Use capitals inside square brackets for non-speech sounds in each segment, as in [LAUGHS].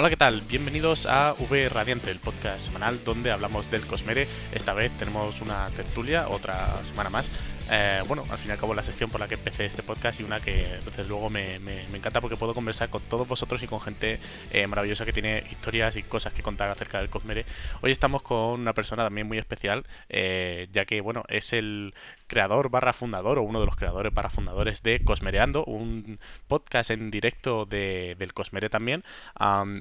Hola, ¿qué tal? Bienvenidos a V Radiante, el podcast semanal donde hablamos del Cosmere. Esta vez tenemos una tertulia, otra semana más. Eh, bueno, al fin y al cabo la sección por la que empecé este podcast y una que desde luego me, encanta porque puedo conversar con todos vosotros y con gente eh, maravillosa que tiene historias y cosas que contar acerca del Cosmere. Hoy estamos con una persona también muy especial, eh, ya que, bueno, es el creador barra fundador o uno de los creadores barra fundadores de Cosmereando, un podcast en directo de, del Cosmere también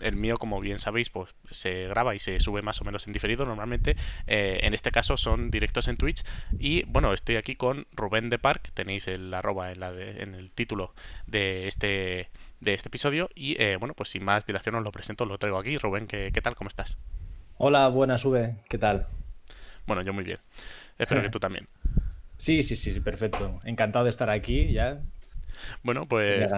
el mío, como bien sabéis, pues se graba y se sube más o menos en diferido normalmente. En este caso son directos en Twitch. Y bueno, estoy aquí con Rubén de Park. Tenéis el arroba en, la en el título de este, de este episodio. Y eh, bueno, pues sin más dilación os lo presento, lo traigo aquí. Rubén, ¿qué, qué tal? ¿Cómo estás? Hola, buenas, V. ¿Qué tal? Bueno, yo muy bien. Espero que tú también. [LAUGHS] Sí, sí, sí, perfecto. Encantado de estar aquí ya. Bueno, pues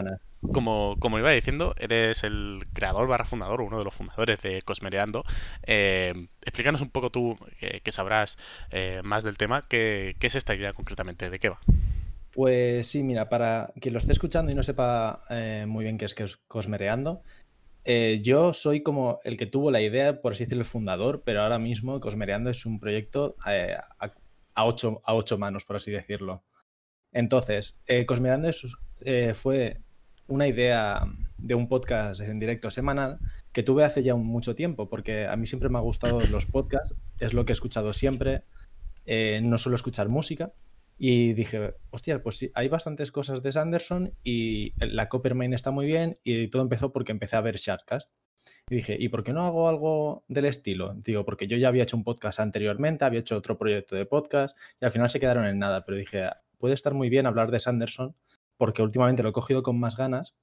como, como iba diciendo, eres el creador barra fundador, uno de los fundadores de Cosmereando. Eh, explícanos un poco tú, eh, que sabrás eh, más del tema, ¿qué, es esta idea concretamente, de qué va. Pues sí, mira, para quien lo esté escuchando y no sepa muy bien qué es, es Cosmereando, yo soy como el que tuvo la idea, por así decirlo, el fundador, pero ahora mismo Cosmereando es un proyecto a, ocho, a ocho manos, por así decirlo. Entonces, Cosmereando fue una idea de un podcast en directo semanal que tuve hace ya mucho tiempo, porque a mí siempre me ha gustado [CLEARS THROAT] los podcasts, es lo que he escuchado siempre, eh, no suelo escuchar música, y dije, hostia, pues sí, hay bastantes cosas de Sanderson y la Coppermine está muy bien, y todo empezó porque empecé a ver Sharkcast. Y dije, ¿y por qué no hago algo del estilo? Digo, porque yo ya había hecho un podcast anteriormente, había hecho otro proyecto de podcast, y al final se quedaron en nada, pero dije, puede estar muy bien hablar de Sanderson porque últimamente lo he cogido con más ganas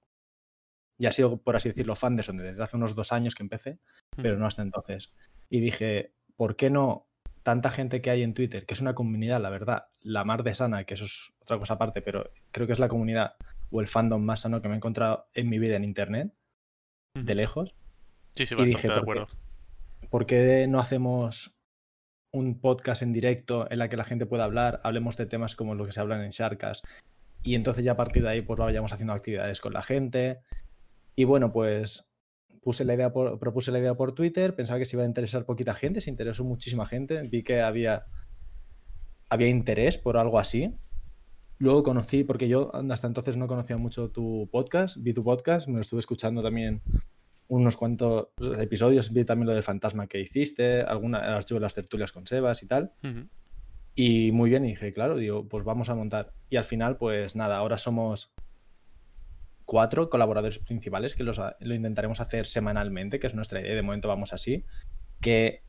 y ha sido, por así decirlo, fan de eso desde hace unos dos años que empecé, pero no hasta entonces. Y dije, ¿por qué no tanta gente que hay en Twitter, que es una comunidad, la verdad, la mar de sana, que eso es otra cosa aparte, pero creo que es la comunidad o el fandom más sano que me he encontrado en mi vida en Internet, de lejos. Sí, sí, bastante dije, de acuerdo. ¿por qué no hacemos un podcast en directo en la que la gente pueda hablar, hablemos de temas como los que se hablan en Sharkas y entonces ya a partir de ahí pues vayamos haciendo actividades con la gente. Y bueno, pues puse la idea por, propuse la idea por Twitter, pensaba que se iba a interesar poquita gente, se interesó muchísima gente, vi que había, había interés por algo así. Luego conocí, porque yo hasta entonces no conocía mucho tu podcast, vi tu podcast, me lo estuve escuchando también unos cuantos episodios, vi también lo de Fantasma que hiciste, algunas de las tertulias con Sebas y tal. Y muy bien, y dije, claro, digo, pues vamos a montar. Y al final, pues nada, ahora somos cuatro colaboradores principales que los, lo intentaremos hacer semanalmente, que es nuestra idea, de momento vamos así. Que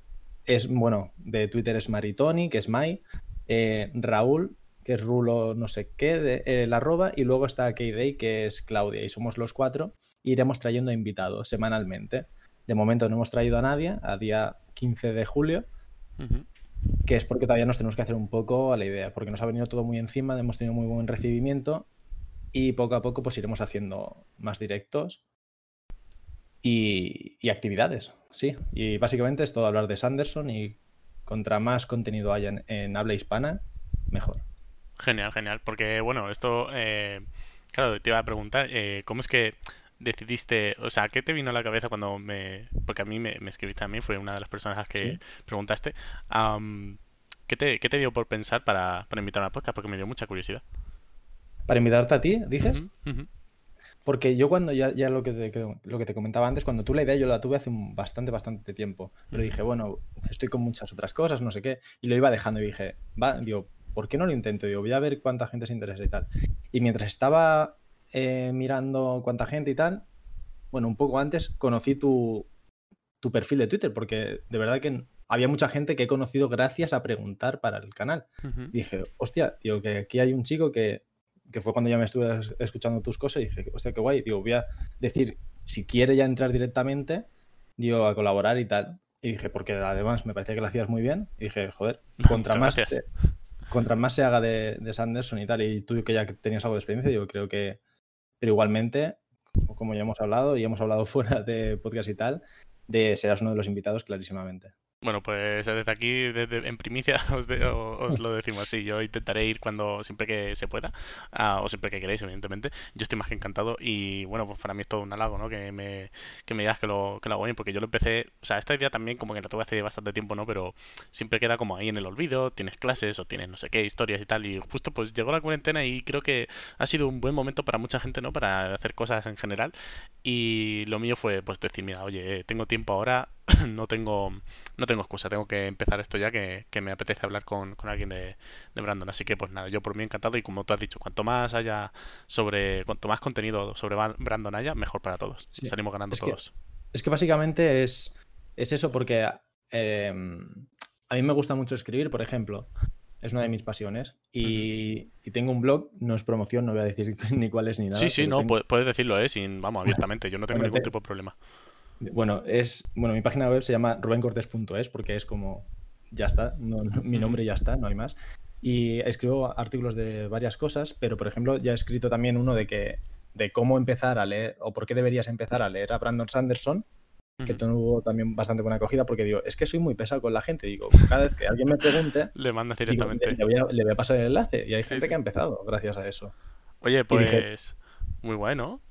es, bueno, de Twitter es Maritoni, que es Mai, eh, Raúl, que es Rulo no sé qué, de, el arroba, y luego está Kayday, que es Claudia, y somos los cuatro. iremos trayendo invitados semanalmente. De momento no hemos traído a nadie, a día 15 de julio que es porque todavía nos tenemos que hacer un poco a la idea, porque nos ha venido todo muy encima, hemos tenido muy buen recibimiento y poco a poco pues iremos haciendo más directos y, actividades, sí. Y básicamente es todo hablar de Sanderson y contra más contenido haya en, habla hispana, mejor. Genial, genial, porque bueno, esto, eh, claro, te iba a preguntar, eh, ¿cómo es que decidiste, o sea, ¿qué te vino a la cabeza cuando me, porque a mí me, escribiste a mí, fue una de las personas que preguntaste, ¿qué, te, ¿qué, te, dio por pensar para, para invitar a una podcast? Porque me dio mucha curiosidad. ¿Para invitarte a ti, dices? Porque yo cuando ya, ya lo, que te, lo que te comentaba antes, cuando tú la idea yo la tuve hace bastante, bastante tiempo. Pero dije, bueno, estoy con muchas otras cosas, no sé qué. Y lo iba dejando y dije, va, digo, ¿por qué no lo intento? Digo, voy a ver cuánta gente se interesa y tal. Y mientras estaba eh, mirando cuánta gente y tal, bueno, un poco antes conocí tu, tu perfil de Twitter, porque de verdad que había mucha gente que he conocido gracias a preguntar para el canal. dije, hostia, digo, que aquí hay un chico que, que, fue cuando ya me estuve escuchando tus cosas y dije, hostia, qué guay. Digo, voy a decir, si quiere ya entrar directamente, digo, a colaborar y tal. Y dije, porque además me parecía que lo hacías muy bien. Y dije, joder, [LAUGHS] contra más, se, contra más se haga de, de Sanderson y tal, y tú que ya tenías algo de experiencia, digo, creo que, pero igualmente, como ya hemos hablado y hemos hablado [LAUGHS] fuera de podcast y tal, de serás uno de los invitados clarísimamente. Bueno, pues desde aquí, desde, en primicia, [LAUGHS] os, os, lo decimos así. Yo intentaré ir cuando siempre que se pueda, uh, o siempre que queréis, evidentemente. Yo estoy más que encantado y bueno, pues para mí es todo un halago, ¿no? Que me, que me digas que lo, que lo hago bien, porque yo lo empecé, o sea, esta idea también como que la tuve hace bastante tiempo, ¿no? Pero siempre queda como ahí en el olvido, tienes clases o tienes no sé qué, historias y tal. Y justo pues llegó la cuarentena y creo que ha sido un buen momento para mucha gente, ¿no? Para hacer cosas en general. Y lo mío fue pues decir, mira, oye, tengo tiempo ahora, [LAUGHS] [LAUGHS] no tengo no tengo excusa, tengo que empezar esto ya que, me apetece hablar con, alguien de, Brandon. Así que pues nada, yo por mí encantado y como tú has dicho, cuanto más haya sobre, cuanto más contenido sobre Brandon haya, mejor para todos. Salimos ganando todos. es que básicamente es, es eso porque eh, a mí me gusta mucho escribir, por ejemplo. Es una de mis pasiones. Y, tengo un blog, no es promoción, no voy a decir [LAUGHS] ni cuál es ni nada. Sí, sí, no, puedes decirlo, ¿eh? Sin, vamos, abiertamente. Yo no tengo ningún tipo de problema. Bueno, es, bueno, mi página web se llama rubencortes.es porque es como, ya está, mi nombre ya está, no hay más. Y escribo artículos de varias cosas, pero por ejemplo ya he escrito también uno de que de cómo empezar a leer o por qué deberías empezar a leer a Brandon Sanderson, que tuvo también bastante buena acogida porque digo, es que soy muy pesado con la gente. Digo, cada vez que alguien me pregunte, [LAUGHS] le mandas directamente. le, voy a, pasar el enlace y hay gente que ha empezado gracias a eso. Oye, pues muy bueno.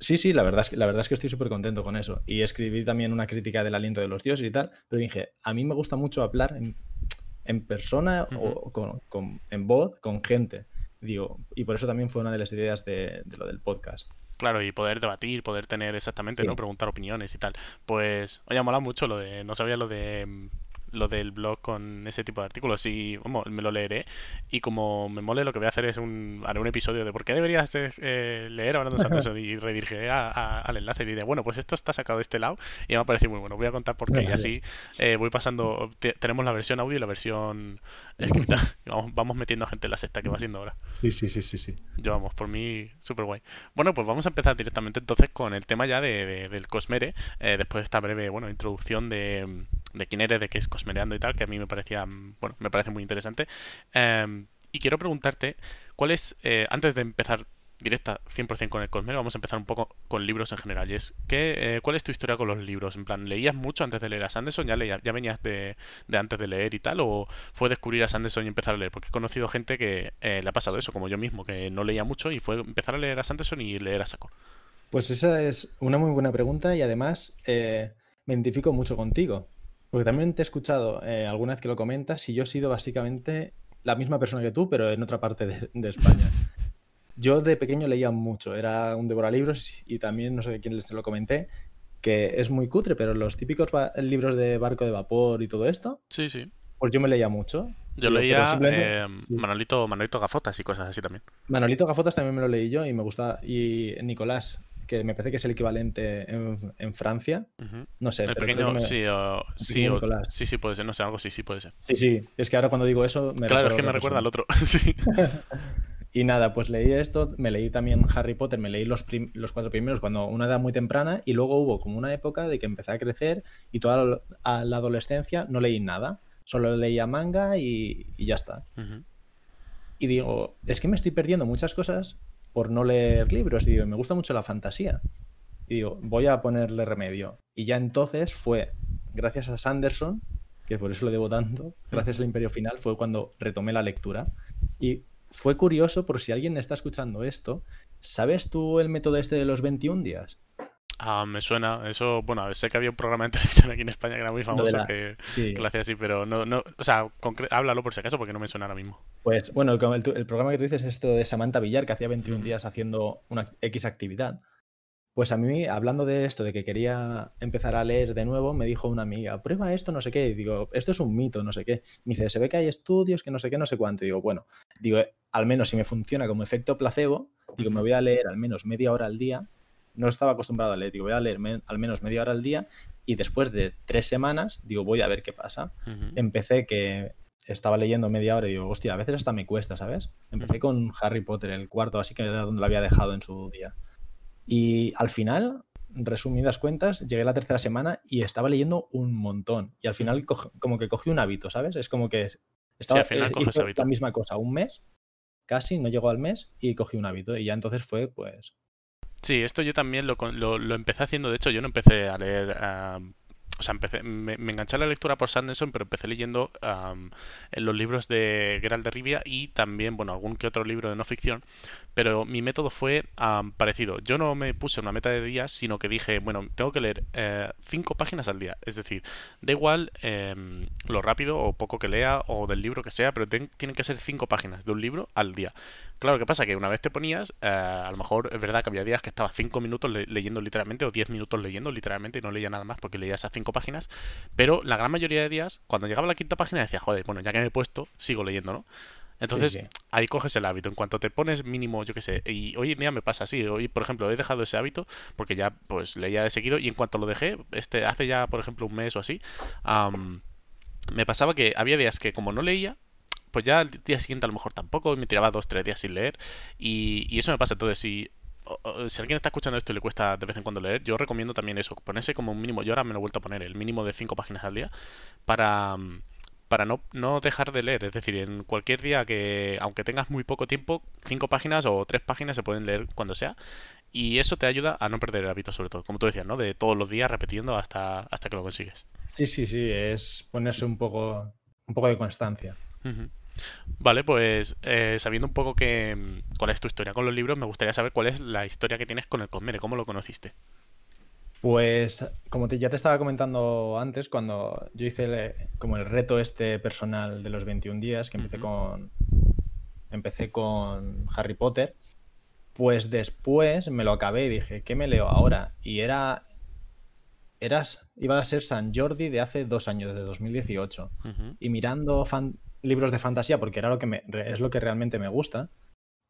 Sí, sí, la verdad es que, la verdad es que estoy súper contento con eso. Y escribí también una crítica del aliento de los dioses y tal, pero dije, a mí me gusta mucho hablar en, persona o con, en voz con gente. Digo, y por eso también fue una de las ideas de, lo del podcast. Claro, y poder debatir, poder tener exactamente, ¿no? Preguntar opiniones y tal. Pues, oye, mola mucho lo de, no sabía lo de mm, lo del blog con ese tipo de artículos y me lo leeré. Y como me mole lo que voy a hacer es un haré un episodio de por qué deberías eh, leer hablando de Santos y redirigiré al enlace. Y diré bueno pues esto está sacado de este lado y me ha parecido muy bueno. Voy a contar por qué y así eh, voy pasando tenemos la versión audio y la versión escrita. [LAUGHS] Vamos, vamos metiendo gente en la sexta que va siendo ahora. Sí sí sí sí sí. Yo vamos por mí súper guay bueno pues vamos a empezar directamente entonces con el tema ya de, del Cosmere eh, después de esta breve bueno introducción de de quién eres, de qué es Cosmereando y tal, que a mí me parecía, mm, bueno, me parece muy interesante. Em, y quiero preguntarte, ¿cuál es, eh, antes de empezar directa 100% con el Cosmere, vamos a empezar un poco con libros en general. Y es, ¿qué, eh, ¿cuál es tu historia con los libros? En plan, ¿leías mucho antes de leer a Sanderson? ¿Ya, leías, ya venías de, antes de leer y tal? ¿O fue descubrir a Sanderson y empezar a leer? Porque he conocido gente que eh, le ha pasado eso, como yo mismo, que no leía mucho y fue empezar a leer a Sanderson y leer a saco. Pues esa es una muy buena pregunta y además me identifico mucho contigo. Porque también te he escuchado eh, alguna vez que lo comentas y yo he sido básicamente la misma persona que tú, pero en otra parte de, España. Yo de pequeño leía mucho, era un libros y también, no sé quién les lo comenté, que es muy cutre, pero los típicos libros de barco de vapor y todo esto, sí, sí. pues yo me leía mucho. Yo leía eh, Manolito, Manolito Gafotas y cosas así también. Manolito Gafotas también me lo leí yo y me gusta. Y Nicolás, que me parece que es el equivalente en, Francia. No sé. El pequeño, sí, sí, sí, sí, puede ser, no sé, algo sí, sí puede ser. Sí, sí, es que ahora cuando digo eso me Claro, es que me recuerda al otro, [LAUGHS] sí. [LAUGHS] y nada, pues leí esto, me leí también Harry Potter, me leí los, los cuatro primeros cuando una edad muy temprana y luego hubo como una época de que empecé a crecer y toda la, la adolescencia no leí nada, solo leía manga y, ya está. Y digo, es que me estoy perdiendo muchas cosas por no leer libros. Y digo, me gusta mucho la fantasía. Y digo, voy a ponerle remedio. Y ya entonces fue, gracias a Sanderson, que por eso le debo tanto, gracias al Imperio Final, fue cuando retomé la lectura. Y fue curioso, por si alguien está escuchando esto, ¿sabes tú el método este de los 21 días? Ah, me suena. Eso, bueno, sé que había un programa de [LAUGHS] televisión aquí en España que era muy famoso que, lo hacía así, pero no, no, o sea, háblalo por si acaso porque no me suena ahora mismo. Pues bueno, el, el, programa que tú dices es esto de Samantha Villar, que hacía 21 días haciendo una X actividad. Pues a mí, hablando de esto, de que quería empezar a leer de nuevo, me dijo una amiga, prueba esto, no sé qué. Y digo, esto es un mito, no sé qué. Me dice, se ve que hay estudios, que no sé qué, no sé cuánto. Y digo, bueno, digo, al menos si me funciona como efecto placebo, digo, me voy a leer al menos media hora al día no estaba acostumbrado a leer, digo, voy a leer al menos media hora al día y después de tres semanas, digo, voy a ver qué pasa. Empecé que estaba leyendo media hora y digo, hostia, a veces hasta me cuesta, ¿sabes? Empecé con Harry Potter, el cuarto, así que era donde lo había dejado en su día. Y al final, resumidas cuentas, llegué a la tercera semana y estaba leyendo un montón. Y al final como que cogí un hábito, ¿sabes? Es como que estaba sí, al final la misma cosa, un mes, casi, no llegó al mes y cogí un hábito. Y ya entonces fue, pues, Sí, esto yo también lo, lo, empecé haciendo. De hecho, yo no empecé a leer a, o sea, empecé, me, enganché a la lectura por Sanderson, pero empecé leyendo los libros de Geralt de Rivia y también, bueno, algún que otro libro de no ficción, pero mi método fue parecido. Yo no me puse una meta de días, sino que dije, bueno, tengo que leer eh, cinco páginas al día. Es decir, da igual em, lo rápido o poco que lea o del libro que sea, pero tienen que ser cinco páginas de un libro al día. Claro, ¿qué pasa? Que una vez te ponías, eh, a lo mejor es verdad que había días que estaba cinco minutos leyendo literalmente o diez minutos leyendo literalmente y no leía nada más porque leía esas cinco páginas, pero la gran mayoría de días, cuando llegaba a la quinta página decía, joder, bueno, ya que me he puesto, sigo leyendo, ¿no? Entonces, ahí coges el hábito. En cuanto te pones mínimo, yo qué sé, y hoy en día me pasa así. Hoy, por ejemplo, he dejado ese hábito porque ya pues leía de seguido y en cuanto lo dejé, este hace ya, por ejemplo, un mes o así, me pasaba que había días que como no leía, pues ya al día siguiente a lo mejor tampoco, me tiraba dos, tres días sin leer y, y eso me pasa. Entonces, si si alguien está escuchando esto y le cuesta de vez en cuando leer, yo recomiendo también eso, ponerse como un mínimo, yo ahora me lo he vuelto a poner, el mínimo de cinco páginas al día, para, para no, no dejar de leer. Es decir, en cualquier día que, aunque tengas muy poco tiempo, cinco páginas o tres páginas se pueden leer cuando sea. Y eso te ayuda a no perder el hábito, sobre todo, como tú decías, ¿no? De todos los días repitiendo hasta, hasta que lo consigues. Sí, sí, sí, es ponerse un poco, un poco de constancia. Vale, pues eh, sabiendo un poco que, cuál es tu historia con los libros, me gustaría saber cuál es la historia que tienes con el Cosmere, cómo lo conociste. Pues como ya te estaba comentando antes, cuando yo hice como el reto este personal de los 21 días, que empecé con empecé con Harry Potter, pues después me lo acabé y dije, ¿qué me leo ahora? Y era eras iba a ser San Jordi de hace dos años, de 2018. Y mirando libros de fantasía, porque era lo que me, es lo que realmente me gusta,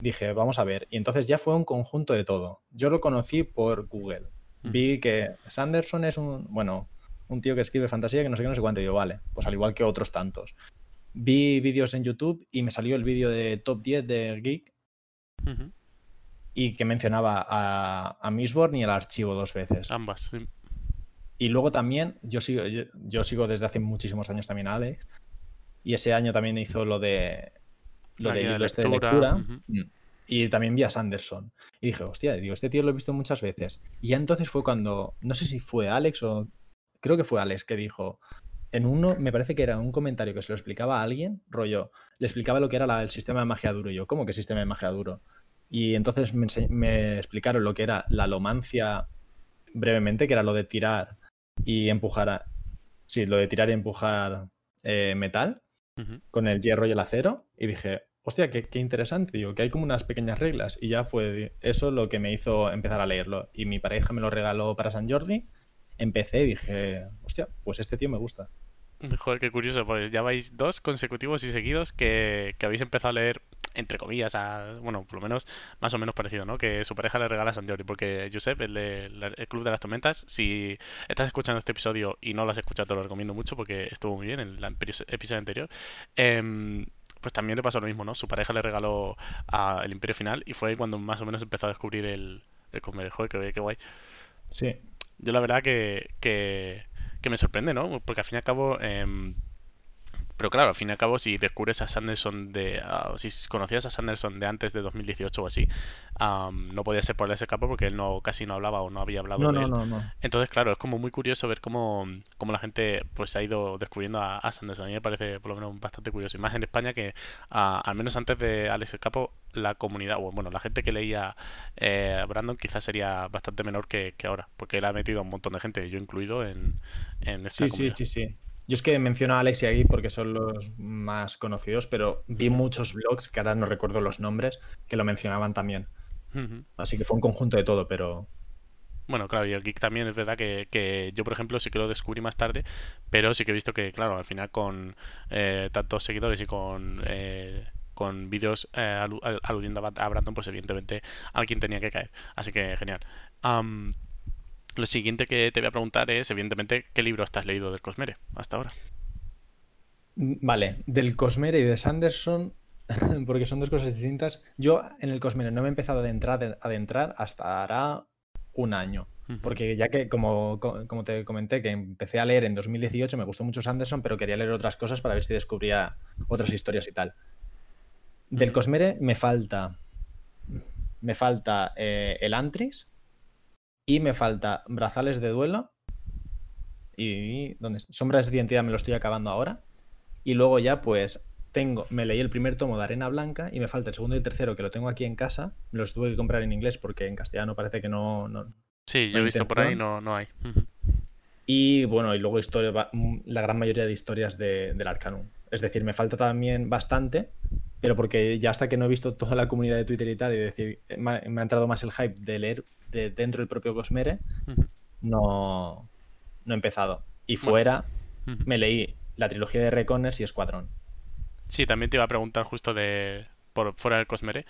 dije, vamos a ver. Y entonces ya fue un conjunto de todo. Yo lo conocí por Google vi que Sanderson es un, bueno, un tío que escribe fantasía que no sé qué, no sé cuánto. Y digo, vale, pues al igual que otros tantos. Vi vídeos en YouTube y me salió el vídeo de top 10 de Geek y que mencionaba a, a Mistborn y el archivo dos veces. Ambas, Y luego también, yo sigo, yo, sigo desde hace muchísimos años también a Alex. Y ese año también hizo lo de lo de libro este de lectura. Y también vi a Sanderson. Y dije, hostia, digo, este tío lo he visto muchas veces. Y ya entonces fue cuando, no sé si fue Alex o... Creo que fue Alex que dijo, en uno, me parece que era un comentario que se lo explicaba a alguien, rollo, le explicaba lo que era el sistema de magia duro. Y yo, ¿cómo que sistema de magia duro? Y entonces me, explicaron lo que era la lomancia brevemente, que era lo de tirar y empujar. A, sí, lo de tirar y empujar eh, metal con el hierro y el acero. Y dije, hostia, qué, interesante, digo, que hay como unas pequeñas reglas y ya fue eso lo que me hizo empezar a leerlo. Y mi pareja me lo regaló para San Jordi, empecé y dije, hostia, pues este tío me gusta. Joder, qué curioso, pues ya vais dos consecutivos y seguidos que, habéis empezado a leer, entre comillas, a, bueno, por lo menos más o menos parecido, ¿no? Que su pareja le regala a San Jordi, porque Josep, el, de, Club de las Tormentas, si estás escuchando este episodio y no lo has escuchado, te lo recomiendo mucho porque estuvo muy bien en el episodio anterior. Eh, pues también le pasó lo mismo, ¿no? Su pareja le regaló a El Imperio Final y fue ahí cuando más o menos empezó a descubrir el, el comer. Joder, qué, guay. Sí. Yo la verdad que, que, que me sorprende, ¿no? Porque al fin y al cabo... Eh, pero claro, al fin y al cabo, si descubres a Sanderson de. Uh, si conocías a Sanderson de antes de 2018 o así, no podía ser por ese capo porque él no casi no hablaba o no había hablado no, de no, él. No, Entonces, claro, es como muy curioso ver cómo, cómo la gente pues ha ido descubriendo a, Sanderson. A mí me parece por lo menos bastante curioso. Y más en España que, al menos antes de Alex el Capo, la comunidad, o bueno, la gente que leía eh, Brandon quizás sería bastante menor que, ahora, porque él ha metido a un montón de gente, yo incluido, en, en esta sí, comunidad. Sí, sí, sí. Yo es que menciono a Alex y a porque son los más conocidos, pero vi muchos blogs, que ahora no recuerdo los nombres, que lo mencionaban también. Así que fue un conjunto de todo, pero... Bueno, claro, y el geek también es verdad que, yo, por ejemplo, sí que lo descubrí más tarde, pero sí que he visto que, claro, al final con eh, tantos seguidores y con... Eh, con vídeos eh, aludiendo a Brandon, pues evidentemente alguien tenía que caer. Así que genial. Lo siguiente que te voy a preguntar es, evidentemente, ¿qué libro has leído del Cosmere hasta ahora? Mm, vale, del Cosmere y de Sanderson, [LAUGHS] porque son dos cosas distintas. Yo en el Cosmere no me he empezado a adentrar, adentrar hasta hará un año. Porque ya que, como, como, te comenté, que empecé a leer en 2018, me gustó mucho Sanderson, pero quería leer otras cosas para ver si descubría otras historias y tal. Del Cosmere me falta. Me falta eh, el Antris, y me falta Brazales de Duelo y ¿dónde Sombras de Identidad me lo estoy acabando ahora. Y luego ya pues tengo, me leí el primer tomo de Arena Blanca y me falta el segundo y el tercero que lo tengo aquí en casa. Me los tuve que comprar en inglés porque en castellano parece que no... no sí, yo he visto por ahí, no, no hay. Y bueno, y luego historia, la gran mayoría de historias de, del Arcanum. Es decir, me falta también bastante, pero porque ya hasta que no he visto toda la comunidad de Twitter y tal, y decir, me ha, entrado más el hype de leer de dentro del propio Cosmere, no, no he empezado. Y fuera, me leí la trilogía de Reconners y Escuadrón. Sí, también te iba a preguntar justo de por fuera del Cosmere.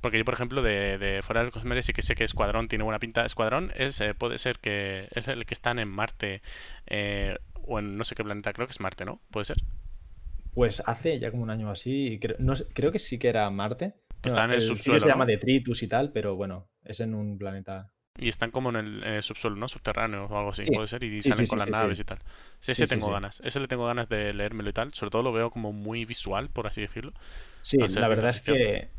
porque yo, por ejemplo, de, fuera del Cosmere sí que sé que Escuadrón tiene buena pinta. Escuadrón es eh, puede ser que es el que están en Marte eh, o en no sé qué planeta, creo que es Marte, ¿no? ¿Puede ser? Pues hace ya como un año así, creo, no creo que sí que era Marte. Está en el, subsuelo. Sí se llama Detritus y tal, pero bueno, es en un planeta. Y están como en el, subsuelo, ¿no? Subterráneo o algo así, puede ser, y salen con las naves y tal. Sí, ese tengo ganas. Ese le tengo ganas de leérmelo y tal. Sobre todo lo veo como muy visual, por así decirlo. Sí, la verdad es que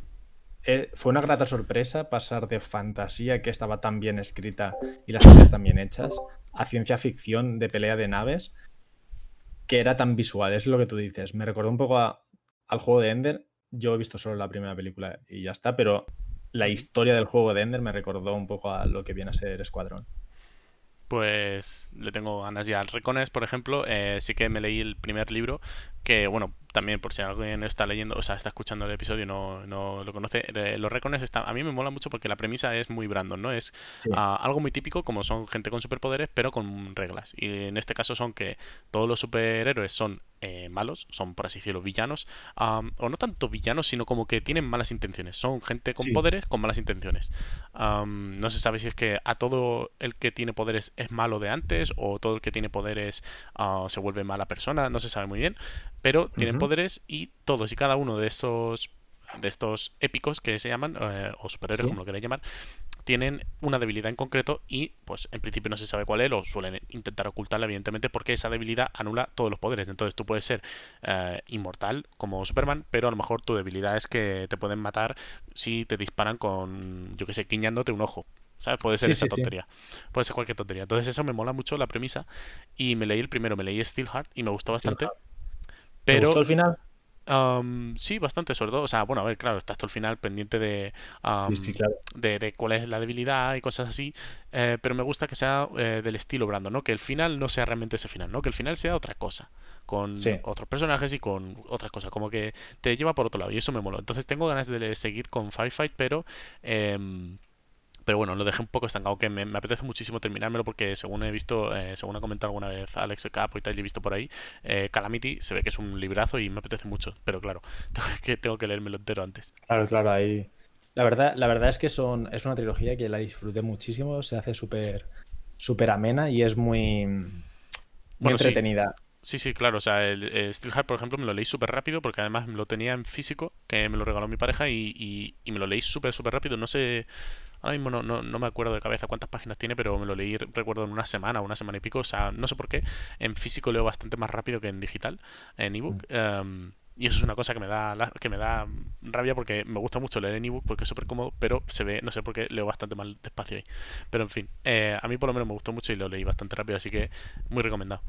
eh, fue una grata sorpresa pasar de fantasía que estaba tan bien escrita y las cosas tan bien hechas a ciencia ficción de pelea de naves que era tan visual. Es lo que tú dices. Me recordó un poco al juego de Ender. Yo he visto solo la primera película y ya está, pero la historia del juego de Ender me recordó un poco a lo que viene a ser Escuadrón. Pues le tengo ganas ya. Al Recones, por ejemplo, eh, sí que me leí el primer libro, que bueno, también por si alguien está leyendo, o sea, está escuchando el episodio y no, no lo conoce, los Recones está, a mí me mola mucho porque la premisa es muy Brandon, ¿no? Es ah, algo muy típico como son gente con superpoderes, pero con reglas. Y en este caso son que todos los superhéroes son eh, malos, son por así decirlo villanos, o no tanto villanos, sino como que tienen malas intenciones. Son gente con poderes con malas intenciones. no se sabe si es que a todo el que tiene poderes es malo de antes o todo el que tiene poderes ah, se vuelve mala persona, no se sabe muy bien, pero tienen poderes y todos y cada uno de estos de estos épicos que se llaman, eh, o superhéroes como lo queráis llamar, tienen una debilidad en concreto y pues en principio no se sabe cuál es, o suelen intentar ocultarla evidentemente porque esa debilidad anula todos los poderes. Entonces tú puedes ser eh, inmortal como Superman, pero a lo mejor tu debilidad es que te pueden matar si te disparan con, yo que sé, quiñándote un ojo. ¿Sabes? Puede ser esa tontería. Puede ser cualquier tontería. Entonces eso me mola mucho la premisa. Y me leí el primero, me leí Steelheart y me gustó bastante. Pero, ¿Te gustó el final? sí, bastante, sobre todo. O sea, bueno, a ver, claro, está hasta el final pendiente de, de, cuál es la debilidad y cosas así. Eh, pero me gusta que sea eh, del estilo Brando, ¿no? Que el final no sea realmente ese final, ¿no? Que el final sea otra cosa. Con otros personajes y con otras cosas. Como que te lleva por otro lado. Y eso me mola. Entonces tengo ganas de seguir con Firefight, pero. Em, pero bueno, lo dejé un poco estancado, que me, apetece muchísimo terminármelo porque según he visto, eh, según ha comentado alguna vez Alex Capo y tal, y he visto por ahí, eh, Calamity se ve que es un librazo y me apetece mucho, pero claro, [LAUGHS] tengo que, tengo que leérmelo entero antes. Claro, claro, ahí... La verdad, la verdad es que son, es una trilogía que la disfruté muchísimo, se hace súper súper amena y es muy, muy entretenida. Sí. Sí, claro. O sea, el, Steelheart, por ejemplo, me lo leí súper rápido porque además lo tenía en físico, que me lo regaló mi pareja y, y me lo leí súper, súper rápido. No sé, Ahora mismo no, no, me acuerdo de cabeza cuántas páginas tiene, pero me lo leí, recuerdo, en una semana, una semana y pico. O sea, no sé por qué. En físico leo bastante más rápido que en digital, en ebook. Em, y eso es una cosa que me da que me da rabia porque me gusta mucho leer en ebook porque es súper cómodo, pero se ve, no sé por qué, leo bastante mal despacio ahí. Pero en fin, eh, a mí por lo menos me gustó mucho y lo leí bastante rápido, así que muy recomendado.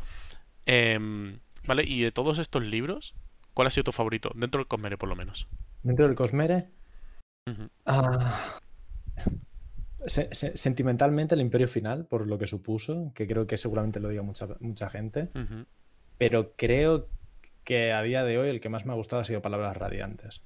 Em, vale, y de todos estos libros, ¿cuál ha sido tu favorito? Dentro del Cosmere, por lo menos. Dentro del Cosmere. ah, sentimentalmente el Imperio Final, por lo que supuso, que creo que seguramente lo diga mucha, mucha gente, pero creo que a día de hoy el que más me ha gustado ha sido Palabras Radiantes.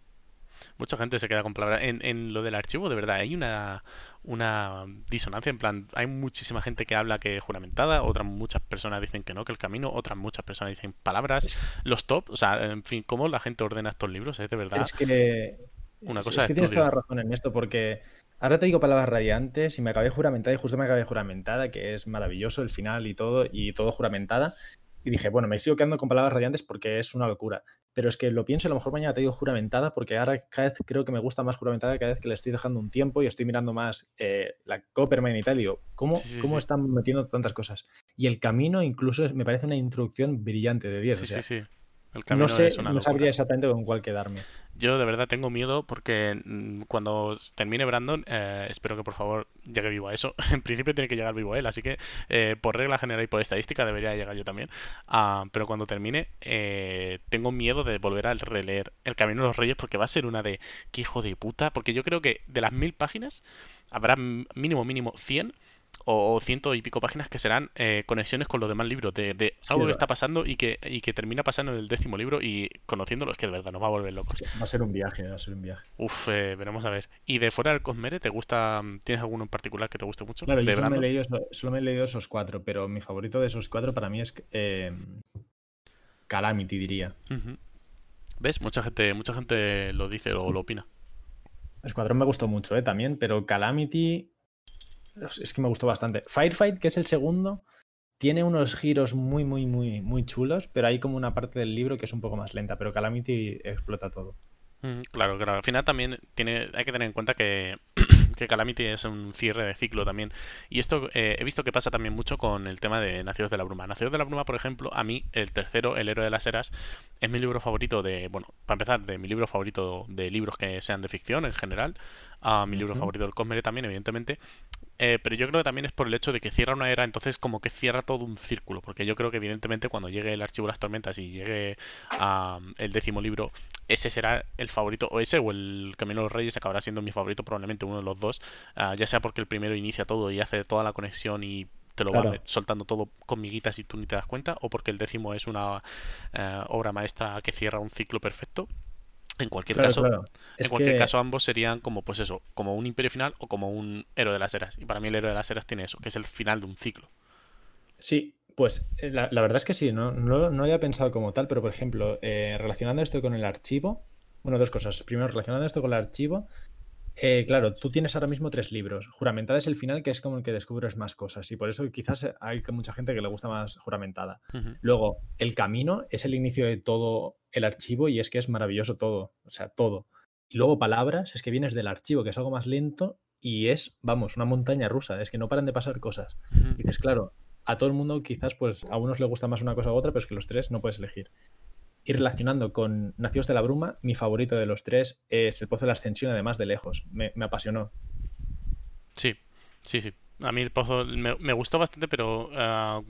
Mucha gente se queda con palabras. En, lo del archivo, de verdad, hay una, una disonancia. En plan, hay muchísima gente que habla que es juramentada, otras muchas personas dicen que no, que el camino, otras muchas personas dicen palabras. Los top, o sea, en fin, cómo la gente ordena estos libros, es de verdad. Es que. Una cosa es que tienes toda la razón en esto, porque Ahora te digo palabras radiantes y me acabé juramentada y justo me acabé juramentada, que es maravilloso el final y todo, y todo juramentada. Y dije, bueno, me sigo quedando con palabras radiantes porque es una locura. Pero es que lo pienso y a lo mejor mañana te digo juramentada porque ahora cada vez creo que me gusta más juramentada cada vez que le estoy dejando un tiempo y estoy mirando más eh, la Copperman y tal. Y digo, ¿cómo, ¿cómo están metiendo tantas cosas? Y el camino incluso me parece una introducción brillante de 10. Sí, sí, sí. El camino no sé, es una no sabría exactamente con cuál quedarme. Yo de verdad tengo miedo porque mm, cuando termine Brandon, eh, espero que por favor llegue vivo a eso. [LAUGHS] En principio tiene que llegar vivo él, así que eh, por regla general y por estadística debería llegar yo también. Ah, pero cuando termine, eh, tengo miedo de volver a releer El Camino de los Reyes porque va a ser una de qué hijo de puta. Porque yo creo que de las mil páginas habrá mínimo, mínimo 100 o, o ciento y pico páginas que serán eh, conexiones con los demás libros de, de Sí, algo que está pasando y que, y que termina pasando en el décimo libro y conociéndolo es que de verdad nos va a volver locos. Va a ser un viaje, va a ser un viaje. Uf, eh, veremos a ver. ¿Y de fuera del Cosmere, te gusta, tienes alguno en particular que te guste mucho? Claro, yo solo me, he leído, solo me he leído esos cuatro, pero mi favorito de esos cuatro para mí es eh, Calamity, diría. ¿Ves? Mucha gente, mucha gente lo dice o lo opina. Escuadrón me gustó mucho, ¿eh? También, pero Calamity es que me gustó bastante. Firefight, que es el segundo, tiene unos giros muy, muy, muy, muy chulos, pero hay como una parte del libro que es un poco más lenta, pero Calamity explota todo. Mm, Claro, claro. Al final también tiene, hay que tener en cuenta que, [CLEARS THROAT] que Calamity es un cierre de ciclo también. Y esto eh, he visto que pasa también mucho con el tema de Nacidos de la Bruma. Nacidos de la Bruma, por ejemplo, a mí, el tercero, El héroe de las eras, es mi libro favorito de, bueno, para empezar, de mi libro favorito de libros que sean de ficción en general. A mi libro favorito del Cosmere también, evidentemente. Eh, pero yo creo que también es por el hecho de que cierra una era, entonces como que cierra todo un círculo. Porque yo creo que evidentemente cuando llegue el archivo de las tormentas y llegue a el décimo libro, ese será el favorito, o ese o el Camino de los Reyes acabará siendo mi favorito, probablemente uno de los dos, ah, ya sea porque el primero inicia todo y hace toda la conexión y te lo va Claro. met- soltando todo con miguitas y tú ni te das cuenta, o porque el décimo es una eh, obra maestra que cierra un ciclo perfecto. En cualquier Claro, caso, claro. en cualquier que caso ambos serían como pues eso, como un imperio final o como un héroe de las eras. Y para mí el héroe de las eras tiene eso, que es el final de un ciclo. sí, pues eh, la, la verdad es que sí, no, no, no había pensado como tal, pero por ejemplo, eh, relacionando esto con el archivo, bueno, dos cosas. Primero, relacionando esto con el archivo, eh, claro, tú tienes ahora mismo tres libros. Juramentada es el final, que es como el que descubres más cosas, y por eso quizás hay mucha gente que le gusta más juramentada. Luego, el camino es el inicio de todo el archivo y es que es maravilloso todo, o sea, todo. Y luego palabras, es que vienes del archivo, que es algo más lento y es, vamos, una montaña rusa, es que no paran de pasar cosas. Y dices, claro, a todo el mundo quizás pues a unos le gusta más una cosa u otra, pero es que los tres no puedes elegir. Y relacionando con Nacidos de la Bruma, mi favorito de los tres es El Pozo de la Ascensión, además de lejos. Me, me apasionó. Sí, sí, sí. A mí el pozo me, me gustó bastante, pero ah,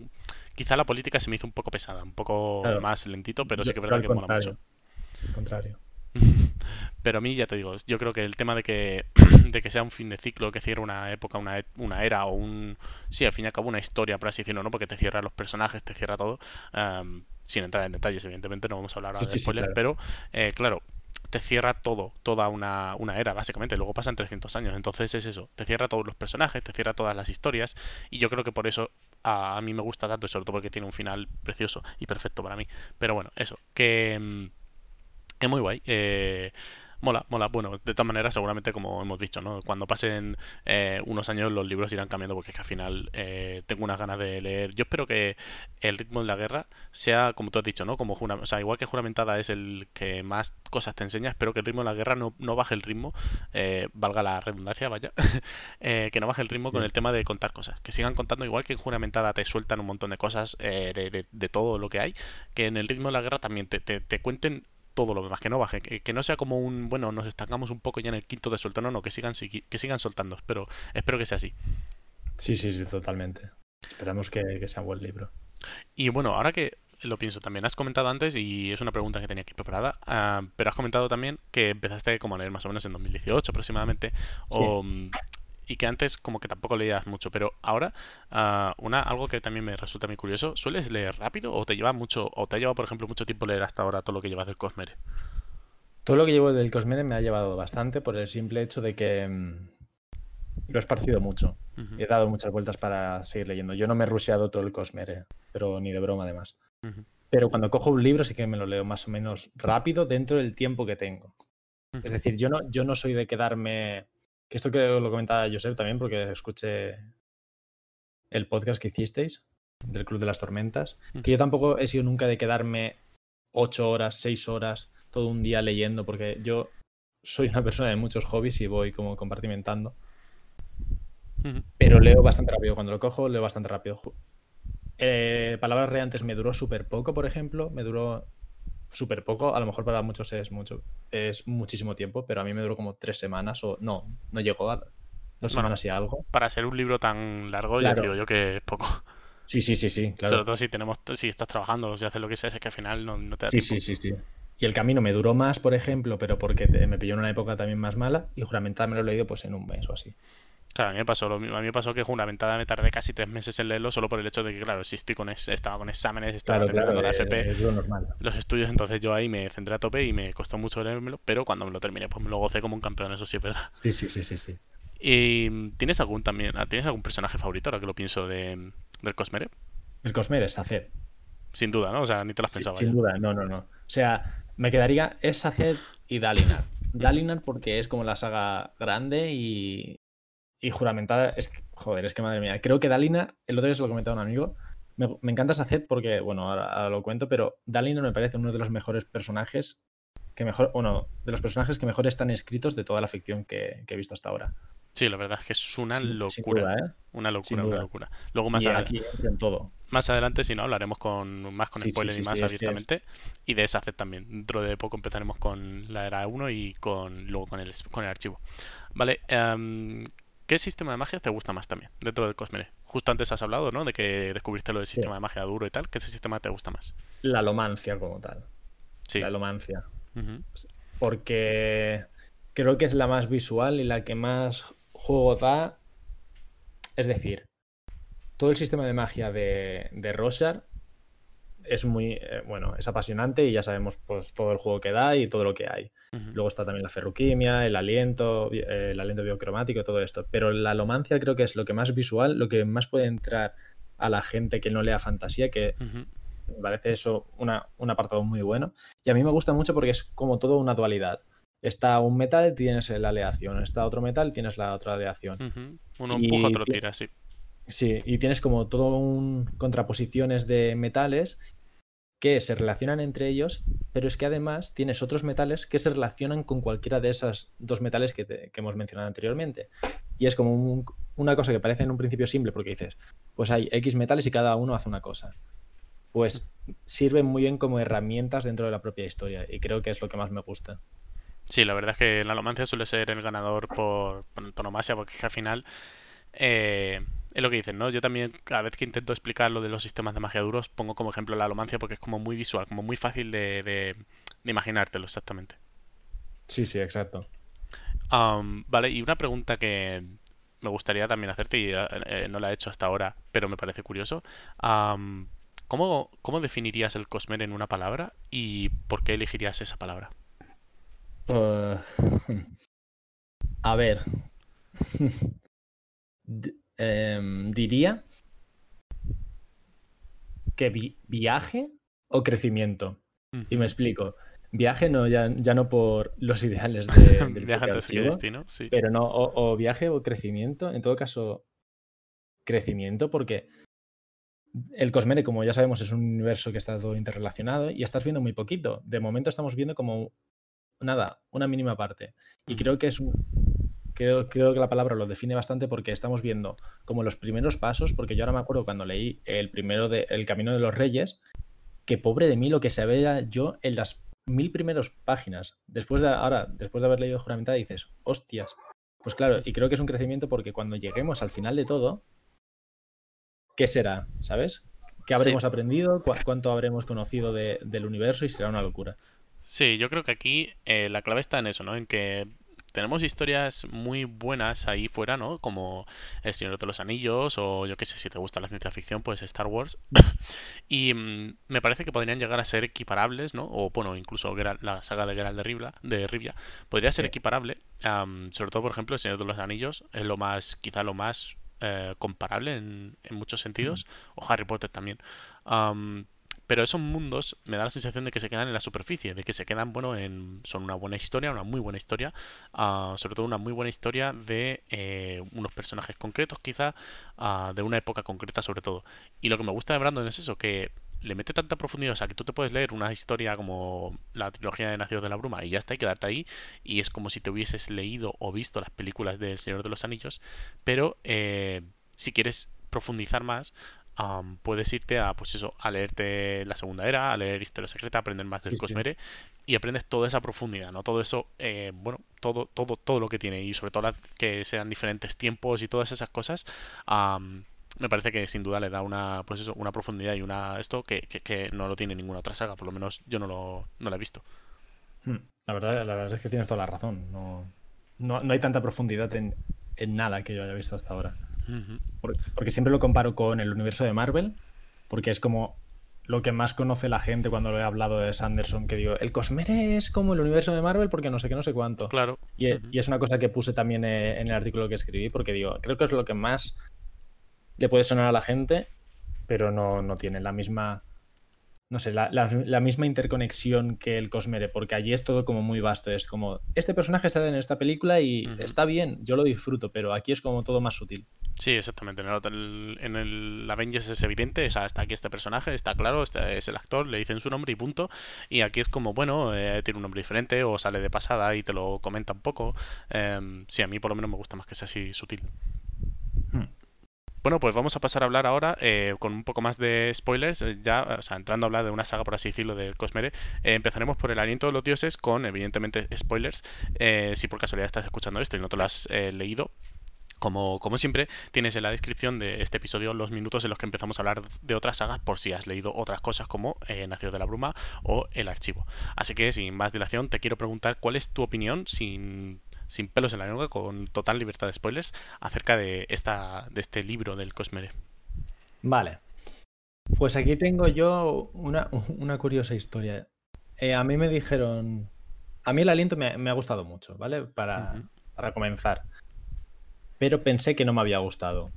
quizá la política se me hizo un poco pesada, un poco Claro. más lentito, pero sí que es verdad que mola mucho. Al contrario. [LAUGHS] Pero a mí ya te digo, yo creo que el tema de que, [CLEARS THROAT] de que sea un fin de ciclo, que cierre una época, una, una era o un... Sí, al fin y al cabo una historia, por así decirlo, ¿no? Porque te cierra los personajes, te cierra todo. Sin entrar en detalles, evidentemente, no vamos a hablar ahora Sí, de sí, sí, spoilers, claro. pero eh, claro, te cierra todo, toda una, una era, básicamente. Luego pasan 300 años, entonces es eso. Te cierra todos los personajes, te cierra todas las historias, y yo creo que por eso a, a mí me gusta tanto, y sobre todo porque tiene un final precioso y perfecto para mí. Pero bueno, eso, que... mm, es muy guay. eh, mola, mola. Bueno, de todas maneras, seguramente, como hemos dicho, ¿no? Cuando pasen eh, unos años, los libros irán cambiando, porque es que al final eh, tengo unas ganas de leer. Yo espero que el ritmo de la guerra sea, como tú has dicho, ¿no? Como jura- o sea, igual que juramentada es el que más cosas te enseña, espero que el ritmo de la guerra no, no baje el ritmo, eh, valga la redundancia, vaya, [LAUGHS] eh, que no baje el ritmo con el tema de contar cosas. Que sigan contando, igual que en juramentada te sueltan un montón de cosas eh, de, de- de todo lo que hay, que en el ritmo de la guerra también te, te- te cuenten todo lo demás, que no baje, que, que no sea como un, bueno, nos estancamos un poco ya en el quinto de suelto, no, no, que sigan, que sigan soltando, pero espero que sea así. Sí, sí, sí, totalmente. Esperamos que, que sea un buen libro. Y bueno, ahora que lo pienso también, has comentado antes, y es una pregunta que tenía aquí preparada, ah, pero has comentado también que empezaste como a leer más o menos en 2018 aproximadamente, Sí. o, mm, y que antes como que tampoco leías mucho, pero ahora ah, una algo que también me resulta muy curioso, ¿sueles leer rápido o te lleva mucho, o te ha llevado por ejemplo mucho tiempo leer hasta ahora todo lo que llevas del Cosmere? Todo lo que llevo del Cosmere me ha llevado bastante por el simple hecho de que mm, lo he esparcido mucho. He dado muchas vueltas para seguir leyendo. Yo no me he rusheado todo el Cosmere, pero ni de broma además. Pero cuando cojo un libro sí que me lo leo más o menos rápido dentro del tiempo que tengo. Es decir, yo no, yo no soy de quedarme. Que esto creo lo comentaba Josep también, porque escuché el podcast que hicisteis del Club de las Tormentas. Que yo tampoco he sido nunca de quedarme ocho horas, seis horas, todo un día leyendo, porque yo soy una persona de muchos hobbies y voy como compartimentando. Pero leo bastante rápido. Cuando lo cojo, leo bastante rápido. Eh, Palabras Reantes me duró súper poco, por ejemplo. Me duró súper poco, a lo mejor para muchos es mucho, es muchísimo tiempo, pero a mí me duró como tres semanas o no, no llegó a dos semanas y algo. Para ser un libro tan largo, ya digo yo que es poco. Sí, sí, sí, sí, claro. Sobre todo si tenemos, si estás trabajando si haces lo que sea, es que al final no, te da sí, tiempo. Sí, sí, sí. Y el camino me duró más, por ejemplo, pero porque me pilló en una época también más mala y juramentada me lo he leído pues en un mes o así. Claro, a mí me pasó lo mismo. A mí me pasó que juramentada me tardé casi tres meses en leerlo solo por el hecho de que, claro, si estoy con estaba con exámenes, estaba terminando la FP, es lo normal. los estudios, entonces yo ahí me centré a tope y me costó mucho leérmelo, pero cuando me lo terminé, pues me lo gocé como un campeón, eso sí es verdad. Sí, sí, sí, sí, sí. ¿Y tienes algún también, tienes algún personaje favorito ahora que lo pienso de, del Cosmere? El Cosmere es Saced. Sin duda, ¿no? O sea, ni te lo has pensado. sin duda, no, no, no. O sea, me quedaría es Saced y Dalinar. [LAUGHS] Dalinar porque es como la saga grande y, y juramentada. Es que, joder, es que madre mía. Creo que Dalina, el otro día se lo comentaba un amigo. Me, encanta Saced porque, bueno, ahora, lo cuento, pero Dalina me parece uno de los mejores personajes que mejor, bueno, de los personajes que mejor están escritos de toda la ficción que, he visto hasta ahora. Sí, la verdad es que es una locura. ¿eh? Una locura, una locura. Luego más adelante. todo. Más adelante, si no, hablaremos con más con spoilers y más abiertamente. Y de Saced también. Dentro de poco empezaremos con la era 1 y con luego con el, con el archivo. Vale, um, ¿Qué sistema de magia te gusta más también dentro del Cosmere? Justo antes has hablado, ¿no? De que descubriste lo del sistema de magia duro y tal. ¿Qué sistema te gusta más? La lomancia como tal. Sí. La lomancia. Porque creo que es la más visual y la que más juego da. Es decir, todo el sistema de magia de, de Rosar es muy, eh, bueno, es apasionante y ya sabemos pues todo el juego que da y todo lo que hay. Luego está también la ferroquimia, el aliento, eh, el aliento biocromático, todo esto. Pero la alomancia creo que es lo que más visual, lo que más puede entrar a la gente que no lea fantasía, que me parece eso una, un apartado muy bueno. Y a mí me gusta mucho porque es como todo una dualidad. Está un metal, tienes la aleación. Está otro metal, tienes la otra aleación. Uno empuja, otro tira, sí. Sí, y tienes como todo un contraposiciones de metales que se relacionan entre ellos, pero es que además tienes otros metales que se relacionan con cualquiera de esos dos metales que, hemos mencionado anteriormente. Y es como una cosa que parece en un principio simple porque dices, pues hay X metales y cada uno hace una cosa. Pues sirven muy bien como herramientas dentro de la propia historia y creo que es lo que más me gusta. Sí, la verdad es que la alomancia suele ser el ganador por, por antonomasia porque al final eh, es lo que dicen, ¿no? Yo también, cada vez que intento explicar lo de los sistemas de magia duros, pongo como ejemplo la alomancia porque es como muy visual, como muy fácil de, de, imaginártelo exactamente. Sí, sí, exacto. vale, y una pregunta que me gustaría también hacerte, y eh, no la he hecho hasta ahora, pero me parece curioso. ¿cómo, ¿Cómo definirías el Cosmer en una palabra y por qué elegirías esa palabra? Uh, [LAUGHS] a ver. [LAUGHS] Em, diría que viaje o crecimiento. Y me explico. Viaje no, ya, ya no por los ideales de, [LAUGHS] del viaje destino, sí. Pero no, o, viaje o crecimiento. En todo caso, crecimiento, porque el Cosmere, como ya sabemos, es un universo que está todo interrelacionado y estás viendo muy poquito. De momento estamos viendo como nada, una mínima parte. Y creo que es un, creo, creo que la palabra lo define bastante porque estamos viendo como los primeros pasos, porque yo ahora me acuerdo cuando leí el primero de El Camino de los Reyes, que pobre de mí lo que se veía yo en las mil primeras páginas. Después de ahora, después de haber leído Juramentada, dices, hostias. Pues claro, y creo que es un crecimiento porque cuando lleguemos al final de todo, ¿qué será? ¿Sabes? ¿Qué habremos aprendido? ¿Cuánto habremos conocido del universo? Y será una locura. Sí, yo creo que aquí eh, la clave está en eso, ¿no? En que tenemos historias muy buenas ahí fuera, ¿no? Como El Señor de los Anillos o yo qué sé, si te gusta la ciencia ficción, pues Star Wars. [LAUGHS] y mm, me parece que podrían llegar a ser equiparables, ¿no? O bueno, incluso la saga de Geralt de Rivia, de Rivia podría ser equiparable. sobre todo, por ejemplo, El Señor de los Anillos es lo más, quizá lo más eh, comparable en, muchos sentidos. O Harry Potter también. Pero esos mundos me da la sensación de que se quedan en la superficie, de que se quedan, bueno, en, son una buena historia, una muy buena historia, ah, sobre todo una muy buena historia de eh, unos personajes concretos, quizá, ah, de una época concreta sobre todo. Y lo que me gusta de Brandon es eso, que le mete tanta profundidad, o sea, que tú te puedes leer una historia como la trilogía de Nacidos de la Bruma y ya está, y quedarte ahí, y es como si te hubieses leído o visto las películas del Señor de los Anillos, pero eh, si quieres profundizar más, puedes irte a, pues eso, a leerte la segunda era, a leer Historia Secreta, aprender más del Cosmere y aprendes toda esa profundidad, ¿no? Todo eso, eh, bueno, todo, todo, todo lo que tiene y sobre todo que sean diferentes tiempos y todas esas cosas. me parece que sin duda le da una, pues eso, una profundidad y una esto que, que, no lo tiene ninguna otra saga, por lo menos yo no lo, no lo he visto. Hmm. La verdad, la verdad es que tienes toda la razón. No, no, no hay tanta profundidad en, en nada que yo haya visto hasta ahora. Porque siempre lo comparo con el universo de Marvel, porque es como lo que más conoce la gente cuando le he hablado de Sanderson, que digo, el Cosmere es como el universo de Marvel porque no sé qué, no sé cuánto. Claro. Y, es una cosa que puse también eh, en el artículo que escribí, porque digo, creo que es lo que más le puede sonar a la gente, pero no, no tiene la misma no sé, la, misma interconexión que el Cosmere, porque allí es todo como muy vasto. Es como, este personaje sale en esta película y está bien, yo lo disfruto, pero aquí es como todo más sutil. Sí, exactamente. En el, en el Avengers es evidente, está aquí este personaje, está claro, este es el actor, le dicen su nombre y punto. Y aquí es como, bueno, eh, tiene un nombre diferente o sale de pasada y te lo comenta un poco. Em, sí, a mí por lo menos me gusta más que sea así sutil. Hmm. Bueno, pues vamos a pasar a hablar ahora eh, con un poco más de spoilers, eh, ya, o sea, entrando a hablar de una saga, por así decirlo, del Cosmere. Eh, empezaremos por el aliento de los dioses con, evidentemente, spoilers. si por casualidad estás escuchando esto y no te lo has leído, como, como, siempre, tienes en la descripción de este episodio los minutos en los que empezamos a hablar de otras sagas por si has leído otras cosas como eh, de la Bruma o El Archivo. Así que sin más dilación, te quiero preguntar cuál es tu opinión sin sin pelos en la lengua, con total libertad de spoilers, acerca de, esta, de este libro del Cosmere. Vale. Pues aquí tengo yo una, curiosa historia. Eh, a mí me dijeron. A mí el aliento me, ha gustado mucho, ¿vale? Para, para, comenzar. Pero pensé que no me había gustado.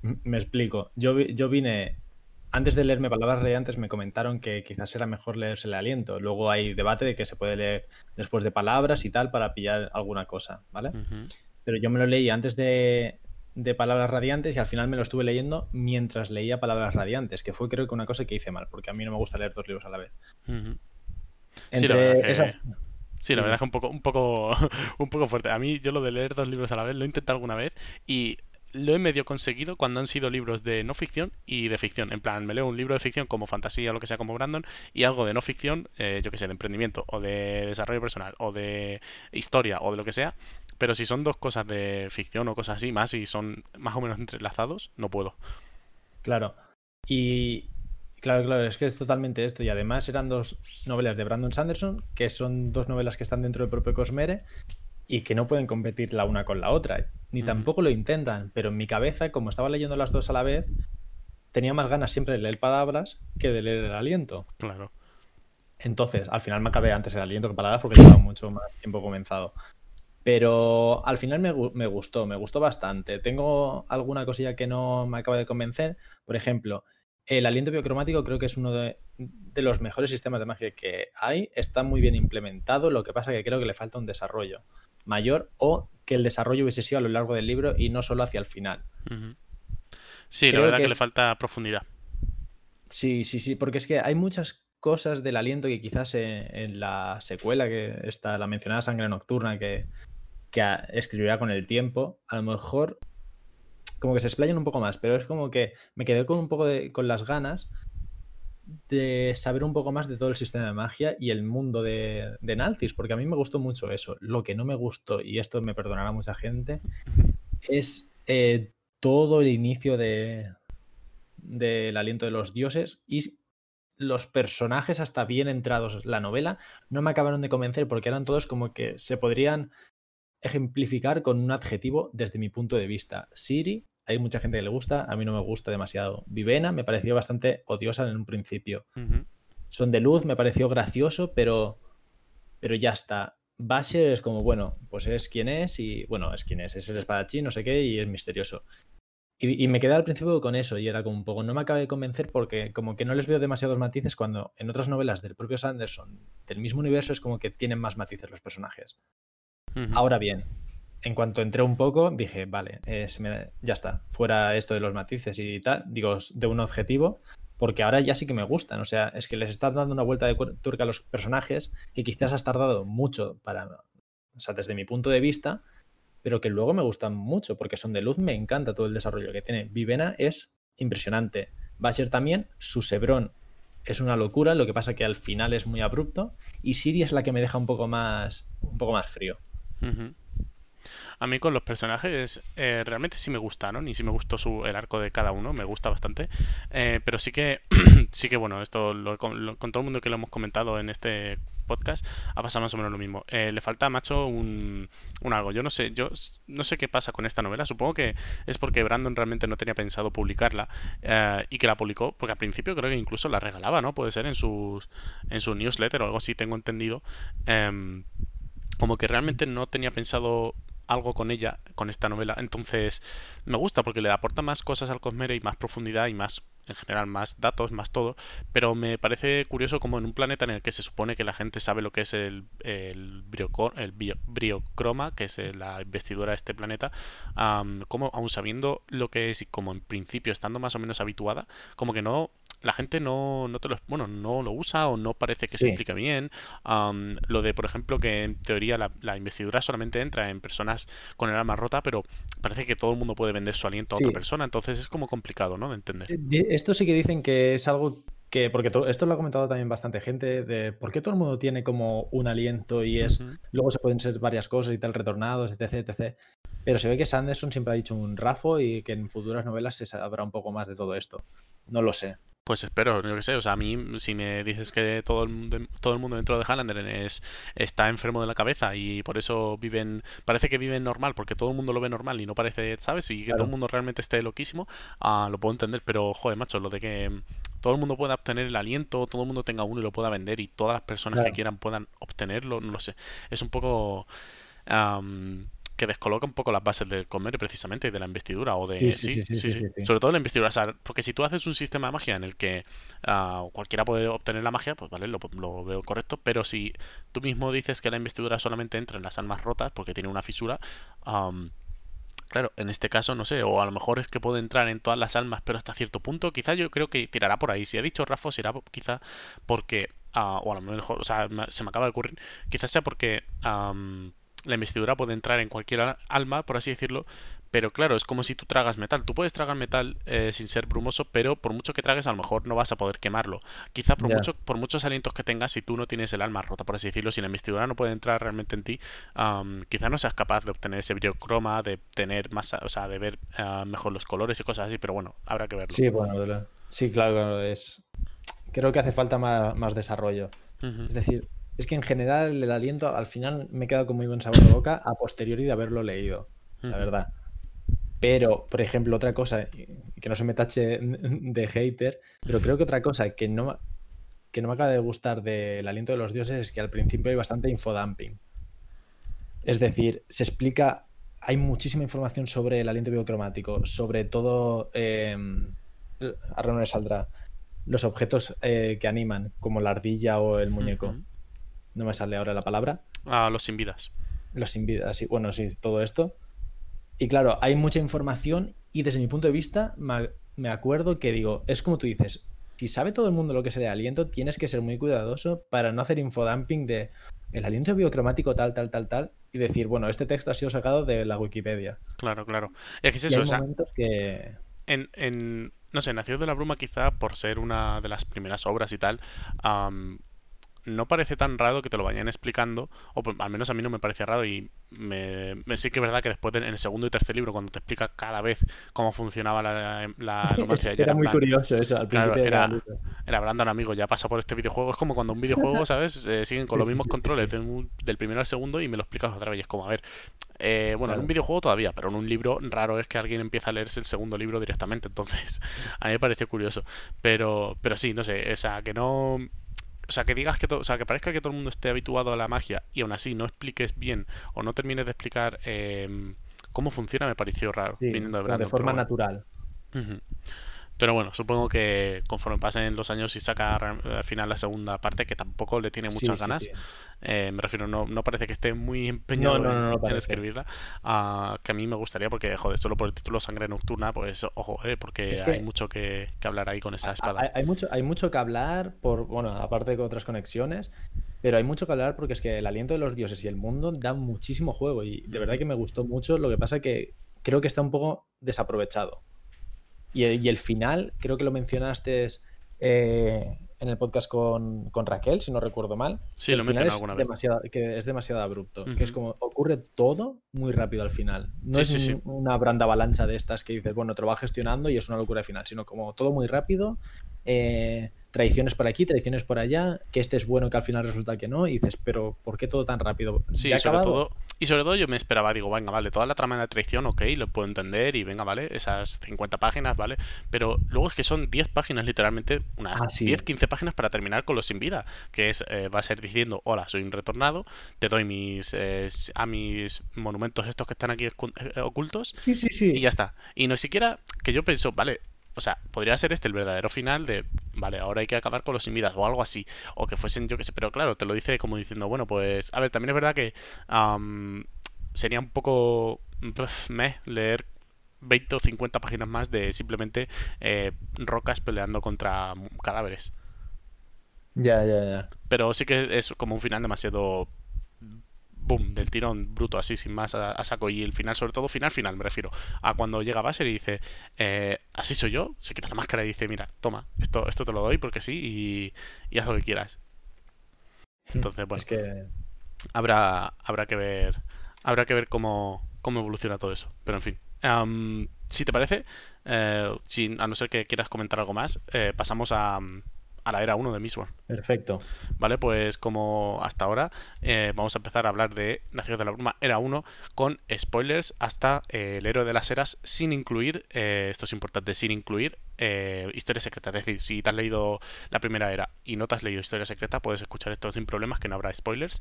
Me explico. Yo, yo vine antes de leerme Palabras Radiantes me comentaron que quizás era mejor leerse el aliento. Luego hay debate de que se puede leer después de palabras y tal para pillar alguna cosa, ¿vale? Pero yo me lo leí antes de, Palabras Radiantes y al final me lo estuve leyendo mientras leía Palabras Radiantes, que fue creo que una cosa que hice mal, porque a mí no me gusta leer dos libros a la vez. sí, la verdad Sí, la verdad es que un poco, un poco, [LAUGHS] un poco fuerte. A mí, yo lo de leer dos libros a la vez lo he intentado alguna vez y lo he medio conseguido cuando han sido libros de no ficción y de ficción. En plan, me leo un libro de ficción como fantasía o lo que sea como Brandon y algo de no ficción, eh, yo que sé, de emprendimiento o de desarrollo personal o de historia o de lo que sea. Pero si son dos cosas de ficción o cosas así, más y son más o menos entrelazados, no puedo. Claro. Y claro, claro, es que es totalmente esto. Y además eran dos novelas de Brandon Sanderson, que son dos novelas que están dentro del propio Cosmere y que no pueden competir la una con la otra, ni tampoco lo intentan, pero en mi cabeza, como estaba leyendo las dos a la vez, tenía más ganas siempre de leer palabras que de leer el aliento. Claro. Entonces, al final me acabé antes el aliento que palabras porque llevaba mucho más tiempo comenzado. Pero al final me, me, gustó, me gustó bastante. Tengo alguna cosilla que no me acaba de convencer. Por ejemplo, el aliento biocromático creo que es uno de, los mejores sistemas de magia que hay. Está muy bien implementado, lo que pasa es que creo que le falta un desarrollo mayor o que el desarrollo hubiese sido a lo largo del libro y no solo hacia el final. Sí, la verdad que, le falta profundidad. Sí, sí, sí, porque es que hay muchas cosas del aliento que quizás en, la secuela, que está la mencionada sangre nocturna, que, que escribirá con el tiempo, a lo mejor como que se explayan un poco más, pero es como que me quedé con un poco de, con las ganas de saber un poco más de todo el sistema de magia y el mundo de, de Naltis, porque a mí me gustó mucho eso. Lo que no me gustó, y esto me perdonará mucha gente, [LAUGHS] es eh, todo el inicio de del aliento de los dioses y los personajes hasta bien entrados la novela no me acabaron de convencer porque eran todos como que se podrían ejemplificar con un adjetivo desde mi punto de vista. Siri hay mucha gente que le gusta, a mí no me gusta demasiado. Vivena me pareció bastante odiosa en un principio. Son de luz me pareció gracioso, pero, pero ya está. Basher es como, bueno, pues es quien es y, bueno, es quien es, es el espadachín, no sé qué, y es misterioso. Y, me quedé al principio con eso y era como un poco, no me acaba de convencer porque como que no les veo demasiados matices cuando en otras novelas del propio Sanderson, del mismo universo, es como que tienen más matices los personajes. Ahora bien, en cuanto entré un poco, dije, vale, eh, ya está, fuera esto de los matices y tal, digo, de un objetivo, porque ahora ya sí que me gustan, o sea, es que les estás dando una vuelta de tuerca a los personajes que quizás has tardado mucho para, o sea, desde mi punto de vista, pero que luego me gustan mucho, porque son de luz, me encanta todo el desarrollo que tiene. Vivena es impresionante. va a ser también su Sebrón. Es una locura, lo que pasa que al final es muy abrupto. Y Siri es la que me deja un poco más, un poco más frío. A mí con los personajes eh, realmente sí me gustaron y sí me gustó su, el arco de cada uno, me gusta bastante. Eh, pero sí que, [CLEARS THROAT] sí que bueno, esto con todo el mundo que lo hemos comentado en este podcast ha pasado más o menos lo mismo. Eh, le falta a Macho un, un, algo. Yo no sé, yo no sé qué pasa con esta novela. Supongo que es porque Brandon realmente no tenía pensado publicarla y que la publicó, porque al principio creo que incluso la regalaba, ¿no? Puede ser en sus en su newsletter o algo así, tengo entendido. Em, como que realmente no tenía pensado algo con ella, con esta novela. Entonces, me gusta porque le aporta más cosas al Cosmere y más profundidad y más, en general, más datos, más todo. Pero me parece curioso como en un planeta en el que se supone que la gente sabe lo que es el, el, el briocroma, que es la investidura de este planeta, como aún sabiendo lo que es y como en principio estando más o menos habituada, como que no la gente no, no te lo, bueno, no lo usa o no parece que se implique bien. lo de, por ejemplo, que en teoría la, investidura solamente entra en personas con el alma rota, pero parece que todo el mundo puede vender su aliento a otra persona, entonces es como complicado, ¿no? De entender. Eh, esto sí que dicen que es algo que, porque esto lo ha comentado también bastante gente, de por qué todo el mundo tiene como un aliento y es, luego se pueden ser varias cosas y tal, retornados, etc, etc. Pero se ve que Sanderson siempre ha dicho un rafo y que en futuras novelas se sabrá un poco más de todo esto. No lo sé. Pues espero, yo que sé, o sea, a mí si me dices que todo el mundo, todo el mundo dentro de Highlander es, está enfermo de la cabeza y por eso viven, parece que viven normal, porque todo el mundo lo ve normal y no parece, ¿sabes? Y que todo el mundo realmente esté loquísimo, ah, lo puedo entender, pero joder, macho, lo de que todo el mundo pueda obtener el aliento, todo el mundo tenga uno y lo pueda vender y todas las personas que quieran puedan obtenerlo, no lo sé, es un poco que descoloca un poco las bases del comer precisamente y de la investidura o de sí, sí, sí, sobre todo la investidura porque si tú haces un sistema de magia en el que uh, cualquiera puede obtener la magia pues vale lo, veo correcto pero si tú mismo dices que la investidura solamente entra en las almas rotas porque tiene una fisura Claro, en este caso no sé, o a lo mejor es que puede entrar en todas las almas, pero hasta cierto punto, quizá yo creo que tirará por ahí. Si ha dicho Rafa, será quizá porque, uh, o a lo mejor, o sea, se me acaba de ocurrir, quizás sea porque la investidura puede entrar en cualquier alma, por así decirlo, pero claro, es como si tú tragas metal. Tú puedes tragar metal eh, sin ser brumoso, pero por mucho que tragues, a lo mejor no vas a poder quemarlo. Quizá por, mucho, por muchos alientos que tengas, si tú no tienes el alma rota, por así decirlo, si la investidura no puede entrar realmente en ti, quizá no seas capaz de obtener ese briocroma, de tener más, o sea, de ver ah, mejor los colores y cosas así, pero bueno, habrá que verlo. Sí, bueno, sí, claro, es. Creo que hace falta más, desarrollo. Es decir, es que en general el aliento al final me he quedado con muy buen sabor de boca a posteriori de haberlo leído, la verdad. Pero, por ejemplo, otra cosa, que no se me tache [LAUGHS] de hater, pero creo que otra cosa que no, que no me acaba de gustar del aliento de los dioses es que al principio hay bastante infodumping. Es decir, se explica, hay muchísima información sobre el aliento biocromático, sobre todo, eh, ahora no le saldrá, los objetos eh, que animan, como la ardilla o el muñeco no me sale ahora la palabra. Ah, los sin vidas. Los sin vidas, sí. Bueno, sí, todo esto. Y claro, hay mucha información y desde mi punto de vista me acuerdo que digo, es como tú dices, si sabe todo el mundo lo que es el aliento, tienes que ser muy cuidadoso para no hacer infodumping de el aliento biocromático tal, tal, tal, tal, y decir, bueno, este texto ha sido sacado de la Wikipedia. Claro, claro. Es que es eso, hay momentos que... En, en, no sé, Nacido de la Bruma quizá por ser una de las primeras obras y tal, no parece tan raro que te lo vayan explicando, o al menos a mí no me parece raro y me, sí que es verdad que después en el segundo y tercer libro, cuando te explica cada vez cómo funcionaba la, la [LAUGHS] era, muy curioso eso, al principio era, era, Brandon amigo, ya pasa por este videojuego, es como cuando un videojuego, [LAUGHS] ¿sabes? Eh, siguen con los mismos controles del primero al segundo y me lo explicas otra vez y es como, a ver, eh, bueno, en un videojuego todavía, pero en un libro raro es que alguien empieza a leerse el segundo libro directamente, entonces [LAUGHS] a mí me pareció curioso, pero, pero sí, no sé, o sea, que no o sea, que digas que todo, o sea, que parezca que todo el mundo esté habituado a la magia y aún así no expliques bien o no termines de explicar eh, cómo funciona me pareció raro. viniendo de, de forma natural. Pero bueno, supongo que conforme pasen los años y saca al final la segunda parte, que tampoco le tiene muchas ganas, eh, me refiero, no, no parece que esté muy empeñado en, escribirla, uh, que a mí me gustaría, porque, joder, solo por el título Sangre Nocturna, pues ojo, eh, porque hay mucho que, hablar ahí con esa espada. Hay, mucho, hay mucho que hablar, por bueno, aparte de otras conexiones, pero hay mucho que hablar porque es que el aliento de los dioses y el mundo dan muchísimo juego y de verdad que me gustó mucho, lo que pasa que creo que está un poco desaprovechado. Y el, y el final, creo que lo mencionaste eh, en el podcast con, con, Raquel, si no recuerdo mal. Sí, lo mencioné alguna vez. Que es demasiado abrupto. Que es como, ocurre todo muy rápido al final. No es una branda avalancha de estas que dices, bueno, te lo va gestionando y es una locura al final, sino como todo muy rápido. Eh, traiciones por aquí, traiciones por allá, que este es bueno que al final resulta que no, y dices, pero ¿por qué todo tan rápido? Sí, sobre todo, y sobre todo yo me esperaba, digo, venga, vale, toda la trama de la traición, ok, lo puedo entender, y venga, vale, esas 50 páginas, vale, pero luego es que son 10 páginas, literalmente, unas 10, ah, 15 páginas para terminar con los sin vida, que es, eh, va a ser diciendo, hola, soy un retornado, te doy mis, eh, a mis monumentos estos que están aquí eh, ocultos, sí, sí, sí. y ya está. Y no siquiera, que yo pienso, vale, o sea, podría ser este el verdadero final de, vale, ahora hay que acabar con los sin vidas o algo así. O que fuesen, yo que sé, pero claro, te lo dice como diciendo, bueno, pues, a ver, también es verdad que sería un poco meh leer 20 o 50 páginas más de simplemente eh, rocas peleando contra cadáveres. Ya, ya, ya. Pero sí que es como un final demasiado boom, del tirón bruto, así, sin más a, saco. Y el final, sobre todo, final, final, me refiero. A cuando llega Basher y dice, eh, así soy yo, se quita la máscara y dice, mira, toma, esto, esto te lo doy porque sí y, haz lo que quieras. Hmm, Entonces, bueno. Es que... Habrá, habrá que ver. Habrá que ver cómo, cómo evoluciona todo eso. Pero en fin. si te parece, eh, a no ser que quieras comentar algo más, eh, pasamos a, a la era 1 de Mistborn. Perfecto. Vale, pues como hasta ahora eh, vamos a empezar a hablar de Nacidos de la Bruma era 1 con spoilers hasta eh, el héroe de las eras sin incluir, eh, esto es importante, sin incluir historia secreta. Es decir, si te has leído la primera era y no te has leído historia secreta, puedes escuchar esto sin problemas, que no habrá spoilers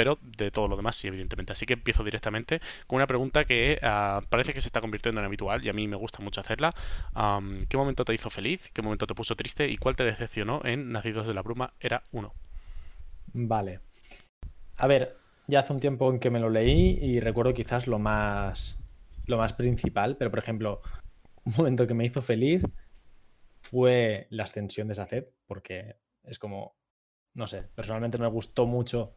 pero de todo lo demás sí, evidentemente. Así que empiezo directamente con una pregunta que ah, parece que se está convirtiendo en habitual y a mí me gusta mucho hacerla. ¿Qué momento te hizo feliz? ¿Qué momento te puso triste? ¿Y cuál te decepcionó en Nacidos de la Bruma? Era uno. Vale. A ver, ya hace un tiempo en que me lo leí y recuerdo quizás lo más, lo más principal, pero por ejemplo, un momento que me hizo feliz fue la ascensión de Saced, porque es como, no sé, personalmente me gustó mucho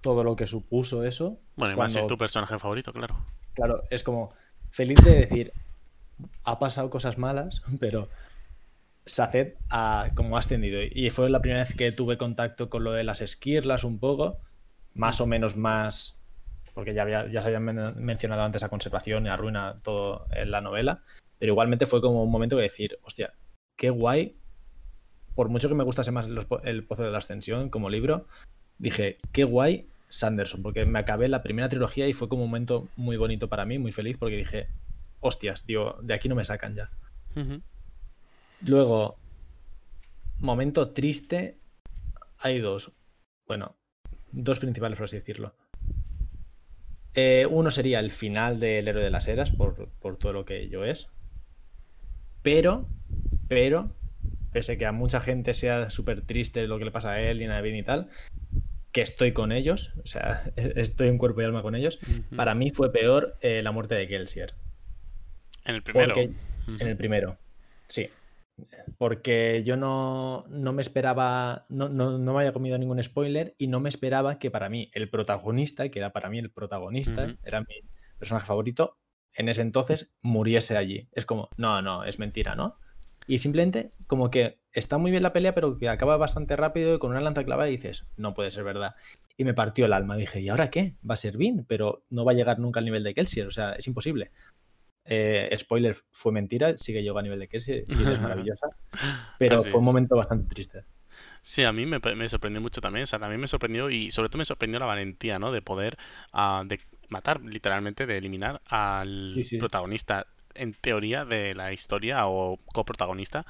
todo lo que supuso eso. Bueno, más si es tu personaje favorito, claro. Claro, es como feliz de decir, ha pasado cosas malas, [LAUGHS] pero Saced ha como ha ascendido. Y fue la primera vez que tuve contacto con lo de las esquirlas un poco, más o menos más, porque ya, había, ya se habían mencionado antes a conservación y a ruina todo en la novela, pero igualmente fue como un momento de decir, hostia, qué guay. Por mucho que me gustase más el Pozo de la Ascensión como libro, dije, qué guay Sanderson, porque me acabé la primera trilogía y fue como un momento muy bonito para mí, muy feliz, porque dije, hostias, tío, de aquí no me sacan ya. Luego, momento triste, hay dos. Bueno, dos principales, por así decirlo. Eh, uno sería el final del héroe de las eras, por, por todo lo que ello es. Pero, pero, pese que a mucha gente sea súper triste lo que le pasa a él y nada bien y tal, que estoy con ellos, o sea, [LAUGHS] estoy en cuerpo y alma con ellos, para mí fue peor eh, la muerte de Kelsier. En el primero. En el primero, sí. Porque yo no, no me esperaba, no, no, me había comido ningún spoiler y no me esperaba que para mí el protagonista, que era para mí el protagonista, era mi personaje favorito, en ese entonces muriese allí. Es como, no, no, es mentira, ¿no? Y simplemente como que está muy bien la pelea, pero que acaba bastante rápido y con una lanza clavada dices, no puede ser verdad. Y me partió el alma. Dije, ¿y ahora qué? Va a ser bien, pero no va a llegar nunca al nivel de Kelsier. O sea, es imposible. Eh, spoiler, fue mentira, sí que llegó a nivel de Kelsier y es [LAUGHS] maravillosa. Pero fue un momento bastante triste. Sí, a mí me, sorprendió mucho también. O sea, también me sorprendió y sobre todo me sorprendió la valentía, ¿no? De poder uh, de matar, literalmente, de eliminar al protagonista en teoría de la historia o coprotagonista.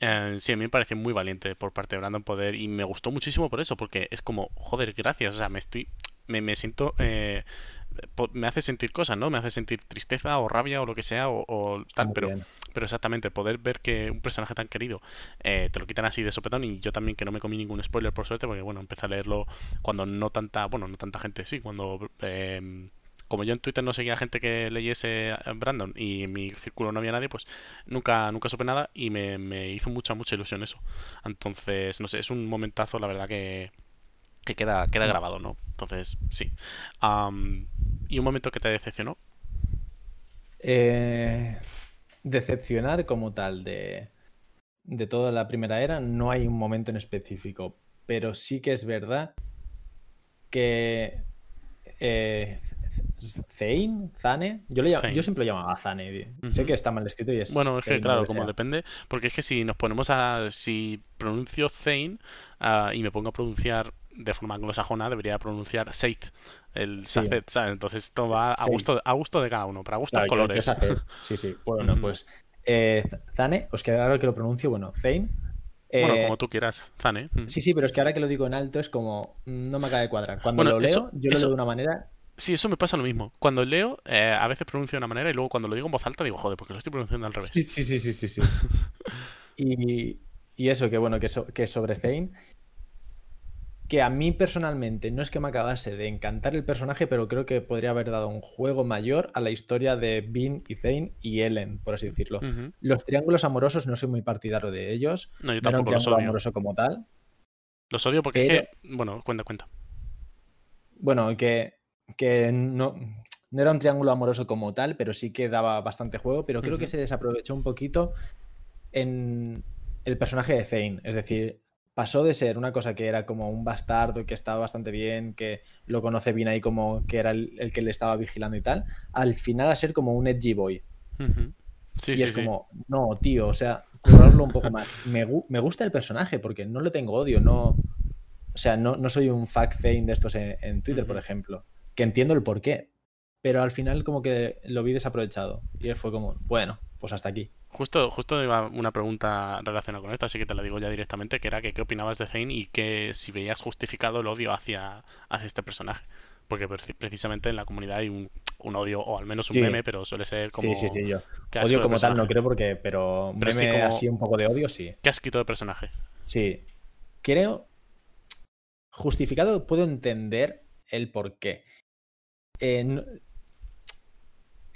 Eh, sí, a mí me parece muy valiente por parte de Brandon Poder y me gustó muchísimo por eso, porque es como, joder, gracias, o sea, me estoy, me, me siento, eh, me hace sentir cosas, ¿no? Me hace sentir tristeza o rabia o lo que sea o, tal, pero, pero exactamente, poder ver que un personaje tan querido eh, te lo quitan así de sopetón y yo también que no me comí ningún spoiler por suerte, porque bueno, empecé a leerlo cuando no tanta, bueno, no tanta gente, sí, cuando como yo en Twitter no seguía gente que leyese Brandon y en mi círculo no había nadie, pues nunca, nunca supe nada y me, hizo mucha, mucha ilusión eso. Entonces, no sé, es un momentazo, la verdad, que, que queda, queda grabado, ¿no? Entonces, sí. ¿Y un momento que te decepcionó? Eh, decepcionar como tal de, de toda la primera era, no hay un momento en específico. Pero sí que es verdad que eh, Zane, Zane, yo, le llamo, yo siempre lo llamaba Zane. Sé que está mal escrito y es. Bueno, es que claro, como depende, porque es que si nos ponemos a. Si pronuncio Zane uh, y me pongo a pronunciar de forma anglosajona, debería pronunciar Seith, el sí. Sacet, ¿sabes? Entonces esto va a gusto, a gusto de cada uno, para gusto de colores. Sí, sí. Bueno, pues. Eh, Zane, os que ahora que lo pronuncio, bueno, Zane. Bueno, como eh, tú quieras, Zane. Sí, sí, pero es que ahora que lo digo en alto es como. No me acaba de cuadrar. Cuando lo leo, yo lo leo de una manera Sí, eso me pasa lo mismo. Cuando leo, eh, a veces pronuncio de una manera y luego cuando lo digo en voz alta digo, joder, porque lo estoy pronunciando al revés. Sí, sí, sí, sí, sí. sí. [LAUGHS] y, y, eso, que bueno, que, que sobre Zane, que a mí personalmente no es que me acabase de encantar el personaje, pero creo que podría haber dado un juego mayor a la historia de Bean y Zane y Ellen, por así decirlo. Los triángulos amorosos no soy muy partidario de ellos. No, yo tampoco no era un triángulo amoroso como tal. Los odio porque es que... Bueno, cuenta, cuenta. Bueno, que que no, no era un triángulo amoroso como tal, pero sí que daba bastante juego, pero creo que se desaprovechó un poquito en el personaje de Zane. Es decir, pasó de ser una cosa que era como un bastardo que estaba bastante bien, que lo conoce bien ahí como que era el, que le estaba vigilando y tal, al final a ser como un edgy boy. y es como, no, tío, o sea, curarlo un poco más. Me, me, gusta el personaje porque no le tengo odio, no. O sea, no, no soy un Zane de estos en, Twitter, por ejemplo que entiendo el porqué, pero al final como que lo vi desaprovechado y fue como, bueno, pues hasta aquí. Justo, justo iba una pregunta relacionada con esto, así que te la digo ya directamente, que era que qué opinabas de Zane y que si veías justificado el odio hacia, hacia este personaje. Porque precisamente en la comunidad hay un, odio, o al menos un meme, pero suele ser como... Sí, sí, sí, yo. Odio como tal no creo porque, pero, meme así un poco de odio, sí. ¿Qué asquito de personaje? Sí. Creo... Justificado puedo entender el porqué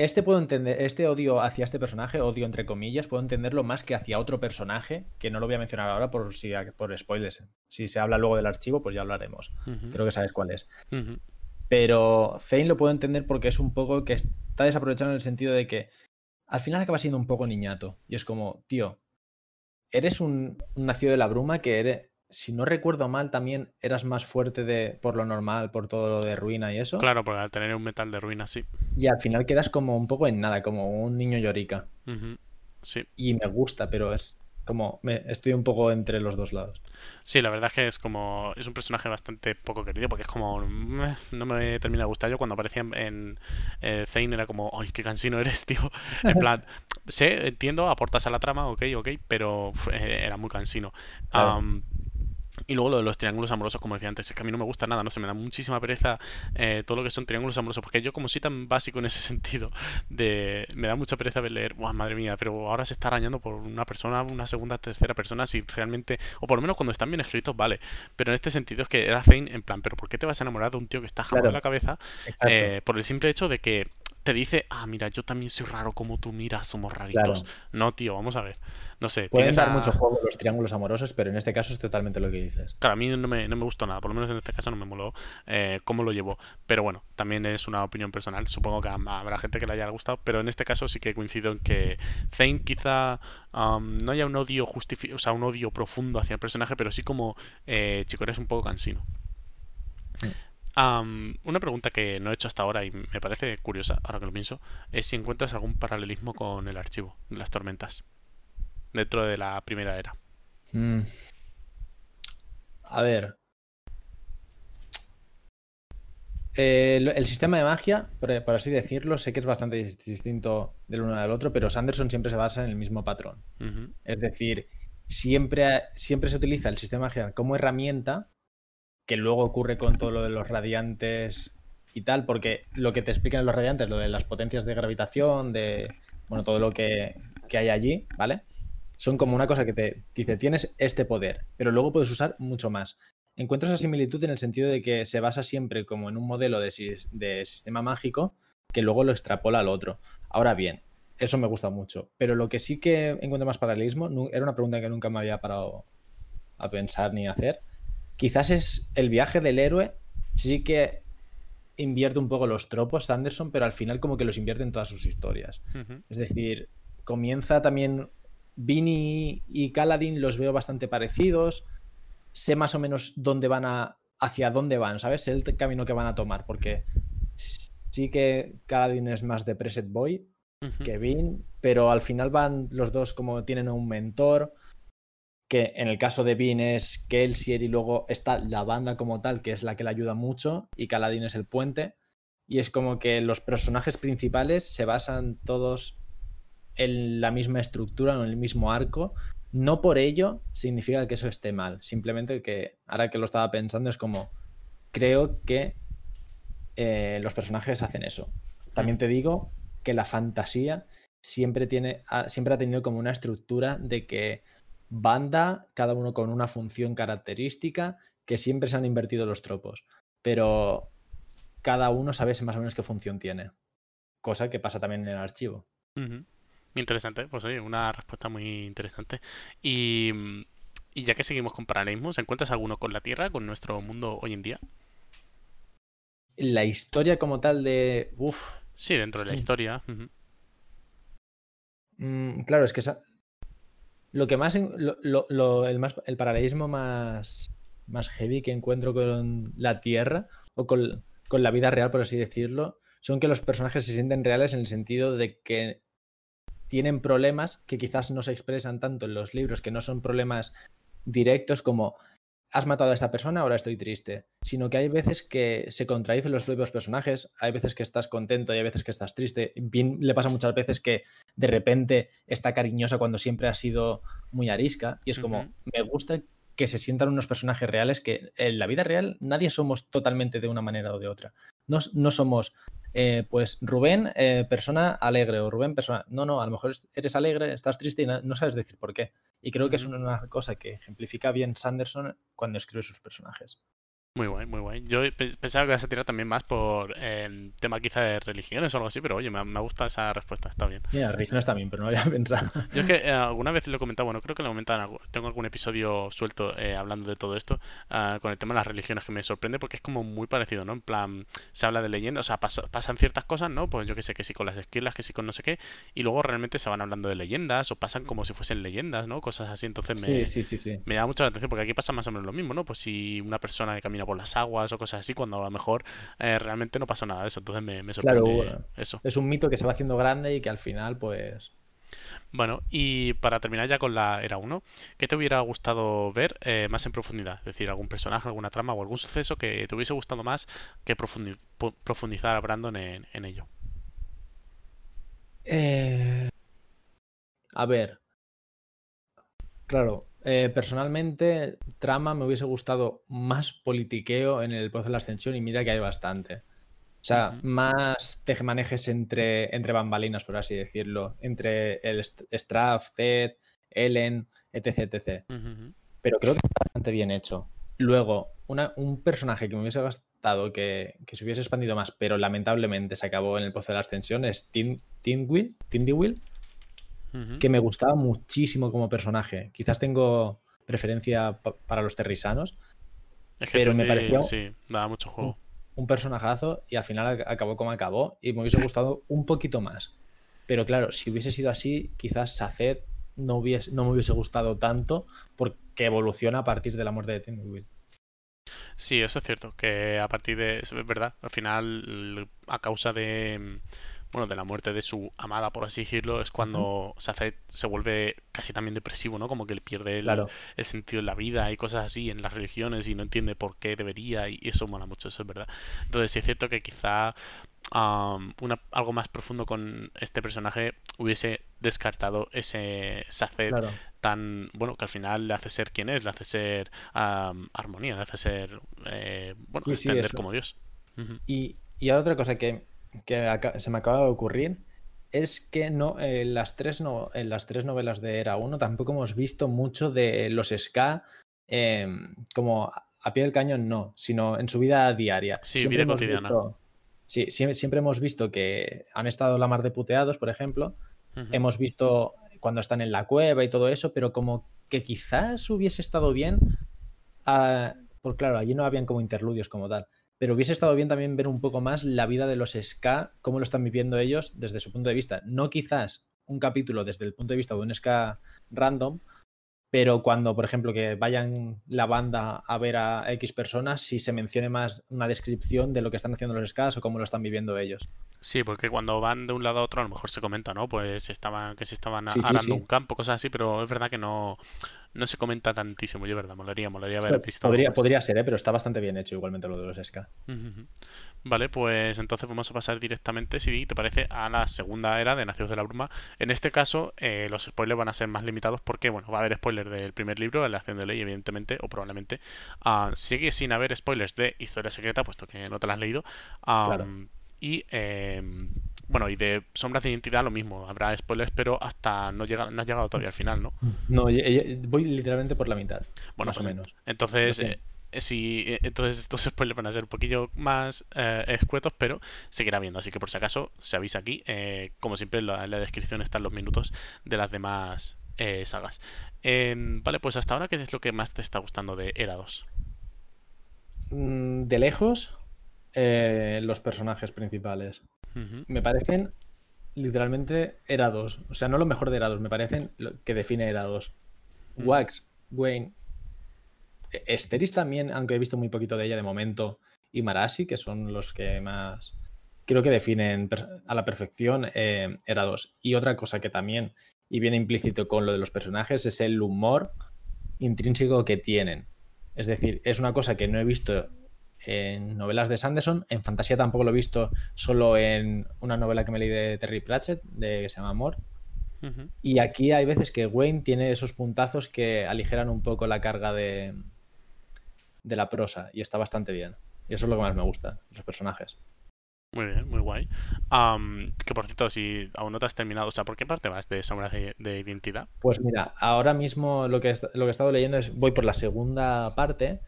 este puedo entender, este odio hacia este personaje, odio entre comillas, puedo entenderlo más que hacia otro personaje, que no lo voy a mencionar ahora por si por spoilers. Si se habla luego del archivo, pues ya hablaremos. Creo que sabes cuál es. Pero Zane lo puedo entender porque es un poco que está desaprovechado en el sentido de que al final acaba siendo un poco niñato. Y es como, tío, eres un nacido de la bruma que eres, si no recuerdo mal, también eras más fuerte de por lo normal, por todo lo de ruina y eso. Claro, porque al tener un metal de ruina, sí. Y al final quedas como un poco en nada, como un niño llorica. Sí. Y me gusta, pero es como me, estoy un poco entre los dos lados. Sí, la verdad es que es como es un personaje bastante poco querido porque es como no me termina de gustar yo cuando aparecía en, eh, Zane era como ay qué cansino eres tío [LAUGHS] en plan sé entiendo aportas a la trama ok ok pero era muy cansino y luego lo de los triángulos amorosos, como decía antes, es que a mí no me gusta nada, no se me da muchísima pereza eh, todo lo que son triángulos amorosos, porque yo como soy tan básico en ese [LAUGHS] sentido, de me da mucha pereza ver leer, madre mía, pero ahora se está arañando por una persona, una segunda, tercera persona, si realmente, o por lo menos cuando están bien escritos, vale, pero en este sentido es que era Zane en plan, pero ¿por qué te vas a enamorar de un tío que está jalado en la cabeza? Eh, por el simple hecho de que te dice, ah, mira, yo también soy raro como tú, mira, somos raritos. No, tío, vamos a ver. No sé. Pueden dar mucho juego los triángulos amorosos, pero en este caso es totalmente lo que dices. Claro, a mí no me, no me gustó nada, por lo menos en este caso no me moló eh, cómo lo llevó. Pero bueno, también es una opinión personal. Supongo que habrá gente que le haya gustado, pero en este caso sí que coincido en que Zane quizá um, no haya un odio justificado, o sea, un odio profundo hacia el personaje, pero sí como eh, Chico eres un poco cansino. Una pregunta que no he hecho hasta ahora y me parece curiosa, ahora que lo pienso, es si encuentras algún paralelismo con el archivo de las tormentas dentro de la primera era. Mm. A ver. el, sistema de magia, por, así decirlo, sé que es bastante distinto del uno del otro, pero Sanderson siempre se basa en el mismo patrón. Es decir, siempre, siempre se utiliza el sistema de magia como herramienta que luego ocurre con todo lo de los radiantes y tal, porque lo que te explican los radiantes, lo de las potencias de gravitación, de, bueno, todo lo que, hay allí, ¿vale? Son como una cosa que te dice, tienes este poder, pero luego puedes usar mucho más. Encuentro esa similitud en el sentido de que se basa siempre como en un modelo de, de sistema mágico que luego lo extrapola al otro. Ahora bien, eso me gusta mucho, pero lo que sí que encuentro más paralelismo, era una pregunta que nunca me había parado a pensar ni hacer, Quizás es el viaje del héroe, sí que invierte un poco los tropos Sanderson, pero al final como que los invierte en todas sus historias. Es decir, comienza también Vini y Kaladin los veo bastante parecidos. Sé más o menos dónde van a. hacia dónde van, ¿sabes? Sé el camino que van a tomar. Porque sí que Kaladin es más de Preset Boy que Vin, pero al final van los dos como tienen un mentor. Que en el caso de Vin es Kelsier y luego está la banda como tal, que es la que le ayuda mucho, y Kaladin es el puente. Y es como que los personajes principales se basan todos en la misma estructura, en el mismo arco. No por ello significa que eso esté mal. Simplemente que ahora que lo estaba pensando es como, creo que eh, los personajes hacen eso. También te digo que la fantasía siempre, tiene, siempre ha tenido como una estructura de que banda, cada uno con una función característica, que siempre se han invertido los tropos. Pero cada uno sabe más o menos qué función tiene. Cosa que pasa también en el archivo. Interesante, pues oye, una respuesta muy interesante. Y, y ya que seguimos con paralelismos, ¿encuentras alguno con la Tierra, con nuestro mundo hoy en día? La historia como tal de... Uf. Sí, dentro de la historia. Mm, claro, es que lo que más, lo, el más... El paralelismo más, más heavy que encuentro con la Tierra o con, con la vida real, por así decirlo, son que los personajes se sienten reales en el sentido de que tienen problemas que quizás no se expresan tanto en los libros, que no son problemas directos como has matado a esta persona, ahora estoy triste, sino que hay veces que se contradicen los propios personajes, hay veces que estás contento y hay veces que estás triste. Bien le pasa muchas veces que de repente está cariñosa cuando siempre ha sido muy arisca y es como, me gusta que se sientan unos personajes reales que en la vida real nadie somos totalmente de una manera o de otra. No, no somos eh, pues Rubén, eh, persona alegre, o Rubén, persona. No, no, a lo mejor eres alegre, estás triste y no, sabes decir por qué. Y creo que es una cosa que ejemplifica bien Sanderson cuando escribe sus personajes. Muy guay, muy guay. Yo pensaba que ibas a tirar también más por el tema quizá de religiones o algo así, pero oye, me, me gusta esa respuesta, está bien. Mira, religiones también, pero no había [LAUGHS] pensado. Yo es que eh, alguna vez lo he comentado, bueno, creo que lo he comentado, tengo algún episodio suelto eh, hablando de todo esto, ah, con el tema de las religiones que me sorprende porque es como muy parecido, ¿no? En plan, se habla de leyendas, o sea, pasan ciertas cosas, ¿no? Pues yo que sé, que sí con las esquilas, que sí con no sé qué, y luego realmente se van hablando de leyendas o pasan como si fuesen leyendas, ¿no? Cosas así, entonces me, sí, sí, sí, me llama mucho la atención porque aquí pasa más o menos lo mismo, ¿no? Pues si una persona que por las aguas o cosas así, cuando a lo mejor eh, realmente no pasa nada de eso. Entonces me, sorprende eso. Es un mito que se va haciendo grande y que al final, pues. Bueno, y para terminar ya con la era 1, ¿qué te hubiera gustado ver eh, más en profundidad? Es decir, algún personaje, alguna trama o algún suceso que te hubiese gustado más que profundizar a Brandon en, ello. Eh, a ver. Claro, eh, personalmente, trama me hubiese gustado más politiqueo en el proceso de la ascensión y mira que hay bastante. O sea, más tejemanejes entre, entre bambalinas, por así decirlo. Entre el Straff, Zed, Ellen, etc. etc. Pero creo que está bastante bien hecho. Luego, un personaje que me hubiese gustado que, se hubiese expandido más, pero lamentablemente se acabó en el proceso de la ascensión, es Que me gustaba muchísimo como personaje. Quizás tengo preferencia para los terrisanos, pero me pareció sí, daba mucho juego. Un, personajazo y al final acabó como acabó y me hubiese gustado un poquito más. Pero claro, si hubiese sido así, quizás Saced no, hubiese, no me hubiese gustado tanto porque evoluciona a partir de la muerte de Tim. Sí, eso es cierto, que a partir de... Es verdad, al final, a causa de bueno, de la muerte de su amada, por así decirlo, es cuando se hace, se vuelve casi también depresivo, ¿no? Como que le pierde el, sentido de la vida y cosas así en las religiones y no entiende por qué debería y eso mola mucho, eso es verdad. Entonces sí es cierto que quizá algo más profundo con este personaje hubiese descartado ese Saced tan bueno que al final le hace ser quien es, le hace ser armonía, le hace ser eh, bueno, extender como Dios. y, y otra cosa que que se me acaba de ocurrir es que no, en, las tres no, en las tres novelas de Era 1 tampoco hemos visto mucho de los Ska em, como a pie del cañón, no, sino en su vida diaria. Sí, siempre vida cotidiana. sí, siempre, hemos visto que han estado la mar de puteados, por ejemplo. Hemos visto cuando están en la cueva y todo eso, pero como que quizás hubiese estado bien. Uh, pues claro, allí no habían como interludios como tal pero hubiese estado bien también ver un poco más la vida de los SK, cómo lo están viviendo ellos desde su punto de vista. No quizás un capítulo desde el punto de vista de un SK random, pero cuando, por ejemplo, que vayan la banda a ver a X personas, si se mencione más una descripción de lo que están haciendo los SKs o cómo lo están viviendo ellos. Sí, porque cuando van de un lado a otro a lo mejor se comenta, ¿no? Pues estaban, que se estaban arando un campo, cosas así, pero es verdad que no, no se comenta tantísimo, yo verdad, molaría, molaría haber visto. Podría, podría ser, ¿eh? pero está bastante bien hecho igualmente lo de los SK. Vale, pues entonces vamos a pasar directamente, si te parece, a la segunda era de Nacidos de la Bruma. En este caso, eh, los spoilers van a ser más limitados porque, bueno, va a haber spoilers del primer libro, la acción de ley, evidentemente, o probablemente. Uh, sigue sin haber spoilers de Historia Secreta, puesto que no te la has leído. claro y em, bueno, y de Sombras de Identidad lo mismo, habrá spoilers, pero hasta no, llega, no has llegado todavía al final, ¿no? No, voy literalmente por la mitad, bueno, más o pues, menos. Entonces, eh, si, eh, entonces estos [LAUGHS] spoilers van a ser un poquillo más eh, escuetos, pero seguirá viendo. Así que por si acaso, se avisa aquí. como siempre, en la, descripción están los minutos de las demás sagas. Em, vale, pues hasta ahora, ¿qué es lo que más te está gustando de Era 2? Mm, de lejos, eh, los personajes principales. Me parecen literalmente Erados. O sea, no lo mejor de Erados, me parecen lo que define Erados. Wax, Wayne, Esteris también, aunque he visto muy poquito de ella de momento, y Marasi, que son los que más creo que definen a la perfección eh, Erados. Y otra cosa que también, y viene implícito con lo de los personajes, es el humor intrínseco que tienen. Es decir, es una cosa que no he visto en novelas de Sanderson. En fantasía tampoco lo he visto, solo en una novela que me leí de Terry Pratchett, de, que se llama Amor. Y aquí hay veces que Wayne tiene esos puntazos que aligeran un poco la carga de, de la prosa y está bastante bien. Y eso es lo que más me gusta, los personajes. Muy bien, muy guay. que por cierto, si aún no te has terminado, o sea, ¿por qué parte vas de Sombras de, Identidad? Pues mira, ahora mismo lo que, lo que he estado leyendo es, voy por la segunda parte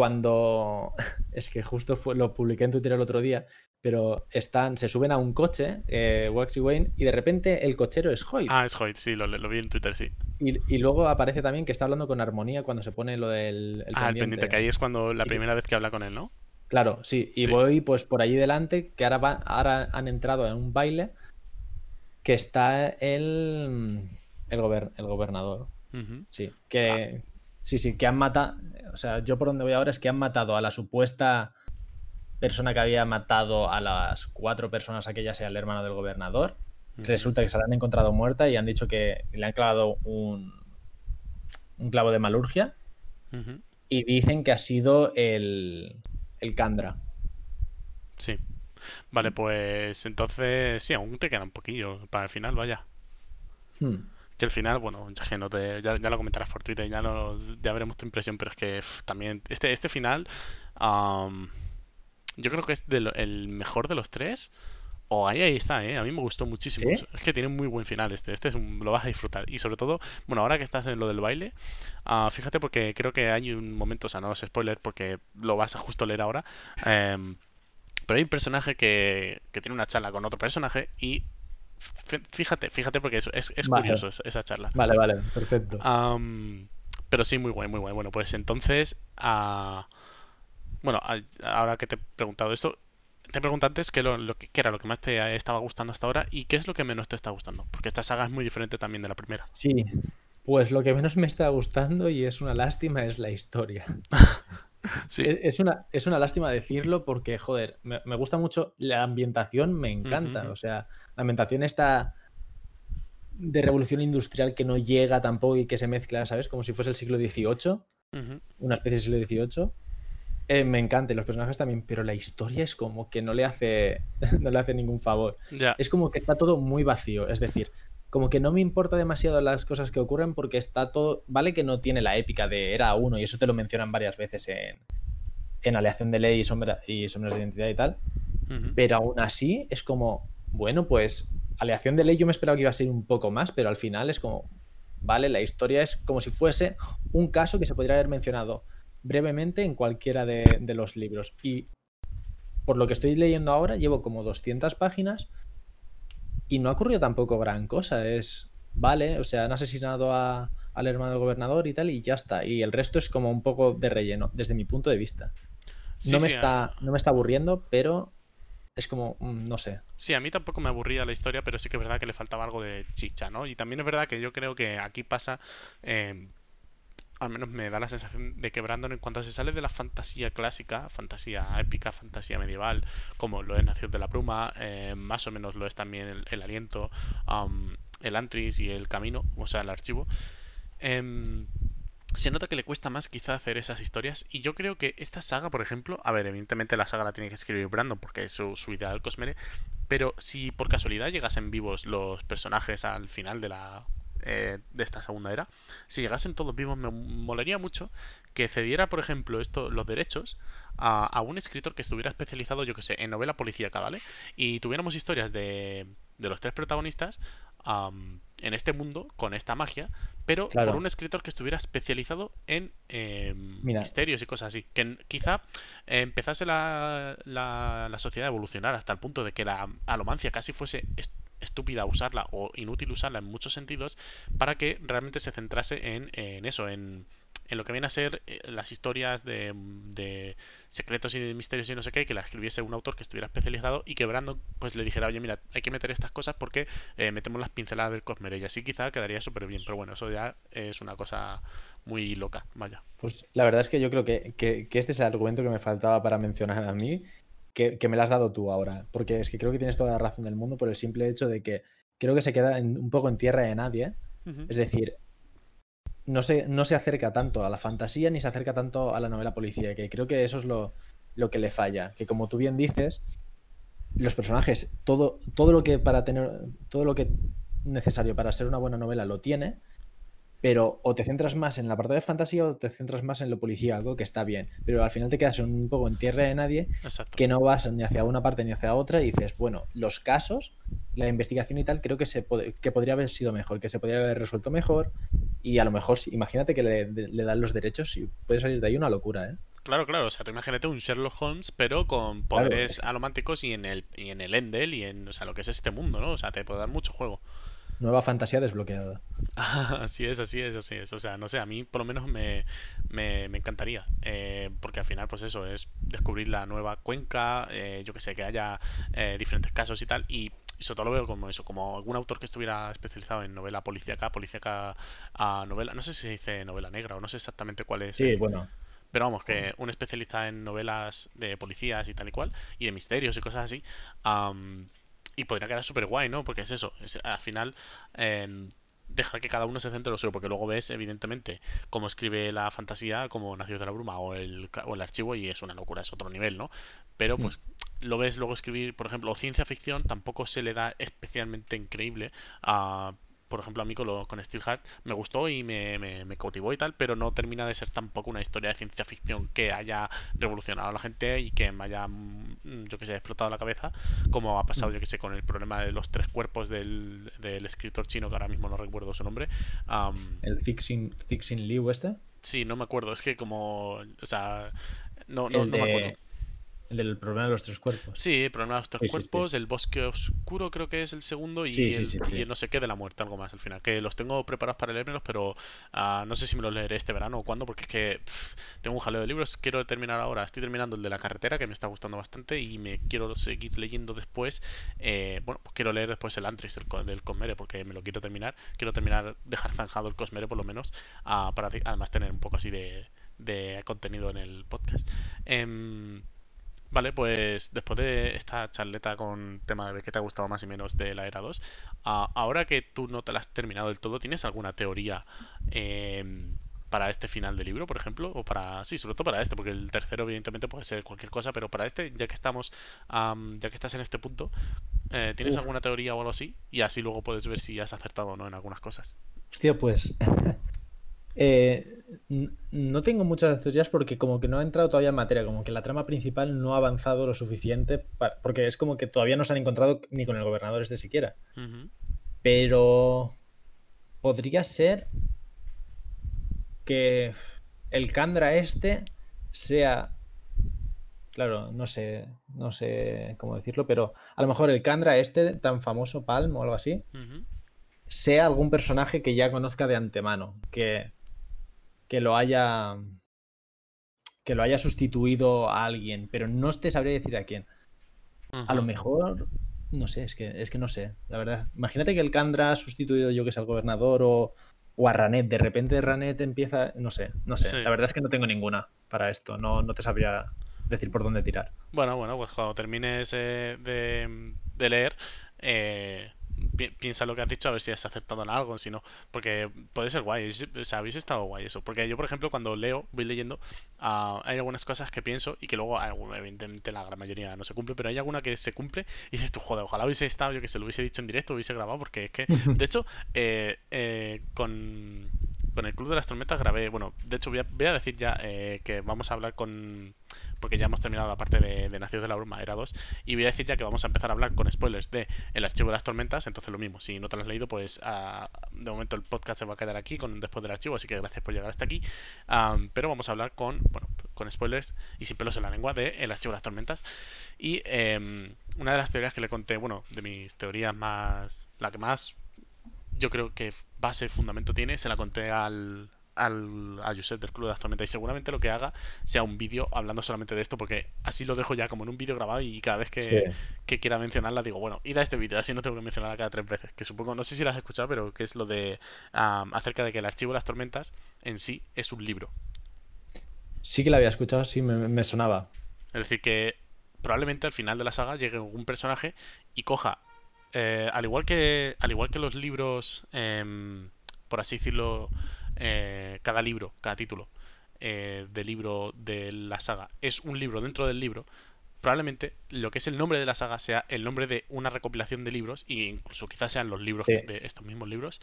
cuando [LAUGHS] es que justo fue, lo publiqué en Twitter el otro día, pero están, se suben a un coche, eh, Wax y Wayne, y de repente el cochero es Hoyt. Ah, es Hoyt, sí, lo, vi en Twitter, sí. Y, luego aparece también que está hablando con Armonía cuando se pone lo del ah, el pendiente, que ahí es cuando la primera vez que habla con él, ¿no? Claro, sí, y voy pues por allí delante, que ahora, ahora han entrado en un baile que está el, el, el gobernador. Sí, que, Sí, sí, que han matado. O sea, yo por donde voy ahora es que han matado a la supuesta persona que había matado a las cuatro personas, aquella sea el hermano del gobernador. Resulta que se la han encontrado muerta y han dicho que le han clavado un, un clavo de malurgia. Y dicen que ha sido el, el Kandra. Sí. Vale, pues entonces sí, aún te queda un poquillo para el final, vaya. Hmm. Que al final, bueno, ya, lo comentarás por Twitter, ya, ya veremos tu impresión, pero es que también este, este final yo creo que es el mejor de los tres. O ahí, ahí está, ¿eh? A mí me gustó muchísimo. Es que tiene un muy buen final este. Este es lo vas a disfrutar. Y sobre todo, bueno, ahora que estás en lo del baile, uh, fíjate porque creo que hay un momento, o sea, no es spoiler porque lo vas a justo leer ahora. Em, pero hay un personaje que, que tiene una charla con otro personaje y Fíjate, fíjate porque es, es, curioso esa charla. Vale, vale, perfecto. pero sí, muy guay, muy guay. Bueno, pues entonces, uh, bueno, ahora que te he preguntado esto, te pregunto antes qué, lo, que, era lo que más te estaba gustando hasta ahora y qué es lo que menos te está gustando. Porque esta saga es muy diferente también de la primera. Sí, pues lo que menos me está gustando y es una lástima es la historia. [LAUGHS] Es, una, es una lástima decirlo porque, joder, me, gusta mucho la ambientación, me encanta. O sea, la ambientación está de revolución industrial que no llega tampoco y que se mezcla, ¿sabes? Como si fuese el siglo XVIII, una especie de siglo XVIII. Eh, me encanta, los personajes también, pero la historia es como que no le hace, [LAUGHS] no le hace ningún favor. Es como que está todo muy vacío. Es decir, como que no me importa demasiado las cosas que ocurren porque está todo. Vale que no tiene la épica de Era uno, y eso te lo mencionan varias veces en, en Aleación de Ley y, sombra, y Sombras de Identidad y tal. Pero aún así es como, bueno, pues Aleación de Ley yo me esperaba que iba a ser un poco más, pero al final es como, vale, la historia es como si fuese un caso que se podría haber mencionado brevemente en cualquiera de, de los libros. Y por lo que estoy leyendo ahora, llevo como 200 páginas y no ha ocurrido tampoco gran cosa. Es, vale, o sea, han asesinado al hermano del gobernador y tal, y ya está. Y el resto es como un poco de relleno, desde mi punto de vista. no, me está, no me está aburriendo, pero es como, mm, no sé. Sí, a mí tampoco me aburría la historia, pero sí que es verdad que le faltaba algo de chicha, ¿no? Y también es verdad que yo creo que aquí pasa, eh, al menos me da la sensación de que Brandon en cuanto se sale de la fantasía clásica, fantasía épica, fantasía medieval, como lo es Nación de la Bruma, eh, más o menos lo es también el, aliento, el Antris y el Camino, o sea, el archivo. Em, se nota que le cuesta más quizá hacer esas historias y yo creo que esta saga, por ejemplo, a ver, evidentemente la saga la tiene que escribir Brandon porque es su, su idea del Cosmere, pero si por casualidad llegasen vivos los personajes al final de la eh, de esta segunda era, si llegasen todos vivos me molaría mucho que cediera, por ejemplo, esto, los derechos a, a un escritor que estuviera especializado, yo que sé, en novela policíaca, ¿vale? Y tuviéramos historias de, de los tres protagonistas en este mundo, con esta magia, pero por un escritor que estuviera especializado en em, misterios y cosas así. Que quizá empezase la, la, sociedad a evolucionar hasta el punto de que la alomancia casi fuese estúpida usarla o inútil usarla en muchos sentidos para que realmente se centrase en, en eso, en en lo que viene a ser eh, las historias de, secretos y de misterios y no sé qué, que la escribiese un autor que estuviera especializado y que Brandon pues le dijera, oye, mira, hay que meter estas cosas porque eh, metemos las pinceladas del Cosmere y así quizá quedaría súper bien, pero bueno, eso ya es una cosa muy loca, vaya. Pues la verdad es que yo creo que, este es el argumento que me faltaba para mencionar a mí, que, me lo has dado tú ahora, porque es que creo que tienes toda la razón del mundo por el simple hecho de que creo que se queda un poco en tierra de nadie, es decir, no se, no se acerca tanto a la fantasía ni se acerca tanto a la novela policía, que creo que eso es lo, lo que le falla. Que como tú bien dices, los personajes, todo, todo lo que para tener, todo lo que necesario para ser una buena novela lo tiene, pero o te centras más en la parte de fantasía o te centras más en lo policíaco, que está bien, pero al final te quedas un poco en tierra de nadie, que no vas ni hacia una parte ni hacia otra y dices, bueno, los casos, la investigación y tal, creo que, se que podría haber sido mejor, que se podría haber resuelto mejor y a lo mejor, imagínate que le, dan los derechos y puede salir de ahí una locura, ¿eh? Claro, claro, o sea, tú imagínate un Sherlock Holmes, pero con poderes alománticos y en el y en el Endel y en, o sea, lo que es este mundo, ¿no? O sea, te puede dar mucho juego. Nueva fantasía desbloqueada. [LAUGHS] así es, así es, así es. O sea, no sé, a mí por lo menos me, me, encantaría. Eh, porque al final, pues eso, es descubrir la nueva cuenca, eh, yo que sé, que haya eh, diferentes casos y tal. Y, sobre todo lo veo como eso, como algún autor que estuviera especializado en novela policíaca, policíaca a novela, no sé si se dice novela negra o no sé exactamente cuál es. Sí, bueno. Pero vamos, que un especialista en novelas de policías y tal y cual, y de misterios y cosas así, y podría quedar súper guay, ¿no? Porque es eso, al final em, dejar que cada uno se centre en lo suyo, porque luego ves, evidentemente, cómo escribe la fantasía, como Nacido de la Bruma o el, o el archivo, y es una locura, es otro nivel, ¿no? Pero pues mm. lo ves luego escribir, por ejemplo, ciencia ficción, tampoco se le da especialmente increíble a por ejemplo, a mí con, lo, con Steelheart me gustó y me, me, cautivó y tal, pero no termina de ser tampoco una historia de ciencia ficción que haya revolucionado a la gente y que me haya, mm, yo que sé, explotado la cabeza, como ha pasado, mm. yo que sé, con el problema de los tres cuerpos del, del escritor chino, que ahora mismo no recuerdo su nombre. ¿El Fixin, Liu este? Sí, no me acuerdo, es que como, o sea, no, no, no me acuerdo. El del problema de los tres cuerpos. Sí, el problema de los tres cuerpos, el bosque oscuro creo que es el segundo y, el, no sé qué de la muerte, algo más al final. Que los tengo preparados para leérmelos, pero uh, no sé si me los leeré este verano o cuándo, porque es que tengo un jaleo de libros. Quiero terminar ahora, estoy terminando el de la carretera, que me está gustando bastante, y me quiero seguir leyendo después. Eh, bueno, pues quiero leer después el Antris del, del, Cosmere, porque me lo quiero terminar. Quiero terminar, dejar zanjado el Cosmere por lo menos, uh, para además tener un poco así de, de contenido en el podcast. Eh, Vale, pues después de esta charleta con tema de qué te ha gustado más y menos de la era 2, ahora que tú no te la has terminado del todo, ¿tienes alguna teoría em, para este final del libro, por ejemplo? O para. Sí, sobre todo para este, porque el tercero, evidentemente, puede ser cualquier cosa, pero para este, ya que estamos. ya que estás en este punto, eh, ¿tienes alguna teoría o algo así? Y así luego puedes ver si has acertado o no en algunas cosas. Hostia, pues. [LAUGHS] Eh, no tengo muchas teorías porque como que no ha entrado todavía en materia, como que la trama principal no ha avanzado lo suficiente, porque es como que todavía no se han encontrado ni con el gobernador este siquiera. Pero podría ser que el Kandra este sea... Claro, no sé, no sé cómo decirlo, pero a lo mejor el Kandra este tan famoso, Palm o algo así, sea algún personaje que ya conozca de antemano, que que lo haya que lo haya sustituido a alguien, pero no te sabría decir a quién. A lo mejor, no sé, es que, es que no sé, la verdad. Imagínate que el Candra ha sustituido yo que es al gobernador o, o a Ranet. De repente Ranet empieza, no sé, no sé. La verdad es que no tengo ninguna para esto. No, no te sabría decir por dónde tirar. Bueno, bueno, pues cuando termines eh, de, de, leer, eh, piensa lo que has dicho a ver si has acertado en algo, si no, porque puede ser guay, o sea, habéis estado guay eso, porque yo por ejemplo cuando leo, voy leyendo, uh, hay algunas cosas que pienso y que luego, evidentemente la gran mayoría no se cumple, pero hay alguna que se cumple y dices tú, joder, ojalá hubiese estado, yo que se lo hubiese dicho en directo, hubiese grabado, porque es que, [LAUGHS] de hecho, eh, eh, con, con el Club de las Tormentas grabé, bueno, de hecho voy a, voy a decir ya eh, que vamos a hablar con porque ya hemos terminado la parte de, de Nacidos de la Bruma, era 2, y voy a decir ya que vamos a empezar a hablar con spoilers de el archivo de las tormentas, entonces lo mismo, si no te lo has leído, pues uh, de momento el podcast se va a quedar aquí con después del archivo, así que gracias por llegar hasta aquí, pero vamos a hablar con, bueno, con spoilers y sin pelos en la lengua de el archivo de las tormentas, y um, una de las teorías que le conté, bueno, de mis teorías más, la que más yo creo que base, fundamento tiene, se la conté al, al, a Josep del Club de las Tormentas y seguramente lo que haga sea un vídeo hablando solamente de esto porque así lo dejo ya como en un vídeo grabado y cada vez que, quiera mencionarla digo, bueno, id a este vídeo, así no tengo que mencionarla cada tres veces, que supongo, no sé si la has escuchado, pero que es lo de acerca de que el archivo de las tormentas en sí es un libro. Sí que la había escuchado, sí, me, sonaba. Es decir, que probablemente al final de la saga llegue un personaje y coja, eh, al igual que al igual que los libros, em, por así decirlo, eh, cada libro, cada título eh, del libro de la saga es un libro dentro del libro, probablemente lo que es el nombre de la saga sea el nombre de una recopilación de libros, e incluso quizás sean los libros de estos mismos libros,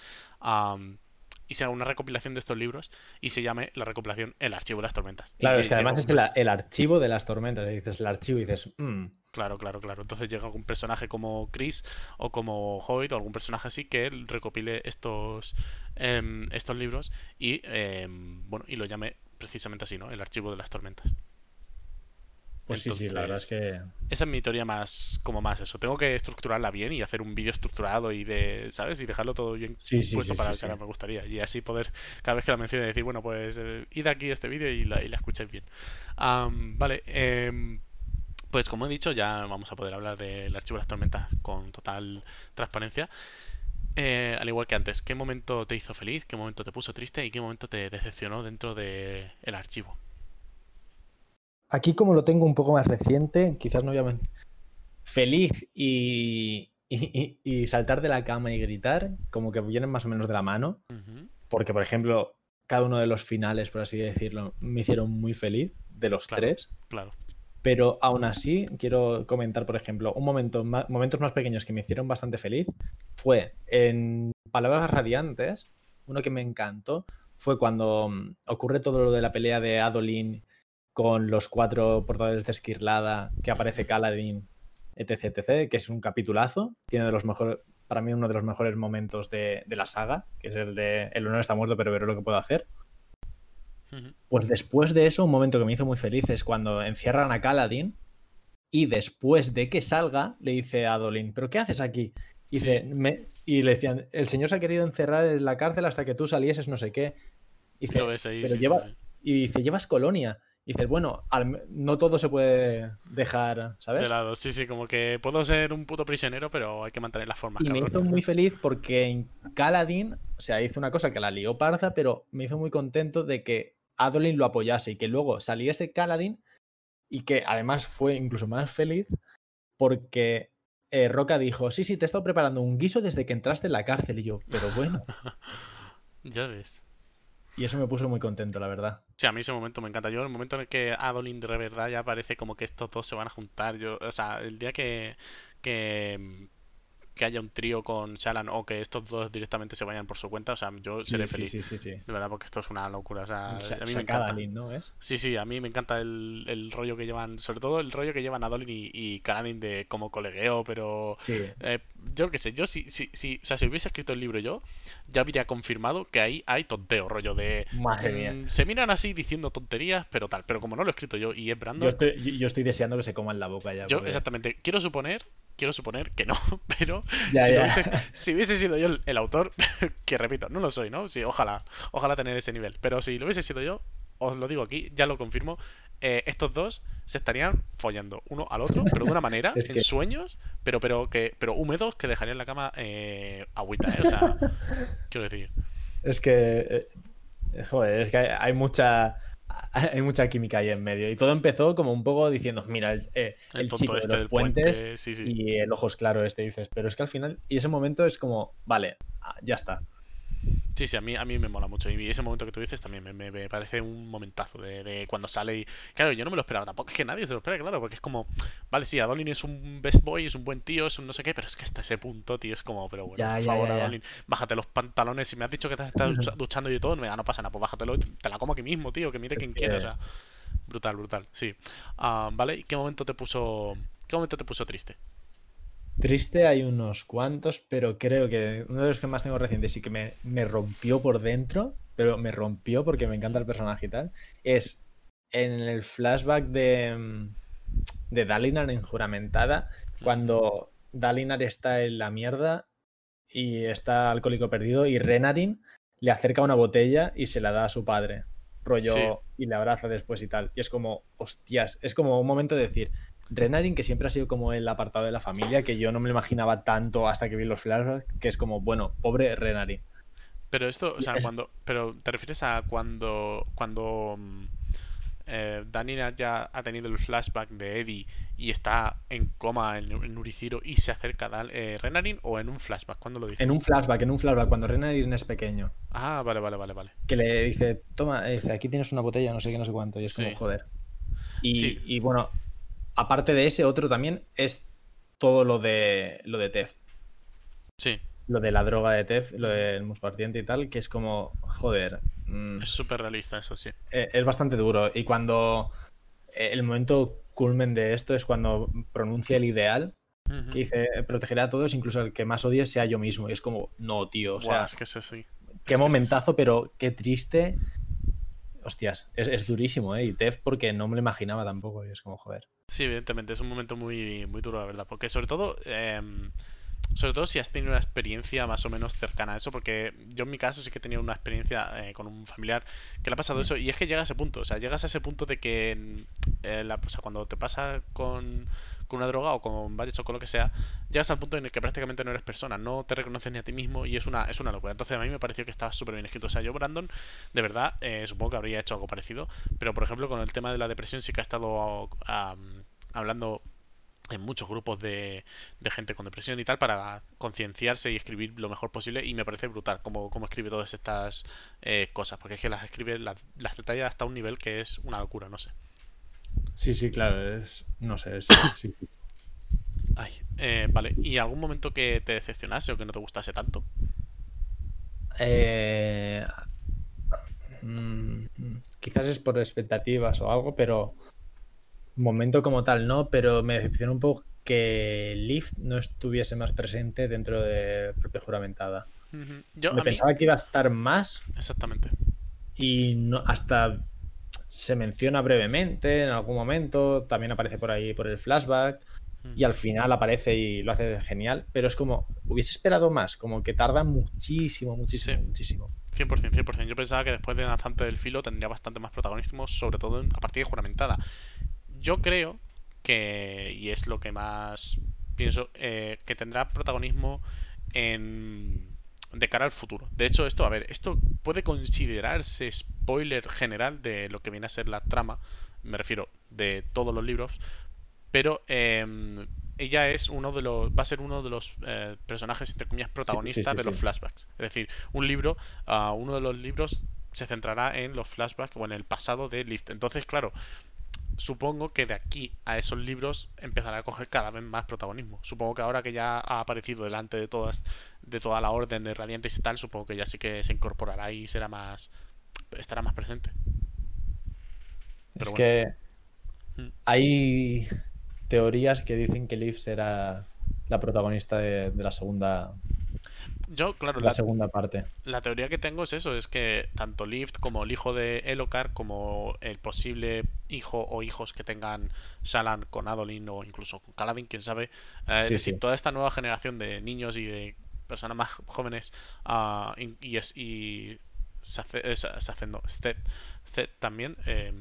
y sea una recopilación de estos libros y se llame la recopilación El Archivo de las Tormentas. Claro, es que además es el, archivo de las tormentas, dices el archivo y dices, mm". Claro, claro, claro. Entonces llega algún personaje como Chris o como Hoyt o algún personaje así que recopile estos, em, estos libros y, em, bueno, y lo llame precisamente así, ¿no? El Archivo de las Tormentas. Pues sí, sí, la verdad es que. Esa es mi teoría más, como más eso. Tengo que estructurarla bien y hacer un vídeo estructurado y de, ¿sabes? Y dejarlo todo bien puesto para el canal, me gustaría. Y así poder, cada vez que la mencione, decir, bueno, pues eh, id aquí este vídeo y la, y la bien. vale, eh, pues como he dicho, ya vamos a poder hablar del archivo de las tormentas con total transparencia. Eh, al igual que antes, ¿qué momento te hizo feliz? ¿Qué momento te puso triste? ¿Y qué momento te decepcionó dentro del el archivo? Aquí como lo tengo un poco más reciente, quizás no voy a... Feliz y, y, saltar de la cama y gritar, como que vienen más o menos de la mano. Porque, por ejemplo, cada uno de los finales, por así decirlo, me hicieron muy feliz, de los tres. Claro. Pero aún así, quiero comentar, por ejemplo, un momento momentos más pequeños que me hicieron bastante feliz. Fue en Palabras Radiantes, uno que me encantó, fue cuando mm, ocurre todo lo de la pelea de Adolin con los cuatro portadores de Esquirlada, que aparece Kaladin, etc, etc, que es un capitulazo. Tiene de los mejores, para mí uno de los mejores momentos de, la saga, que es el de El honor está muerto, pero veré lo que puedo hacer. Pues después de eso, un momento que me hizo muy feliz es cuando encierran a Kaladin y después de que salga, le dice a Adolin, ¿pero qué haces aquí? Y, y le decían, el señor se ha querido encerrar en la cárcel hasta que tú salieses no sé qué. Y dice, y dice, llevas colonia. Y dices, bueno, no todo se puede dejar, ¿sabes? De lado, sí, sí, como que puedo ser un puto prisionero, pero hay que mantener las formas. Y me hizo muy feliz porque en Kaladin, o sea, hizo una cosa que la lió parza, pero me hizo muy contento de que Adolin lo apoyase y que luego saliese Kaladin y que además fue incluso más feliz porque eh, Roca dijo, sí, sí, te he estado preparando un guiso desde que entraste en la cárcel y yo, pero bueno. [LAUGHS] ya ves. Y eso me puso muy contento, la verdad. Sí, a mí ese momento me encanta. Yo, el momento en el que Adolin de verdad ya parece como que estos dos se van a juntar. Yo, o sea, el día que, que que haya un trío con Shalan o que estos dos directamente se vayan por su cuenta, o sea, yo seré feliz. Sí, sí, sí, De verdad, porque esto es una locura. O sea, a mí me encanta. ¿no? Sí, sí, a mí me encanta el, el, rollo que llevan, sobre todo el rollo que llevan Adolin y, y Kaladin de como colegueo, pero eh, yo qué sé, yo si, si, si, o sea, si hubiese escrito el libro yo, ya habría confirmado que ahí hay tonteo, rollo de... Madre mía. Mm, se miran así diciendo tonterías, pero tal, pero como no lo he escrito yo y es Brandon... Yo estoy, yo estoy deseando que se coman la boca ya. Yo, exactamente, quiero suponer quiero suponer que no, [LAUGHS] pero si, Hubiese, sido yo el, autor, [LAUGHS] que repito, no lo soy, ¿no? Sí, ojalá, ojalá tener ese nivel, pero si lo hubiese sido yo, os lo digo aquí, ya lo confirmo. eh, estos dos se estarían follando uno al otro, pero de una manera, [LAUGHS] Es en que- sueños, pero pero que pero húmedos que dejarían la cama eh, agüita, ¿eh? O sea, [LAUGHS] quiero decir. Es que. eh, Joder, es que hay, hay mucha. Hay mucha química ahí en medio. Y todo empezó como un poco diciendo: Mira, el, eh, El, el chico de este los del puentes puente, sí, sí. y el ojos claro, este dices. Pero es que al final. Y ese momento es como: Vale, ah, ya está. Sí, sí, a mí, a mí me mola mucho. Y ese momento que tú dices también me, me- me parece un momentazo de, de cuando sale y... Claro, yo no me lo esperaba tampoco. Es que nadie se lo espera, claro, porque es como... Vale, sí, Adolin es un best boy, es un buen tío, es un no sé qué, pero es que hasta ese punto, tío, es como... Pero bueno, Ya, por ya, favor, ya. Adolin, bájate los pantalones. Si me has dicho que te estás ducha- duchando y todo, no, no pasa nada, pues bájatelo te la como aquí mismo, tío, que mire quien quiera, o sea... Brutal, brutal, sí. Ah, vale, ¿y qué momento te puso... ¿Qué momento te puso triste? Triste hay unos cuantos, pero creo que uno de los que más tengo recientes y que me, me rompió por dentro, pero me rompió porque me encanta el personaje y tal, es en el flashback de, mm, de Dalinar en Juramentada, cuando Dalinar está en la mierda y está alcohólico perdido y Renarin le acerca una botella y se la da a su padre, rollo, Sí. y le abraza después y tal. Y es como, hostias, es como un momento de decir, Renarin, que siempre ha sido como el apartado de la familia, que yo no me lo imaginaba tanto hasta que vi los flashbacks, que es como, bueno, pobre Renarin. Pero esto, o sea, Es- cuando. Pero te refieres a cuando. Cuando. mm, eh, Danina ya ha tenido el flashback de Eddie y está en coma en, en Uriciro y se acerca a eh, Renarin o en un flashback, ¿cuándo lo dices? En un flashback, en un flashback, cuando Renarin es pequeño, Ah, vale, vale, vale, vale. que le dice, toma, eh, dice, aquí tienes una botella, no sé qué, no sé cuánto, y es como, joder. Y, Sí. y bueno, aparte de ese, otro también es todo lo de lo de Tef. Sí, Lo de la droga de Tef, lo del muspartiente y tal, que es como, joder, mm, es súper realista eso, sí. eh, es bastante duro. Y cuando eh, el momento culmen de esto es cuando pronuncia el ideal, que dice, protegeré a todos, incluso el que más odie sea yo mismo. Y es como, no, tío, o sea, es que es así. qué es- momentazo, pero qué triste. Hostias, es, es durísimo, ¿eh? Y Tef porque no me lo imaginaba tampoco, y es como, joder. Sí, evidentemente, es un momento muy, muy duro, la verdad. Porque sobre todo, em, sobre todo si has tenido una experiencia más o menos cercana a eso, porque yo en mi caso sí que he tenido una experiencia eh, con un familiar que le ha pasado Mm. eso, y es que llega a ese punto, o sea, llegas a ese punto de que, mm, eh, la- o sea, cuando te pasa con, con una droga o con varios o con lo que sea, llegas al punto en el que prácticamente no eres persona, no te reconoces ni a ti mismo y es una, es una locura. Entonces a mí me pareció que estaba súper bien escrito. O sea, yo, Brandon, de verdad, eh, supongo que habría hecho algo parecido, pero por ejemplo con el tema de la depresión sí que ha estado hablando en muchos grupos de, de gente con depresión y tal para concienciarse y escribir lo mejor posible y me parece brutal cómo, cómo escribe todas estas eh, cosas porque es que las escribe las, las detalla hasta un nivel que es una locura no sé Sí, sí, claro, es, no sé, es, sí, sí. Ay, eh, vale y algún momento que te decepcionase o que no te gustase tanto Eh, mm, quizás es por expectativas o algo, pero momento como tal no, pero me decepcionó un poco que Lift no estuviese más presente dentro de propia juramentada. Yo Me a mí pensaba que iba a estar más exactamente y no, hasta se menciona brevemente en algún momento, también aparece por ahí por el flashback y al final aparece y lo hace genial, pero es como, hubiese esperado más, como que tarda muchísimo, muchísimo, Sí. muchísimo. 100%, 100%. Yo pensaba que después de Danzante del Filo tendría bastante más protagonismo, sobre todo a partir de Juramentada. Yo creo que, y es lo que más pienso, eh, que tendrá protagonismo en de cara al futuro. De hecho, esto, a ver, esto puede considerarse spoiler general de lo que viene a ser la trama, me refiero de todos los libros, pero eh, ella es uno de los, va a ser uno de los eh, personajes entre comillas protagonistas sí, de los flashbacks. Es decir, un libro, ah, uno de los libros se centrará en los flashbacks o en el pasado de Lift. Entonces, claro, supongo que de aquí a esos libros empezará a coger cada vez más protagonismo. Supongo que ahora que ya ha aparecido delante de todas, de toda la orden de radiantes y tal, supongo que ya sí que se incorporará y será más, estará más presente. Pero es bueno. que Mm. hay teorías que dicen que Liv será la protagonista de, de la segunda, Yo, claro, la la, segunda parte. la teoría que tengo es eso, es que tanto Lift como el hijo de Elocar, como el posible hijo o hijos que tengan Shalan con Adolin o incluso con Kaladin, quién sabe, eh, es decir, sí. toda esta nueva generación de niños y de personas más jóvenes ah, y, y es- y Saced, Sted, también. Eh,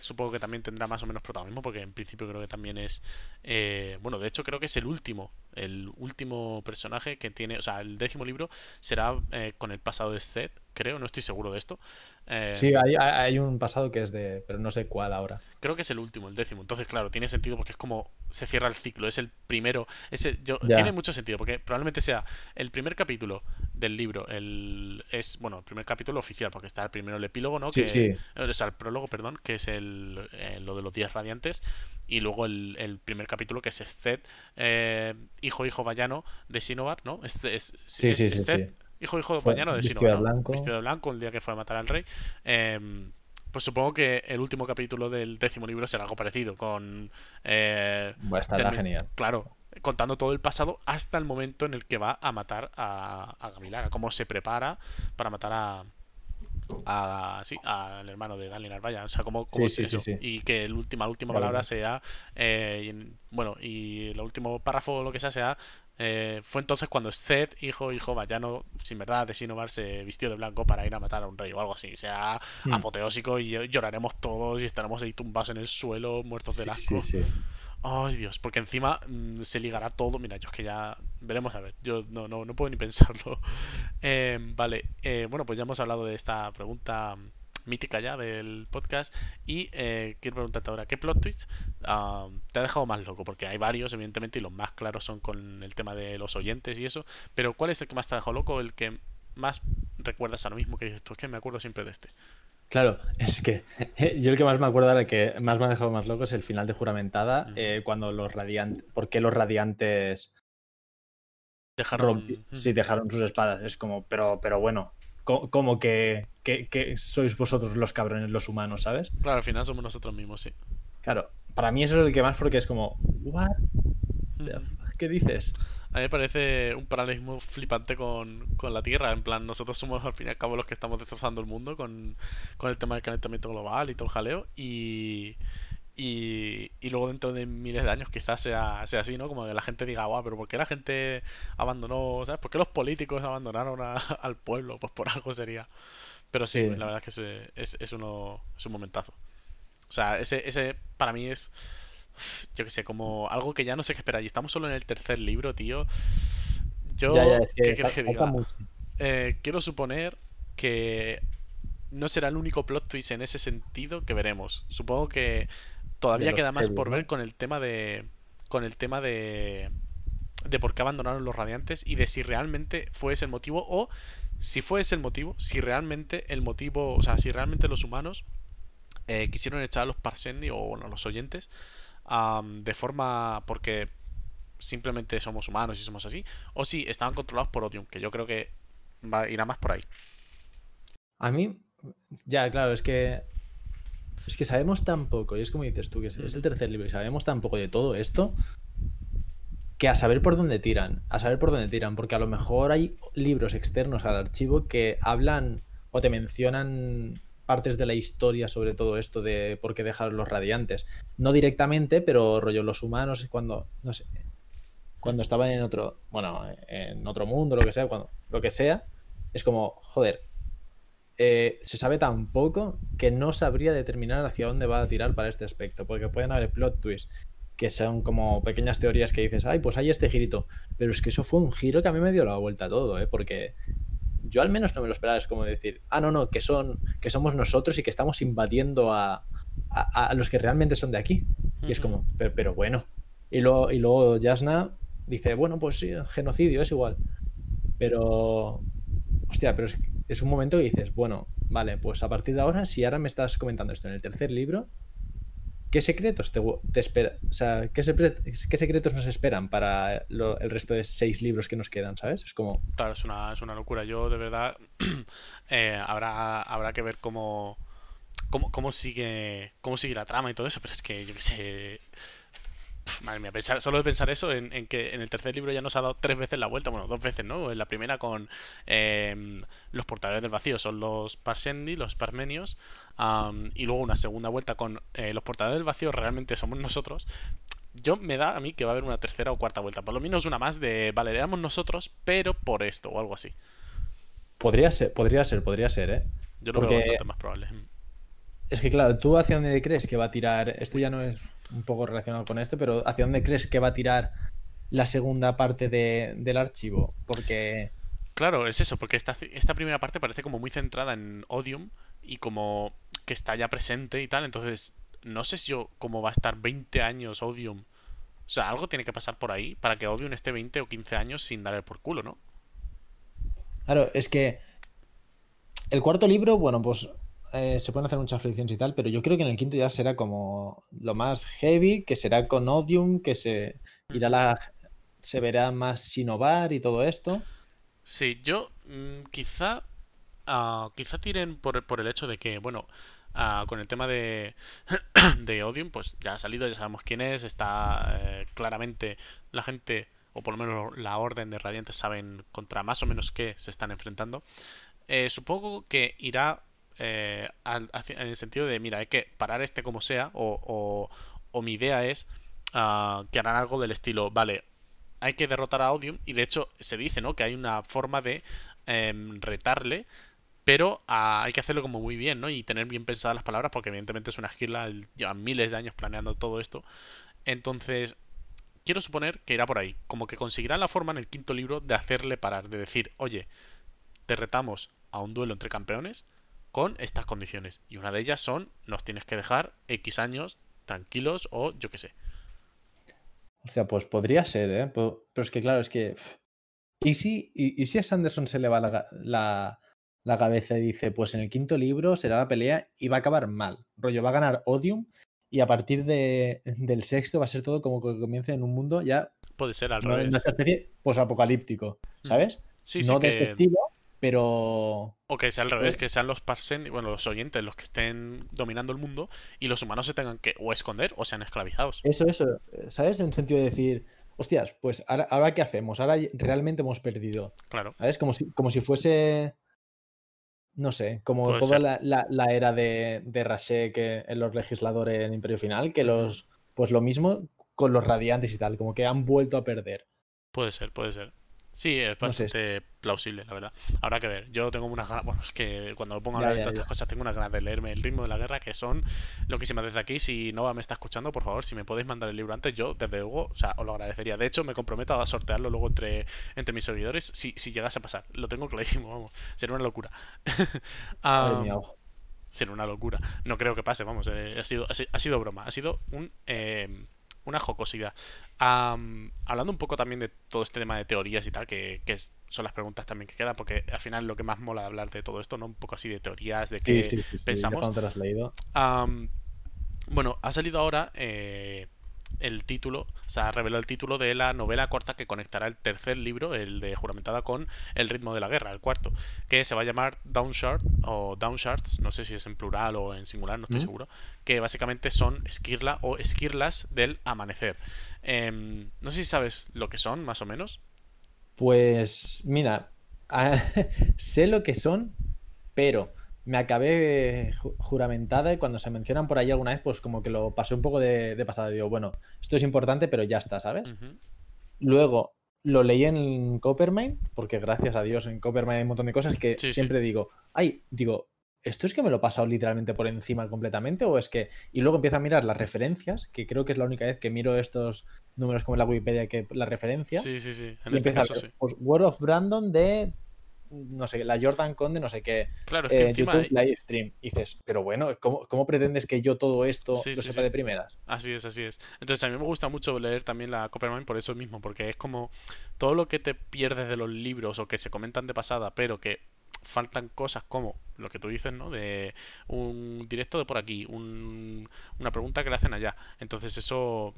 supongo que también tendrá más o menos protagonismo porque en principio creo que también es... Eh, bueno, de hecho creo que es el último, el último personaje que tiene, o sea, el décimo libro será eh, con el pasado de Sted, creo, no estoy seguro de esto. Eh, sí, hay, un pasado que es de, pero no sé cuál ahora. Creo que es el último, el décimo. Entonces, claro, tiene sentido porque es como se cierra el ciclo, es el primero, ese, yo, tiene mucho sentido porque probablemente sea el primer capítulo del libro, el es bueno, el primer capítulo oficial porque está el primero el epílogo, ¿no? Sí, sí. O sea, el prólogo, perdón, que es el, eh, lo de los días radiantes y luego el, primer capítulo que es Seth, eh, hijo hijo vallano de Sinovar, ¿no? Es, es, sí, sí, sí, hijo hijo vallano de Sinovar, de blanco. vestido de blanco el día que fue a matar al rey. Eh, pues supongo que el último capítulo del décimo libro será algo parecido, con... Eh, Va a estar genial. Claro, contando todo el pasado hasta el momento en el que va a matar a, a Gamilara, cómo se prepara para matar a, a, sí, al hermano de Daniel Arvaya. O sea, como, eso. y que el última, la última palabra sea. Eh, bueno, y el último párrafo o lo que sea sea. Eh, fue entonces cuando Seth, hijo, hijo vallano, sin verdad, de Sinovar, se vistió de blanco para ir a matar a un rey o algo así. Sea hmm. apoteósico y lloraremos todos y estaremos ahí tumbados en el suelo, muertos de asco. Sí, sí. Ay, Dios, porque encima mm, se ligará todo. Mira, yo es que ya veremos a ver. Yo no, no, no puedo ni pensarlo. [LAUGHS] Eh, vale, eh, bueno, pues ya hemos hablado de esta pregunta mítica ya del podcast. Y eh, quiero preguntarte ahora, ¿qué plot twist ah, te ha dejado más loco? Porque hay varios, evidentemente, y los más claros son con el tema de los oyentes y eso. Pero ¿cuál es el que más te ha dejado loco? El que más recuerdas a lo mismo que dices tú. Es que me acuerdo siempre de este. Claro, es que [LAUGHS] yo el que más me acuerdo, el que más me ha dejado más loco es el final de juramentada, eh, cuando los radiantes, ¿por qué los radiantes dejaron, sí, dejaron sus espadas? Es como, pero, pero bueno, como que, que, sois vosotros los cabrones, los humanos, ¿sabes? Claro, al final somos nosotros mismos, sí. Claro, para mí eso es el que más porque es como, ¿what? ¿Qué dices? A mí me parece un paralelismo flipante con, la Tierra. En plan, nosotros somos al fin y al cabo los que estamos destrozando el mundo con, el tema del calentamiento global y todo el jaleo. Y, y, luego dentro de miles de años quizás sea, sea así, ¿no? Como que la gente diga, guau, pero ¿por qué la gente abandonó, ¿sabes? ¿Por qué los políticos abandonaron [LAUGHS] al pueblo? Pues por algo sería. Pero sí, la verdad es que es, es, uno, es un momentazo. O sea, ese, ese para mí es yo que sé, como algo que ya no sé qué esperar. Y estamos solo en el tercer libro, tío. Yo, ¿qué quieres que diga? Eh, quiero suponer que no será el único plot twist en ese sentido que veremos. Supongo que todavía queda más por ver con el tema de. Con el tema de. De por qué abandonaron los radiantes y de si realmente fue ese el motivo o si fue ese el motivo, si realmente el motivo, o sea, si realmente los humanos eh, quisieron echar a los Parsendi o bueno, los oyentes de forma porque simplemente somos humanos y somos así, o si estaban controlados por Odium, que yo creo que irá más por ahí. A mí, ya, claro, es que es que sabemos tan poco, y es como dices tú, que es, el tercer libro, y sabemos tan poco de todo esto, que a saber por dónde tiran, a saber por dónde tiran, porque a lo mejor hay libros externos al archivo que hablan o te mencionan partes de la historia sobre todo esto de por qué dejar los radiantes. No directamente, pero rollo los humanos cuando, no sé, cuando estaban en otro, bueno, en otro mundo, lo que sea, cuando, lo que sea, es como, joder, eh, se sabe tan poco que no sabría determinar hacia dónde va a tirar para este aspecto, porque pueden haber plot twists que son como pequeñas teorías que dices, ay, pues hay este girito, pero es que eso fue un giro que a mí me dio la vuelta a todo, ¿eh? porque yo al menos no me lo esperaba. Es como decir, ah, no, no, que son, que somos nosotros y que estamos invadiendo a, a, los que realmente son de aquí. Y es como, pero, bueno. Y luego, y luego Jasna dice, bueno, pues sí, genocidio es igual. Pero, hostia, pero es, es un momento que dices, bueno, vale, pues a partir de ahora, si ahora me estás comentando esto en el tercer libro, ¿Qué secretos te, espera? O sea, ¿qué, secretos nos esperan para el resto de seis libros que nos quedan, ¿sabes? Es como. Claro, es una, es una locura. Yo, de verdad, [CLEARS THROAT] eh, habrá, habrá que ver cómo, cómo, cómo, sigue, cómo sigue la trama y todo eso, pero es que yo qué sé. Madre mía, pensar, solo de pensar eso, en, que en el tercer libro ya nos ha dado tres veces la vuelta, bueno, dos veces, ¿no? En la primera con em, los portadores del vacío, son los Parsendi, los Parmenios, y luego una segunda vuelta con eh, los portadores del vacío, realmente somos nosotros. Yo me da a mí que va a haber una tercera o cuarta vuelta, por lo menos una más de, vale, éramos nosotros, pero por esto o algo así. Podría ser, podría ser, podría ser, ¿eh? Yo lo veo bastante más probable. Es que claro, ¿tú hacia dónde crees que va a tirar? Esto ya no es un poco relacionado con esto, pero ¿hacia dónde crees que va a tirar la segunda parte del archivo? Porque... Claro, es eso, porque esta, esta primera parte parece como muy centrada en Odium y como que está ya presente y tal, entonces no sé si yo cómo va a estar 20 años Odium. O sea, algo tiene que pasar por ahí para que Odium esté 20 o 15 años sin darle por culo, ¿no? Claro, es que el cuarto libro, bueno, pues eh, se pueden hacer muchas predicciones y tal, pero yo creo que en el quinto ya será como lo más heavy, que será con Odium, que se irá la, se verá más Sinovar y todo esto. Sí, yo mm, quizá ah, quizá tiren por, por, el hecho de que, bueno, ah, con el tema de, [COUGHS] de Odium, pues ya ha salido, ya sabemos quién es, está eh, claramente la gente, o por lo menos la orden de Radiantes saben contra más o menos qué se están enfrentando. Eh, supongo que irá eh, en el sentido de, mira, hay que parar este como sea, o, mi idea es ah, que harán algo del estilo, vale, hay que derrotar a Odium, y de hecho se dice, ¿no? Que hay una forma de em, retarle, pero ah, hay que hacerlo como muy bien, ¿no? Y tener bien pensadas las palabras, porque evidentemente es una esquila, llevan miles de años planeando todo esto. Entonces, quiero suponer que irá por ahí, como que conseguirán la forma en el quinto libro de hacerle parar, de decir, oye, te retamos a un duelo entre campeones, con estas condiciones. Y una de ellas son, nos tienes que dejar X años tranquilos o yo qué sé. O sea, pues podría ser, ¿eh? Pero, es que claro, es que... ¿Y si, y, si a Sanderson se le va la, la, cabeza y dice, pues en el quinto libro será la pelea y va a acabar mal? Rollo, va a ganar Odium y a partir de, del sexto va a ser todo como que comience en un mundo ya... Puede ser al revés. Una especie posapocalíptico, mm. ¿sabes? Sí, no sí de este estilo, pero... O que sea al revés, que sean los parsen, bueno, los oyentes los que estén dominando el mundo y los humanos se tengan que o esconder o sean esclavizados. Eso, eso, ¿sabes? En el sentido de decir, hostias, pues ahora, qué hacemos, ahora realmente hemos perdido. Claro. ¿Sabes? Como si, como si fuese... No sé, como toda la, era de, de en los legisladores en Imperio Final, que los... Pues lo mismo con los radiantes y tal, como que han vuelto a perder. Puede ser, puede ser. Sí, es bastante plausible, la verdad. Habrá que ver. Yo tengo unas ganas. Bueno, es que cuando me pongo a hablar de todas estas cosas, tengo unas ganas de leerme El ritmo de la guerra, que son loquísimas desde aquí. Si Nova me está escuchando, por favor, si me podéis mandar el libro antes, yo, desde luego, o sea, os lo agradecería. De hecho, me comprometo a sortearlo luego entre, entre mis seguidores, si, si llegase a pasar. Lo tengo clarísimo, vamos. Sería una locura. [LAUGHS] um, sería una locura. No creo que pase, vamos. Eh, ha, sido, ha, sido broma. Ha sido un. Eh, una jocosidad. hablando un poco también de todo este tema de teorías y tal, que, son las preguntas también que quedan, porque al final lo que más mola hablar de todo esto, ¿no? Un poco así de teorías, de qué pensamos. te has leído. bueno, ha salido ahora eh, el título, o sea, reveló el título de la novela corta que conectará el tercer libro, el de Juramentada, con El ritmo de la guerra, el cuarto, que se va a llamar Downshard o Downshards, no sé si es en plural o en singular, no estoy seguro, que básicamente son esquirla o esquirlas del amanecer. Em, no sé si sabes lo que son, más o menos. Pues mira, [LAUGHS] sé lo que son, pero me acabé juramentada y cuando se mencionan por ahí alguna vez, pues como que lo pasé un poco de, pasada. Digo, bueno, esto es importante, pero ya está, ¿sabes? Luego lo leí en Coppermine, porque gracias a Dios en Coppermine hay un montón de cosas que siempre digo, ay, digo, ¿esto es que me lo he pasado literalmente por encima completamente? ¿O es que.? Y luego empiezo a mirar las referencias, que creo que es la única vez que miro estos números como en la Wikipedia que la referencia. Sí, sí, sí. En y este caso, sí. Pues, World of Brandon de no sé, la Jordan Conde, no sé qué, claro, es que eh, YouTube live stream. Y dices, pero bueno, ¿cómo, pretendes que yo todo esto lo sepa de primeras? Así es, así es. Entonces a mí me gusta mucho leer también la Coppermine por eso mismo, porque es como todo lo que te pierdes de los libros o que se comentan de pasada, pero que faltan cosas como lo que tú dices, ¿no? De un directo de por aquí, una pregunta que le hacen allá. Entonces eso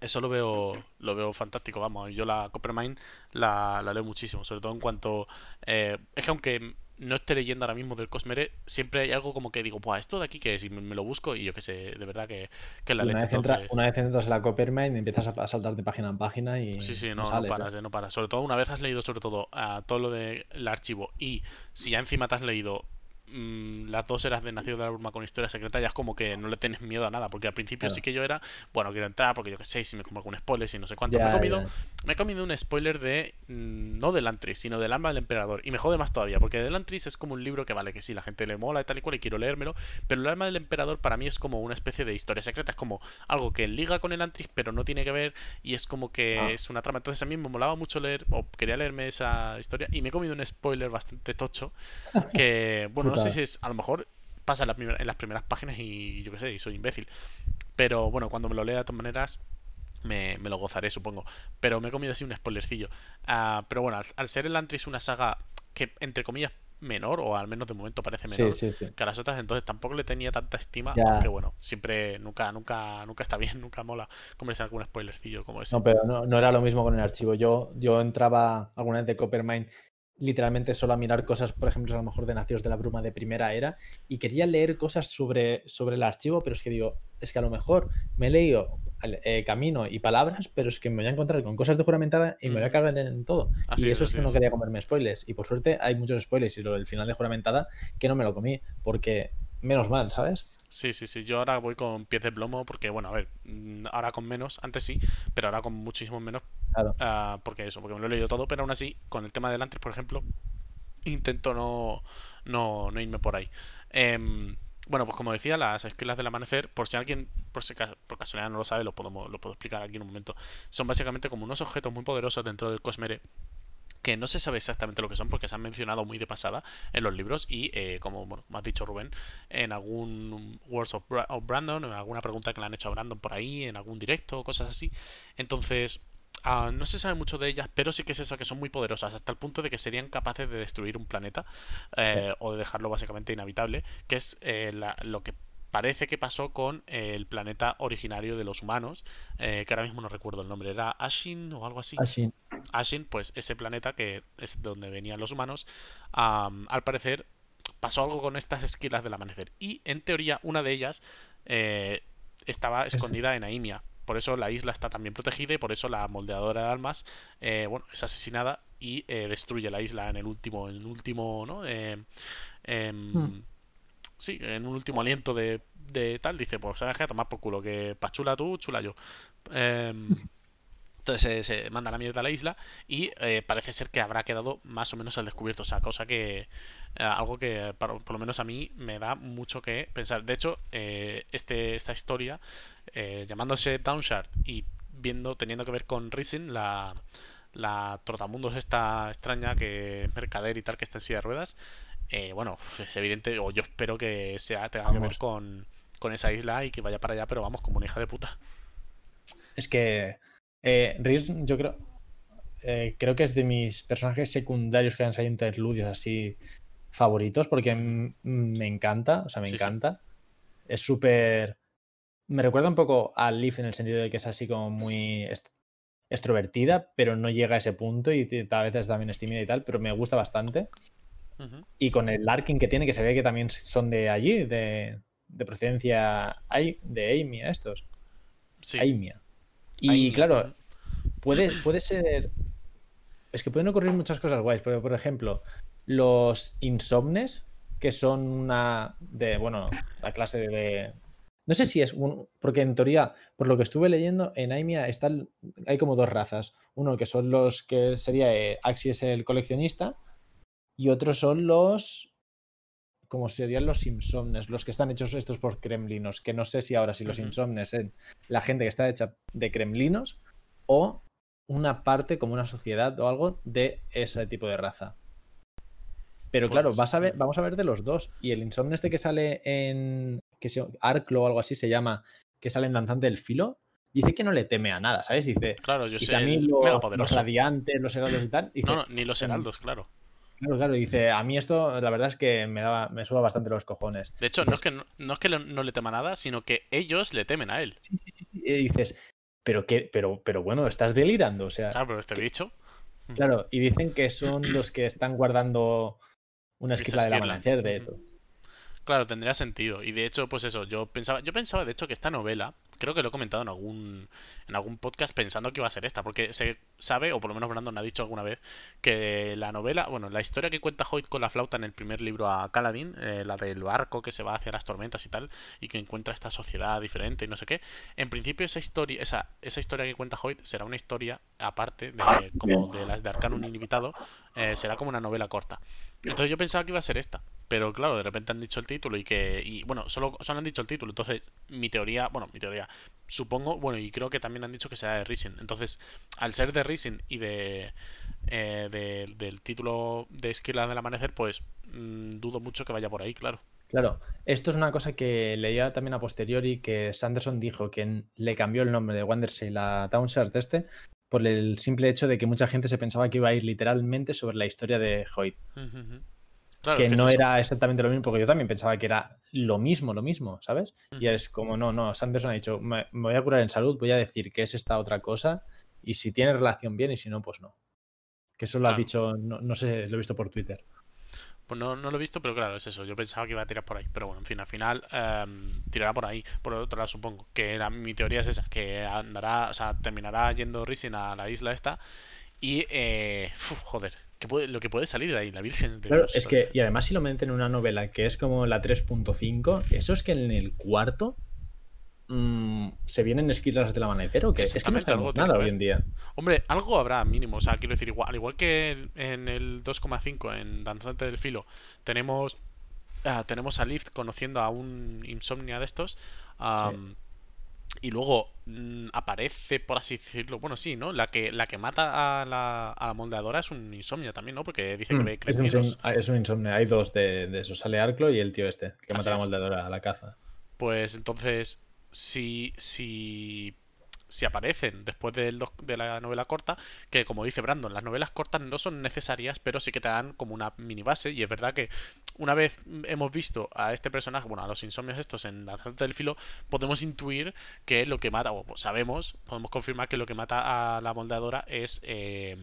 eso lo veo lo veo fantástico vamos yo la Coppermine la, la leo muchísimo sobre todo en cuanto eh, es que aunque no esté leyendo ahora mismo del Cosmere siempre hay algo como que digo pues esto de aquí que si me, lo busco y yo que sé de verdad que, que la una leche vez una vez entras en la Coppermine empiezas a saltar de página en página y sí sí no, no, paras ¿eh? no paras sobre todo una vez has leído sobre todo a todo lo del archivo y si ya encima te has leído mm, las dos eras de Nacido de la Bruma con historia secreta, ya es como que no le tienes miedo a nada. Porque al principio sí que yo era, bueno, quiero entrar porque yo que sé, si me como algún spoiler, si no sé cuánto. me, he comido, me he comido un spoiler de, mm, no del Antris, sino del alma del emperador. Y me jode más todavía, porque del Antris es como un libro que vale, que sí, la gente le mola y tal y cual y quiero leérmelo. Pero el alma del emperador para mí es como una especie de historia secreta, es como algo que liga con el Antris, pero no tiene que ver y es como que ah. es una trama. Entonces a mí me molaba mucho leer, o quería leerme esa historia, y me he comido un spoiler bastante tocho, que, bueno, no sé si es, a lo mejor pasa en, las primeras páginas y yo qué sé, y soy imbécil. Pero bueno, cuando me lo lea de todas maneras, me, lo gozaré, supongo. Pero me he comido así un spoilercillo. Uh, pero bueno, al, ser el Antris una saga que, entre comillas, menor, o al menos de momento parece menor que a las otras, entonces tampoco le tenía tanta estima, aunque bueno, siempre, nunca, nunca, nunca está bien, [LAUGHS] nunca mola comerse algún spoilercillo como ese. No, pero no, no, era lo mismo con el archivo. Yo, yo entraba alguna vez de Coppermine literalmente solo a mirar cosas, por ejemplo, a lo mejor de Nacidos de la Bruma de primera era, y quería leer cosas sobre, sobre el archivo, pero es que digo, es que a lo mejor me he leído eh, camino y palabras, pero es que me voy a encontrar con cosas de juramentada y me voy a cagar en, todo. y eso es que no quería comerme spoilers. Y por suerte hay muchos spoilers y lo del final de juramentada que no me lo comí, porque menos mal, ¿sabes? Sí, sí, sí. Yo ahora voy con pies de plomo porque, bueno, a ver, mm, ahora con menos, antes sí, pero ahora con muchísimo menos. Claro. Ah, porque eso, porque me lo he leído todo, pero aún así, con el tema del antes, por ejemplo, intento no, no, no irme por ahí. Em, bueno, pues como decía, las esquilas del amanecer, por si alguien por, si, por casualidad no lo sabe, lo, podemos, lo puedo explicar aquí en un momento. Son básicamente como unos objetos muy poderosos dentro del Cosmere que no se sabe exactamente lo que son porque se han mencionado muy de pasada en los libros y eh, como bueno, ha dicho Rubén en algún Words of, Brandon en alguna pregunta que le han hecho a Brandon por ahí en algún directo o cosas así. Entonces ah, no se sabe mucho de ellas pero sí que es eso que son muy poderosas hasta el punto de que serían capaces de destruir un planeta eh, o de dejarlo básicamente inhabitable que es eh, lo que parece que pasó con el planeta originario de los humanos, que ahora mismo no recuerdo el nombre, era Ashin o algo así. Ashin. Ashin, pues ese planeta que es de donde venían los humanos, al parecer pasó algo con estas esquilas del amanecer. Y en teoría una de ellas eh, estaba escondida en Aimia. Por eso la isla está también protegida y por eso la moldeadora de almas eh, bueno, es asesinada y eh, destruye la isla en el último, en el último, ¿no? Em, hmm. Sí, en un último aliento de, de tal, dice, pues sabes que a tomar por culo, que pa' chula tú, chula yo. Em, [LAUGHS] Entonces se, manda la mierda a la isla y eh, parece ser que habrá quedado más o menos al descubierto. O sea, cosa que. Eh, algo que por, lo menos a mí me da mucho que pensar. De hecho, eh, este, esta historia, llamándose Downshard y viendo, teniendo que ver con Rising, la, la trotamundos esta extraña que es mercader y tal, que está en silla de ruedas. Bueno, [LAUGHS] es evidente, o yo espero que sea tenga que ver con, con esa isla y que vaya para allá, pero vamos, como una hija de puta. Es que eh, Riz, yo creo. Eh, creo que es de mis personajes secundarios que han salido interludios así favoritos, porque me encanta, o sea, me encanta. Es súper. Me recuerda un poco a Leaf en el sentido de que es así como muy extrovertida, pero no llega a ese punto y a veces también es tímida y tal, pero me gusta bastante. Y con el Larkin que tiene, que se ve que también son de allí, de, procedencia de Aimia estos. Sí. Aimia. Y claro, puede, puede ser. Es que pueden ocurrir muchas cosas guays. Pero, por ejemplo, los insomnes, que son una. de. Bueno, la clase de. no sé si es un. Porque en teoría, por lo que estuve leyendo, en Aimia están, hay como dos razas. Uno que son los que sería eh, Axis el coleccionista. Y otros son los como serían los insomnes, los que están hechos estos por kremlinos, que no sé si ahora si los insomnes es la gente que está hecha de kremlinos o una parte como una sociedad o algo de ese tipo de raza. Pero claro, pues vas a ver, vamos a ver de los dos. Y el insomne este que sale en. que se, Arclo o algo así se llama, que sale en Danzante del Filo, dice que no le teme a nada, ¿sabes? Dice. Claro, yo sé. A mí los radiantes, los heraldos y tal. no, no, ni los heraldos, claro. Claro, claro, dice, a mí esto la verdad es que me, daba, me suba bastante los cojones. De hecho, no es que no, es que no le tema nada, sino que ellos le temen a él. Sí, sí, sí. Y dices, pero qué, pero, pero bueno, estás delirando, o sea. Claro, pero este bicho. Claro, y dicen que son los que están guardando una esquila del amanecer de esto. Claro, tendría sentido. Y de hecho, pues eso, yo pensaba, yo pensaba de hecho que esta novela, creo que lo he comentado en algún, en algún podcast pensando que iba a ser esta, porque se sabe, o por lo menos Brandon ha dicho alguna vez, que la novela, bueno, la historia que cuenta Hoyt con la flauta en el primer libro a Caladín, eh, la del barco que se va hacia las tormentas y tal, y que encuentra esta sociedad diferente y no sé qué, en principio esa historia, esa, esa historia que cuenta Hoyt será una historia aparte de Ah, como de las de Arcanum Ilimitado, eh, será como una novela corta. Entonces yo pensaba que iba a ser esta, pero claro, de repente han dicho el título y que, y bueno, solo, solo han dicho el título, entonces mi teoría, bueno, mi teoría, supongo, bueno, y creo que también han dicho que sea de Rising. Entonces, al ser de Rising y de, eh, de- del título de Esquila del Amanecer, pues mm, dudo mucho que vaya por ahí, claro. Claro, esto es una cosa que leía también a posteriori que Sanderson dijo que le cambió el nombre de Wandersail a Townshard este por el simple hecho de que mucha gente se pensaba que iba a ir literalmente sobre la historia de Hoyt. Claro, que no era exactamente lo mismo, porque yo también pensaba que era lo mismo, lo mismo, ¿sabes? Y es como, no, no, Sanderson ha dicho, me, me voy a curar en salud, voy a decir que es esta otra cosa, y si tiene relación bien, y si no, pues no. Que eso lo ha dicho, no, no sé, lo he visto por Twitter. Pues no, no lo he visto, pero claro, es eso. Yo pensaba que iba a tirar por ahí. Pero bueno, en fin, al final em, tirará por ahí. Por otro lado, supongo. Que la- mi teoría es esa. Que andará, o sea, terminará yendo Rising a la isla esta. Y, eh, uf, joder, que puede- lo que puede salir de ahí, la Virgen de Claro, es que, y además si lo meten en una novela que es como la 3.5, eso es que en el cuarto mm, se vienen esquilas del amanecer o qué? Es que no algo nada que hoy en día. Hombre, algo habrá mínimo. O sea, quiero decir, igual, al igual que en- el 2,5, en Danzante del Filo, tenemos, ah, tenemos a Lift conociendo a un insomnia de estos. am, Y luego mm, aparece, por así decirlo, bueno, sí, ¿no? La que, la que mata a la, a la moldeadora es un insomnia también, ¿no? Porque dice que Mm, ve es, un, ah, es un insomnio, hay dos de, de esos, sale Arclo y el tío este, que Así mata a la moldeadora a la caza. Pues entonces, si, si, si aparecen después doc- de la novela corta, que como dice Brandon, las novelas cortas no son necesarias, pero sí que te dan como una mini base. Y es verdad que una vez hemos visto a este personaje, bueno, a los insomnios estos en la del Filo, podemos intuir que lo que mata, o sabemos, podemos confirmar que lo que mata a la moldeadora es... eh,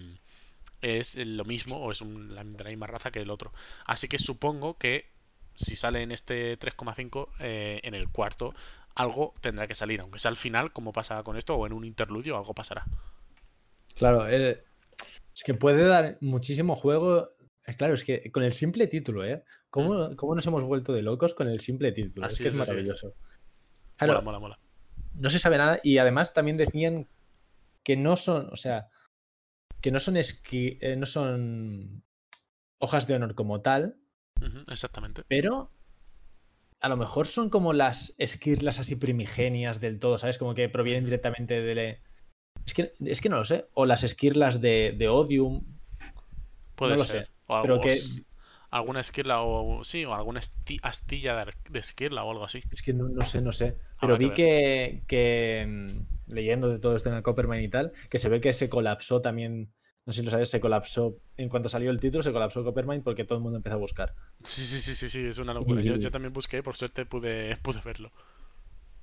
es lo mismo o es un- la, de la misma raza que el otro. Así que supongo que si sale en este 3,5, eh, en el cuarto, algo tendrá que salir, aunque sea al final, como pasa con esto, o en un interludio, algo pasará. Claro, eh, es que puede dar muchísimo juego. Eh, Claro, es que con el simple título, ¿eh? ¿Cómo, cómo nos hemos vuelto de locos con el simple título? Así es que es es, así es. maravilloso. Claro, Mola, mola, mola. no se sabe nada y además también decían que no son, o sea, que no son esqui- eh, no son hojas de honor como tal, exactamente. pero a lo mejor son como las esquirlas así primigenias del todo, ¿sabes? Como que provienen directamente de... Es que, es que no lo sé. O las esquirlas de, de Odium. Puede no lo ser. sé, O pero que- alguna esquirla o sí, o alguna astilla de, esquirla o algo así. Es que no, no sé, no sé. Pero vi que, que, mm, leyendo de todo esto en el Coppermine y tal, que se ve que se colapsó también. No sé si lo sabes, se colapsó. En cuanto salió el título, se colapsó Coppermine porque todo el mundo empezó a buscar. Sí, sí, sí, sí, sí, es una locura. Yo, Y- yo también busqué, por suerte pude, pude verlo.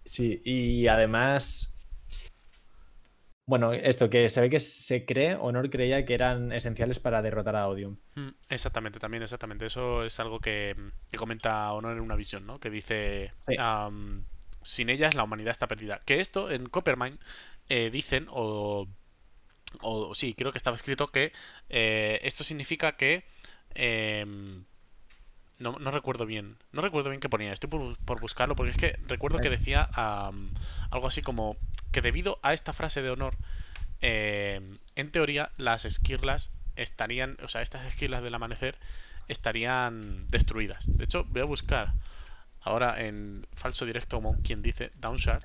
Sí, y además. Bueno, esto que se ve que se cree, Honor creía que eran esenciales para derrotar a Odium. Mm, Exactamente, también exactamente. Eso es algo que, que comenta Honor en una visión, ¿no? Que dice, Sí. sin ellas la humanidad está perdida. Que esto en Coppermine eh, dicen, o, o sí, creo que estaba escrito que eh, esto significa que... em, no, no recuerdo bien. No recuerdo bien qué ponía. Estoy por, por buscarlo porque es que recuerdo que decía algo así como que debido a esta frase de honor, eh, en teoría las esquirlas estarían, o sea, estas esquirlas del amanecer estarían destruidas. De hecho, voy a buscar ahora en falso directo, como quien dice, Downshard.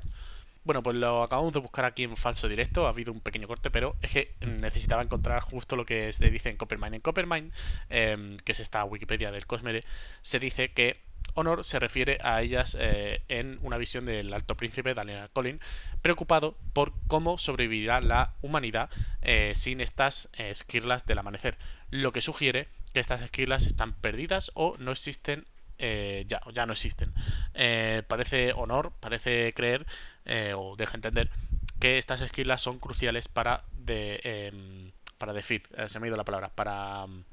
Bueno, pues lo acabamos de buscar aquí en falso directo, ha habido un pequeño corte, pero es que necesitaba encontrar justo lo que se dice en Coppermine. En Coppermine, eh, que es esta Wikipedia del Cosmere, se dice que Honor se refiere a ellas eh, en una visión del alto príncipe Daniel Colin, preocupado por cómo sobrevivirá la humanidad eh, sin estas eh, esquirlas del amanecer, lo que sugiere que estas esquirlas están perdidas o no existen eh, ya, ya no existen. Eh, parece honor, parece creer eh, o deja entender que estas esquirlas son cruciales para de, em, para defeat, eh, se me ha ido la palabra, para mm,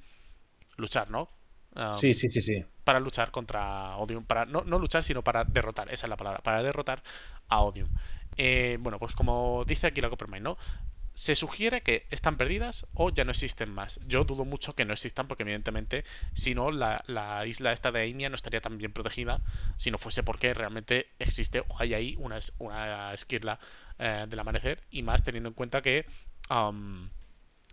luchar, ¿no? Um, Sí, sí, sí, sí. para luchar contra Odium. Para, no, no luchar, sino para derrotar. Esa es la palabra. Para derrotar a Odium. Eh, bueno, pues como dice aquí la Coppermine, ¿no? Se sugiere que están perdidas o ya no existen más. Yo dudo mucho que no existan porque evidentemente si no la, isla esta de Aimia no estaría tan bien protegida si no fuese porque realmente existe o hay ahí una, una esquirla eh, del amanecer y más teniendo en cuenta que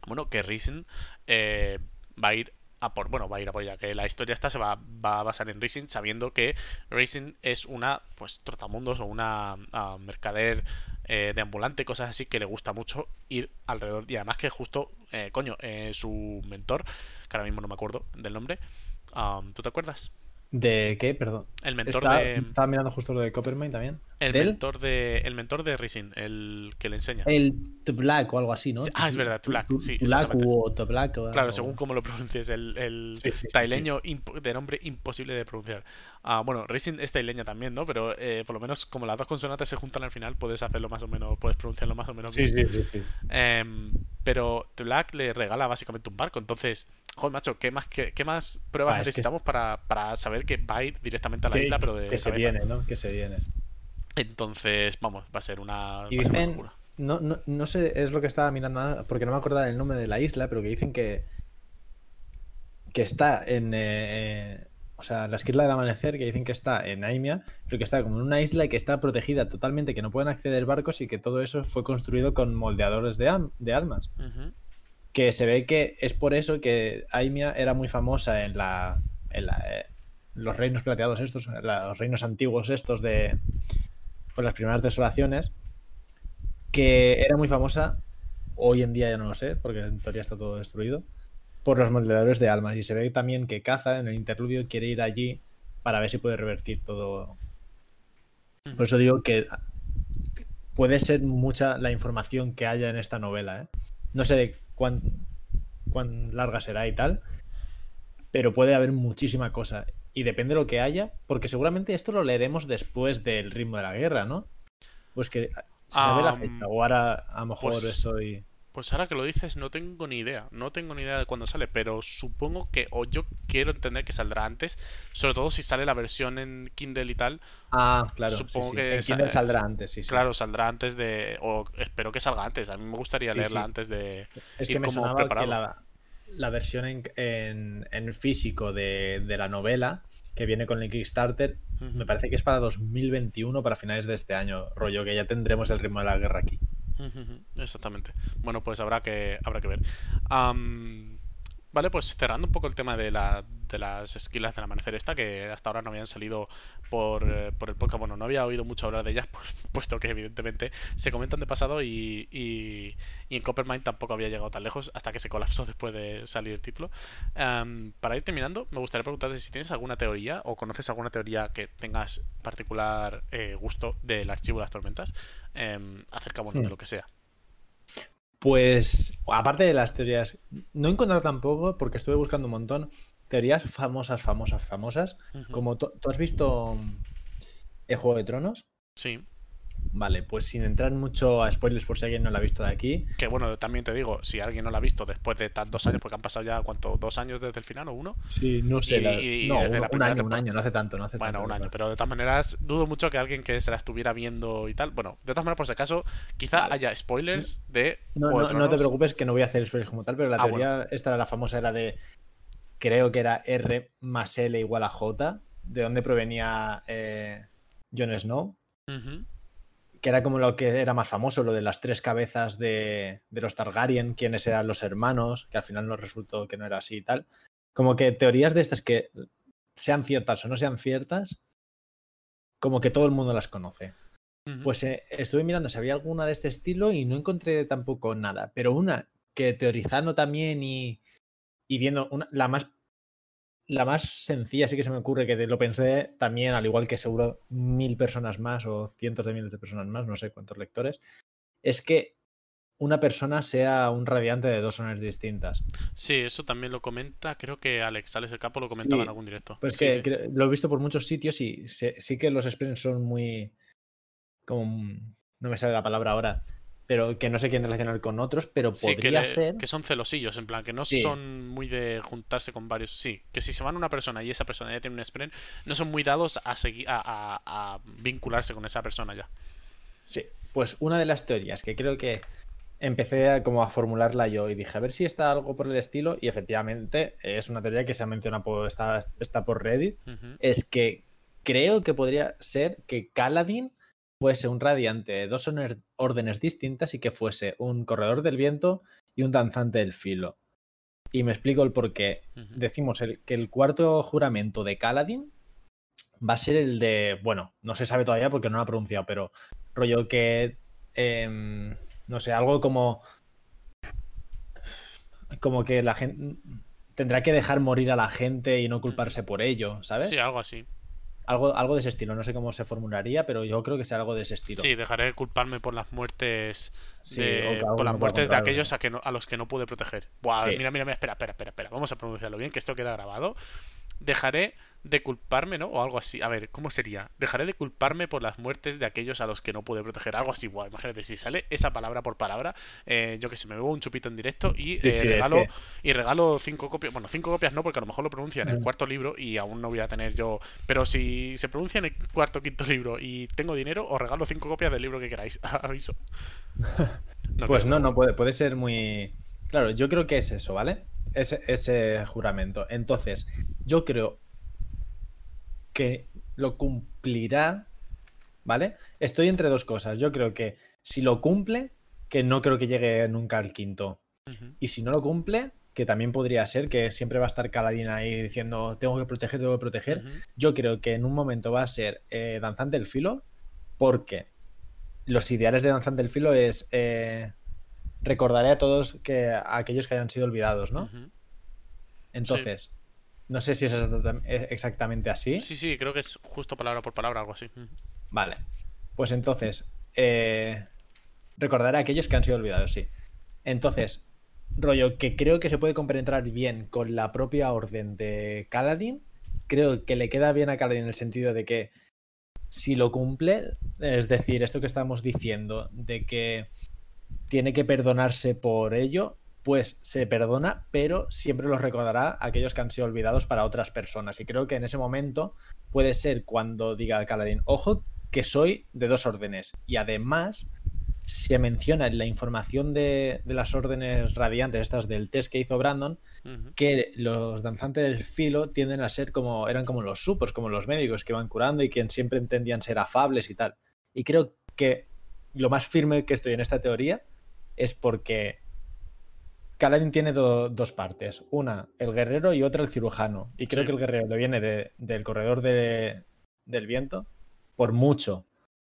bueno que Risen eh, va a ir a por bueno va a ir a por ella que la historia esta se va, va a basar en Racing sabiendo que Racing es una pues trotamundos o una mercader eh, de ambulante, cosas así que le gusta mucho ir alrededor. Y además que justo, eh, coño, eh, su mentor, que ahora mismo no me acuerdo del nombre, ¿tú te acuerdas? ¿De qué? Perdón. El mentor de. Estaba mirando justo lo de Coppermine también. El mentor de. El mentor de Rising, el que le enseña. El The Black o algo así, ¿no? ah, es verdad, The Black. Sí, Black o Black. claro, según cómo lo pronuncies, el, el taileño de nombre imposible de pronunciar. Ah, bueno, Rising es taileña también, ¿no? Pero eh, por lo menos como las dos consonantes se juntan al final, puedes hacerlo más o menos, puedes pronunciarlo más o menos. Sí, sí, sí. sí. Em, pero The Black le regala básicamente un barco, entonces Joder, macho, ¿qué más, qué, más pruebas ah, necesitamos para, saber que va a ir directamente a la isla, pero de Que se viene, ¿no? Que se viene. Entonces, vamos, va a ser una, y dicen, No, no, no, sé, es lo que estaba mirando, porque no me acuerdo el nombre de la isla, pero que dicen que que está en... Eh, o sea, la esquirla del amanecer, que dicen que está en Aimia, pero que está como en una isla y que está protegida totalmente, que no pueden acceder barcos y que todo eso fue construido con moldeadores de, de almas que se ve que es por eso que Aimia era muy famosa en la, en la eh, los reinos plateados estos, los reinos antiguos estos de con las primeras desolaciones, que era muy famosa, hoy en día ya no lo sé, porque en teoría está todo destruido, por los moldeadores de almas. Y se ve también que Caza en el interludio quiere ir allí para ver si puede revertir todo. Por eso digo que puede ser mucha la información que haya en esta novela. ¿eh? No sé cuán, cuán larga será y tal. Pero puede haber muchísima cosa. Y depende de lo que haya, porque seguramente esto lo leeremos después del ritmo de la guerra, ¿no? Pues que se sabe la fecha, o ahora a lo mejor pues estoy. Pues ahora que lo dices, no tengo ni idea. No tengo ni idea de cuándo sale, pero supongo que, o yo quiero entender que saldrá antes, sobre todo si sale la versión en Kindle y tal. Ah, claro. Supongo que en Kindle saldrá antes, sí, Claro, saldrá antes de. O espero que salga antes. A mí me gustaría leerla antes de. Es que me sonaba que la, versión en, en, físico de, de, la novela, que viene con el Kickstarter, me parece que es para 2021, para finales de este año. Rollo, que ya tendremos el ritmo de la guerra aquí. Exactamente. Bueno, pues habrá que, habrá que ver. Vale, pues cerrando un poco el tema de, la, de las esquilas del amanecer esta, que hasta ahora no habían salido por, eh, por el podcast. Bueno, no había oído mucho hablar de ellas, [LAUGHS] pues, puesto que evidentemente se comentan de pasado y, y, en Coppermine tampoco había llegado tan lejos hasta que se colapsó [LAUGHS] después de salir el título. para ir terminando, me gustaría preguntarte si tienes alguna teoría o conoces alguna teoría que tengas particular eh, gusto del archivo de las tormentas em, acerca bueno, de hmm. lo que sea. Pues, aparte de las teorías, no he encontrado tampoco, porque estuve buscando un montón, teorías famosas, famosas, famosas. Como tú has visto el Juego de Tronos. Sí. Vale, pues sin entrar mucho a spoilers por si alguien no la ha visto de aquí. Que bueno, también te digo, si alguien no la ha visto después de tantos años, porque han pasado ya, ¿cuánto? ¿Dos años desde el final o uno? Sí, no sé. no, un, año, un año, no hace tanto, no hace bueno, un año, pero de todas maneras, dudo mucho que alguien que se la estuviera viendo y tal. Bueno, de todas maneras, por si acaso, quizá haya spoilers de. No, no, no, te preocupes que no voy a hacer spoilers como tal, pero la ah, teoría, esta era la famosa, era de. Creo que era R más L igual a J, de dónde provenía eh, Jon Snow que era como lo que era más famoso, lo de las tres cabezas de, los Targaryen, quiénes eran los hermanos, que al final nos resultó que no era así y tal. Como que teorías de estas que sean ciertas o no sean ciertas, como que todo el mundo las conoce. Pues eh, estuve mirando si había alguna de este estilo y no encontré tampoco nada, pero una que teorizando también y, y viendo una, la más la más sencilla sí que se me ocurre, que lo pensé también, al igual que seguro mil personas más o cientos de miles de personas más, no sé cuántos lectores, es que una persona sea un radiante de dos zonas distintas. Sí, eso también lo comenta, creo que Alex, Alex el Capo lo comentaba en algún directo. Pues que, lo he visto por muchos sitios y sí que los express son muy... como... no me sale la palabra ahora pero que no sé quién relacionar con otros, pero podría ser. Que son celosillos, en plan, que no son muy de juntarse con varios. Sí, que si se van una persona y esa persona ya tiene un sprint, no son muy dados a, seguir, a, vincularse con esa persona ya. Sí, Pues una de las teorías que creo que empecé a, como a formularla yo y dije, a ver si está algo por el estilo, y efectivamente es una teoría que se ha mencionado por, está, está por Reddit, es que creo que podría ser que Kaladin fuese un radiante de dos órdenes distintas y que fuese un corredor del viento y un danzante del filo. Y me explico el por qué. Decimos el, que el cuarto juramento de Kaladin va a ser el de, bueno, no se sabe todavía porque no lo ha pronunciado, pero rollo que, em, no sé, algo como, como que la gente tendrá que dejar morir a la gente y no culparse por ello, ¿sabes? Sí, algo así. Algo, algo de ese estilo, no sé cómo se formularía, pero yo creo que sea algo de ese estilo. Sí, dejaré de culparme por las muertes de, por las muertes de aquellos a, que a los que no pude proteger. Buah, mira, mira, mira, espera, espera, espera, espera, vamos a pronunciarlo bien, que esto queda grabado. Dejaré de culparme, ¿no? O algo así. A ver, ¿cómo sería? Dejaré de culparme por las muertes de aquellos a los que no pude proteger. Algo así, guau. Imagínate, si sale esa palabra por palabra, eh, yo que sé, me bebo un chupito en directo y eh, regalo y regalo cinco copias. Bueno, cinco copias no, porque a lo mejor lo pronuncia en el mm. cuarto libro y aún no voy a tener yo. Pero si se pronuncia en el cuarto quinto libro y tengo dinero, os regalo cinco copias del libro que queráis. [LAUGHS] Aviso. [LAUGHS] pues no, no puede, puede ser muy. Claro, yo creo que es eso, ¿vale? Ese, ese juramento. Entonces, yo creo que lo cumplirá, ¿vale? Estoy entre dos cosas. Yo creo que si lo cumple, que no creo que llegue nunca al quinto. Y si no lo cumple, que también podría ser que siempre va a estar Caladín ahí diciendo tengo que proteger, tengo que proteger. Yo creo que en un momento va a ser eh, Danzante del Filo, porque los ideales de Danzante del Filo es eh, recordaré a todos que a aquellos que hayan sido olvidados, ¿no? Entonces, no sé si es exactamente así. Sí, sí, creo que es justo palabra por palabra, algo así. Vale. Pues entonces, eh, recordaré a aquellos que han sido olvidados, sí. Entonces, rollo, que creo que se puede compenetrar bien con la propia orden de Kaladin. Creo que le queda bien a Kaladin en el sentido de que si lo cumple, es decir, esto que estamos diciendo, de que tiene que perdonarse por ello, pues se perdona, pero siempre los recordará a aquellos que han sido olvidados para otras personas. Y creo que en ese momento puede ser cuando diga Kaladin, ojo, que soy de dos órdenes. Y además se menciona en la información de, las órdenes radiantes, estas del test que hizo Brandon, que los danzantes del filo tienden a ser como, eran como los supos, como los médicos que van curando y quien siempre entendían ser afables y tal. Y creo que lo más firme que estoy en esta teoría es porque Kaladin tiene dos partes. Una, el guerrero y otra, el cirujano. Y creo que el guerrero le viene del corredor del viento, por mucho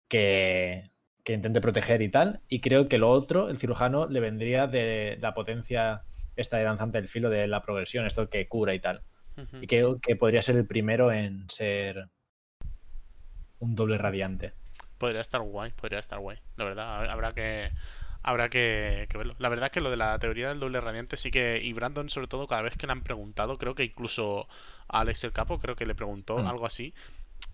que, intente proteger y tal. Y creo que lo otro, el cirujano, le vendría de la potencia esta de danzante del filo de la progresión, esto que cura y tal. Y creo que podría ser el primero en ser un doble radiante. Podría estar guay, podría estar guay. La verdad, habrá que habrá que, verlo. La verdad es que lo de la teoría del doble radiante sí que, y Brandon sobre todo, cada vez que le han preguntado, creo que incluso a Alex el Capo creo que le preguntó mm. algo así.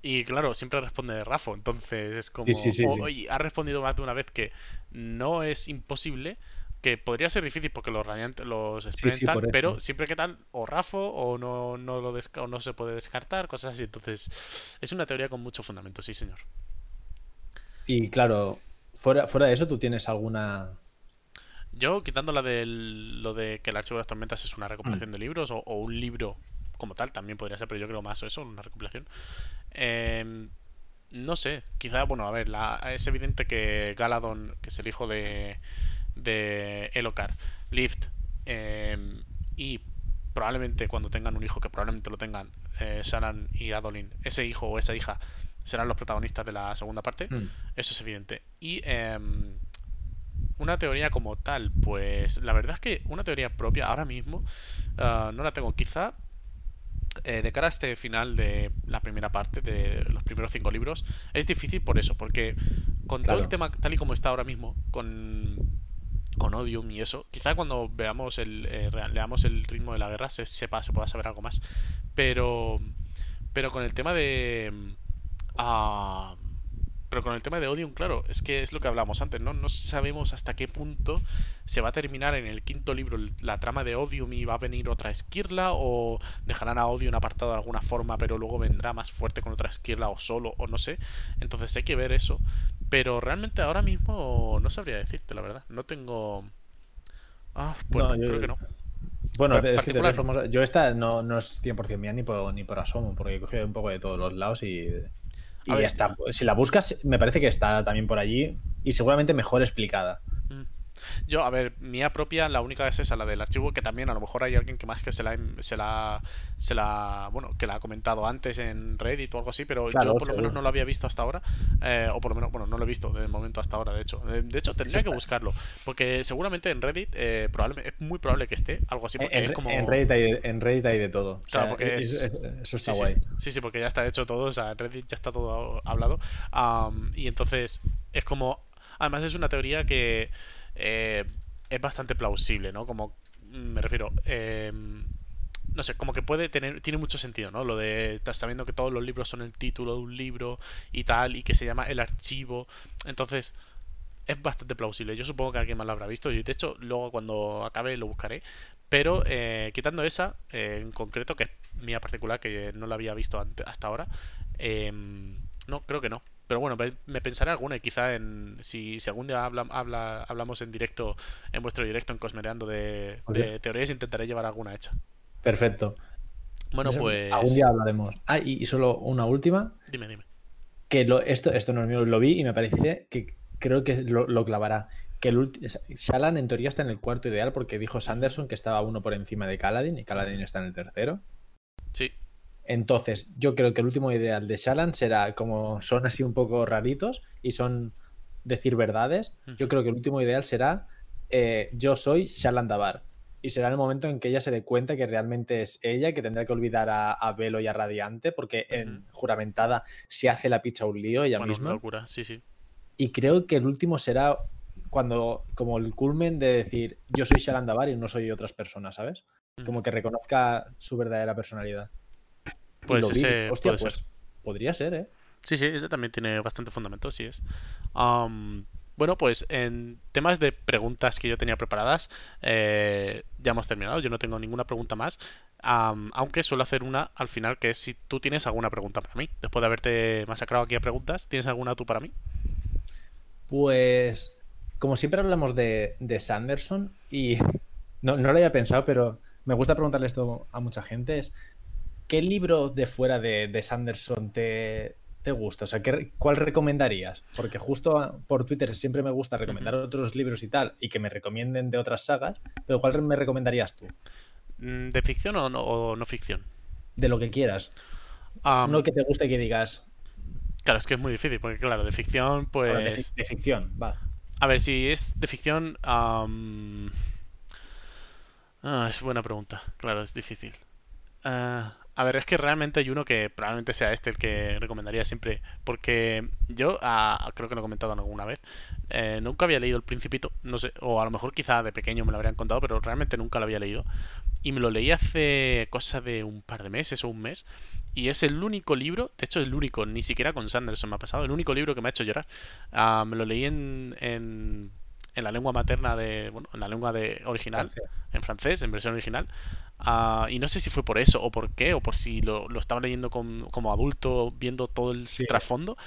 Y claro, siempre responde Rafa, entonces es como... Sí, ha respondido más de una vez que no es imposible, que podría ser difícil porque los radiantes los experimentan, pero siempre que tal, o Rafa o no, no, lo o no se puede descartar, cosas así. Entonces, es una teoría con mucho fundamento, sí, señor. Y claro, Fuera, fuera de eso, ¿tú tienes alguna...? Yo, quitando la de lo de que el archivo de las tormentas es una recopilación mm. de libros o, un libro como tal, también podría ser, pero yo creo más eso, una recopilación. Em, no sé, quizá, bueno, a ver, la, es evidente que Galadon, que es el hijo de, de Elokar, Lift, em, y probablemente cuando tengan un hijo, que probablemente lo tengan, eh, Shanan y Adolin, ese hijo o esa hija serán los protagonistas de la segunda parte. Mm. Eso es evidente. Y em, una teoría como tal, pues la verdad es que una teoría propia ahora mismo ah, no la tengo. Quizá eh, de cara a este final de la primera parte, de los primeros cinco libros, es difícil por eso, porque con todo el tema tal y como está ahora mismo, con, con Odium y eso, quizá cuando veamos el, eh, leamos el ritmo de la guerra se sepa, se pueda saber algo más. Pero, pero con el tema de pero con el tema de Odium, claro, es que es lo que hablamos antes, ¿no? No sabemos hasta qué punto se va a terminar en el quinto libro la trama de Odium y va a venir otra esquirla o dejarán a Odium apartado de alguna forma, pero luego vendrá más fuerte con otra esquirla o solo o no sé. Entonces hay que ver eso. Pero realmente ahora mismo no sabría decirte, la verdad. No tengo... Ah, pues no, creo que no. Bueno, es que yo esta no, no es 100% mía ni por, ni por asomo, porque he cogido un poco de todos los lados y y ya está. Si la buscas, me parece que está también por allí y seguramente mejor explicada. Yo, a ver, mía propia, la única es esa, la del archivo, que también a lo mejor hay alguien que más que se la, se la, se la bueno, que la ha comentado antes en Reddit o algo así, pero yo por lo menos no lo había visto hasta ahora, eh, o por lo menos, bueno, no lo he visto de momento hasta ahora, de hecho. De hecho, tendría que buscarlo, porque seguramente en Reddit eh, probablemente, es muy probable que esté algo así, porque en, es como... En Reddit, hay de, en Reddit hay de todo. Claro, porque eso está guay. Sí. sí, porque ya está hecho todo, o sea, en Reddit ya está todo hablado, y entonces es como... Además es una teoría que... Eh, es bastante plausible, ¿no? Como me refiero, em, no sé, como que puede tener, tiene mucho sentido, ¿no? Lo de, estás sabiendo que todos los libros son el título de un libro y tal, y que se llama el archivo, entonces es bastante plausible. Yo supongo que alguien más lo habrá visto y de hecho luego cuando acabe lo buscaré. Pero eh, quitando esa eh, en concreto, que es mía particular, que no la había visto hasta ahora, em, no, creo que no. Pero bueno, me pensaré alguna y quizá en, si, si algún día habla, habla, hablamos en directo, en vuestro directo en Cosmereando de, teorías, intentaré llevar alguna hecha. Perfecto. Bueno, pues... Algún día hablaremos. Ah, y, solo una última. Dime, dime. Que lo, esto, esto no es mío, lo vi y me parece que creo que lo, clavará. Que el Shalan en teoría está en el cuarto ideal porque dijo Sanderson que estaba uno por encima de Kaladin y Kaladin está en el tercero. Sí. Entonces, yo creo que el último ideal de Shalan será, como son así un poco raritos y son decir verdades, yo creo que el último ideal será eh, yo soy Shalan Dabar. Y será el momento en que ella se dé cuenta que realmente es ella, que tendrá que olvidar a, Velo y a Radiante, porque en juramentada se hace la picha un lío ella misma. locura, sí, sí. Y creo que el último será cuando, como el culmen de decir yo soy Shalan Dabar y no soy otras personas, ¿sabes? Como que reconozca su verdadera personalidad. Pues ese pues podría ser, ¿eh? Sí, sí, ese también tiene bastante fundamento, sí es. bueno, pues en temas de preguntas que yo tenía preparadas, eh, ya hemos terminado. Yo no tengo ninguna pregunta más. aunque suelo hacer una al final, que es si tú tienes alguna pregunta para mí. Después de haberte masacrado aquí a preguntas, ¿tienes alguna tú para mí? Pues, como siempre hablamos de, Sanderson, y [LAUGHS] no, no lo había pensado, pero me gusta preguntarle esto a mucha gente, es ¿qué libro de fuera de, Sanderson te, te, gusta? O sea, ¿cuál recomendarías? Porque justo por Twitter siempre me gusta recomendar otros libros y tal, y que me recomienden de otras sagas, pero ¿cuál me recomendarías tú? Mm, ¿De ficción o no, ficción? De lo que quieras. Uno que te guste que digas. Claro, es que es muy difícil, porque claro, de ficción, pues. de, ficción, va. A ver, si es de ficción. Ah, es buena pregunta. Claro, es difícil. Ah, a ver, es que realmente hay uno que probablemente sea este el que recomendaría siempre. Porque yo, ah, creo que lo he comentado alguna vez, eh, nunca había leído El Principito. No sé, o a lo mejor quizá de pequeño me lo habrían contado, pero realmente nunca lo había leído. Y me lo leí hace cosa de un par de meses o un mes. Y es el único libro, de hecho, el único, ni siquiera con Sanderson me ha pasado, el único libro que me ha hecho llorar. Ah, me lo leí en, en, en, la lengua materna de. Bueno, en la lengua de original, en francés, en versión original. Ah, y no sé si fue por eso o por qué, o por si lo, lo estaba leyendo como adulto, viendo todo el trasfondo.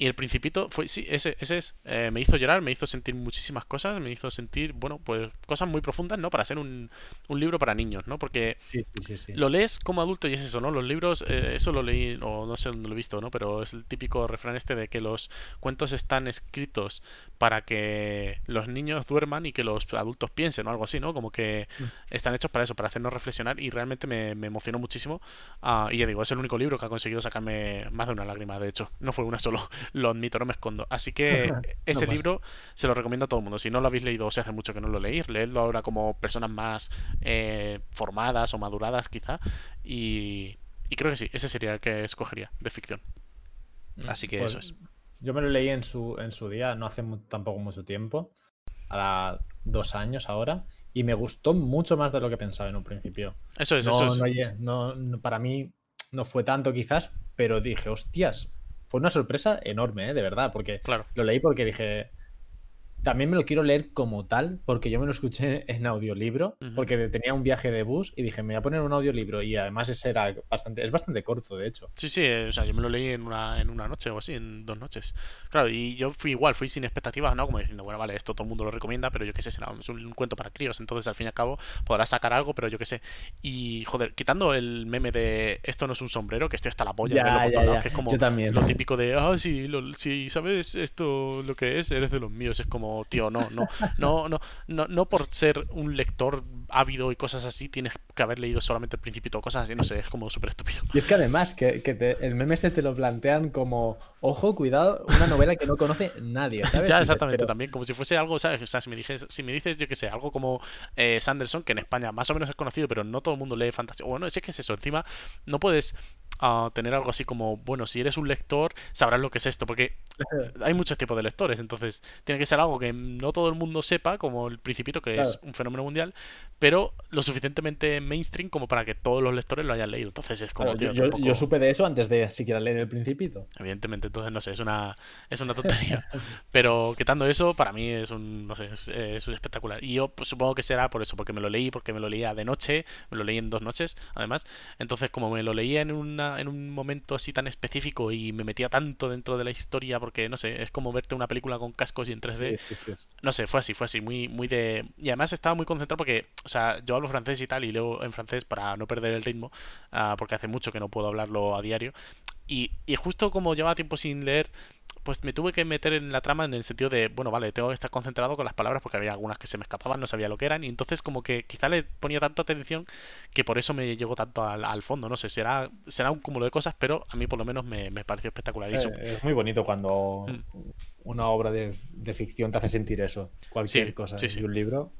Y el principito fue, sí, ese, ese es. Eh, me hizo llorar, me hizo sentir muchísimas cosas, me hizo sentir, bueno, pues cosas muy profundas, ¿no? Para ser un, un libro para niños, ¿no? Porque lo lees como adulto y es eso, ¿no? Los libros, eh, eso lo leí, o no sé dónde lo he visto, ¿no? Pero es el típico refrán este de que los cuentos están escritos para que los niños duerman y que los adultos piensen, o algo así, ¿no? Como que mm. están hechos para eso, para hacernos reflexionar y realmente me, me emocionó muchísimo. Ah, y ya digo, es el único libro que ha conseguido sacarme más de una lágrima, de hecho. No fue una solo lo admito, no me escondo. Así que ese libro se lo recomiendo a todo el mundo. Si no lo habéis leído o se hace mucho que no lo leéis, leedlo ahora como personas más eh, formadas o maduradas quizá. Y, creo que sí, ese sería el que escogería de ficción. Mm, Así que pues eso es. Yo me lo leí en su, en su día, no hace tampoco mucho tiempo, a dos años ahora, y me gustó mucho más de lo que pensaba en un principio. Eso es, eso es. No, para mí no fue tanto quizás, pero dije, hostias, fue una sorpresa enorme, ¿eh? de verdad, porque Claro. lo leí porque dije, también me lo quiero leer como tal, porque yo me lo escuché [LAUGHS] en audiolibro, porque tenía un viaje de bus y dije, me voy a poner un audiolibro y además ese era bastante, es bastante corto, de hecho. Sí, sí, eh, o sea, yo me lo leí en una, en una noche o así, en dos noches. Claro, y yo fui igual, fui sin expectativas, ¿no? Como diciendo, bueno, vale, esto todo el mundo lo recomienda, pero yo qué sé, será un, es un cuento para críos, entonces al fin y al cabo podrás sacar algo, pero yo qué sé. Y, joder, quitando el meme de esto no es un sombrero, que estoy hasta la polla de Ya, por ya, ya. que es como Yo también. lo típico de, ah, sí, lo- si sabes esto lo que es, eres de los míos. Es como, tío, no, no, no, no, no, no por ser un lector ávido y cosas así, tienes que haber leído solamente el principito o cosas así, no sé, es como súper estúpido. Y es que además, que, que te- el meme este te lo plantean como, ojo, cuidado, una novela que no conoce nadie, ¿sabes? Ya, exactamente, pero- también, como si fuese algo, ¿sabes? O sea, si me dices, si me dices, yo que sé, algo como eh, Sanderson, que en España más o menos es conocido, pero no todo el mundo lee fantasía. Bueno, es que es eso, encima no puedes ah, tener algo así como, bueno, si eres un lector, sabrás lo que es esto, porque [LAUGHS] hay muchos tipos de lectores, entonces tiene que ser algo que no todo el mundo sepa, como el Principito, que es un fenómeno mundial, pero lo suficientemente mainstream como para que todos los lectores lo hayan leído. Entonces es como, Claro, tío, yo, yo- tampoco- yo supe de eso antes de siquiera leer El Principito. Evidentemente, entonces no sé, es una, es una [LAUGHS] tontería. Pero quitando eso, para mí es un, no sé, es, es un espectacular. Y yo pues, supongo que será por eso, porque me lo leí, porque me lo leía de noche, me lo leí en dos noches, además. Entonces, como me lo leía en, una, en un momento así tan específico y me metía tanto dentro de la historia, porque no sé, es como verte una película con cascos y en 3D. Sí, sí, sí. No sé, fue así, fue así, muy, muy de... Y además estaba muy concentrado porque, o sea, yo hablo francés y tal, y leo en francés para no perder el ritmo, ah, porque hace mucho que no puedo hablarlo a diario. Y, y justo como llevaba tiempo sin leer, pues me tuve que meter en la trama en el sentido de, bueno, vale, tengo que estar concentrado con las palabras porque había algunas que se me escapaban, no sabía lo que eran, y entonces como que quizá le ponía tanto atención que por eso me llegó tanto al, al fondo, no sé, será, será un cúmulo de cosas, pero a mí por lo menos me, me pareció espectacular. Y sup- Eh, es muy bonito cuando Mm. una obra de, de ficción te hace sentir eso. Cualquier Sí, cosa. sí, sí. Y un libro.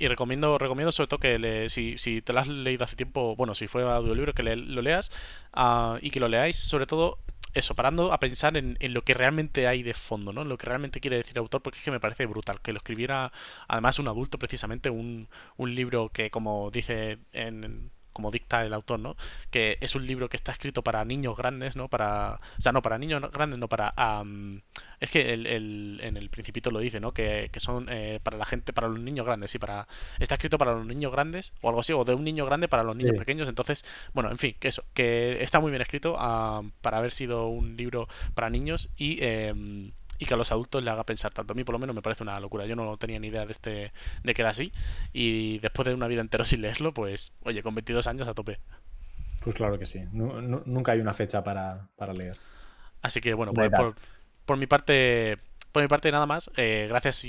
Y recomiendo, recomiendo sobre todo que le- si, si te lo has leído hace tiempo, bueno, si fue audiolibro, que le- lo leas ah, y que lo leáis, sobre todo, eso, parando a pensar en, en lo que realmente hay de fondo, ¿no? En lo que realmente quiere decir el autor, porque es que me parece brutal que lo escribiera, además, un adulto, precisamente, un, un libro que, como dice en como dicta el autor, ¿no? Que es un libro que está escrito para niños grandes, ¿no? Para, o sea, no para niños grandes, no para, am, es que el, el- en el Principito lo dice, ¿no? Que, que son eh, para la gente, para los niños grandes, sí, para, está escrito para los niños grandes o algo así, o de un niño grande para los niños pequeños, entonces, bueno, en fin, que eso, que está muy bien escrito am, para haber sido un libro para niños y em, y que a los adultos le haga pensar tanto. A mí por lo menos me parece una locura. Yo no tenía ni idea de este de que era así y después de una vida entera sin leerlo, pues oye, con 22 años a tope. Pues claro que sí. Nu- nu- nunca hay una fecha para, para leer. Así que bueno, por, tal. por, por mi parte, por mi parte nada más. Eh, gracias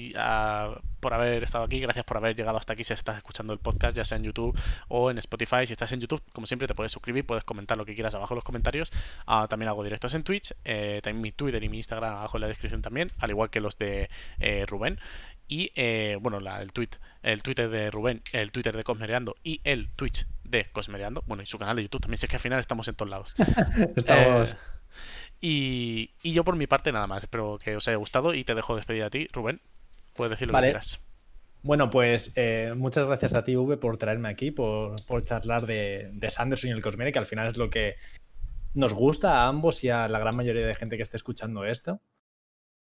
por haber estado aquí, gracias por haber llegado hasta aquí si estás escuchando el podcast, ya sea en YouTube o en Spotify. Si estás en YouTube, como siempre, te puedes suscribir, puedes comentar lo que quieras abajo en los comentarios. Ah, también hago directos en Twitch, eh, también mi Twitter y mi Instagram abajo en la descripción también, al igual que los de eh, Rubén. Y eh, bueno, la- el tweet, el Twitter de Rubén, el Twitter de Cosmereando y el Twitch de Cosmereando. Bueno, y su canal de YouTube también, si es que al final estamos en todos lados. [LAUGHS] Estamos. Y, y yo por mi parte nada más. Espero que os haya gustado y te dejo despedir a ti, Rubén. Puedes decir lo Vale. que quieras. Bueno, pues eh, muchas gracias a ti, V, por traerme aquí, por, por charlar de, de Sanderson y el Cosmere, que al final es lo que nos gusta a ambos y a la gran mayoría de gente que esté escuchando esto.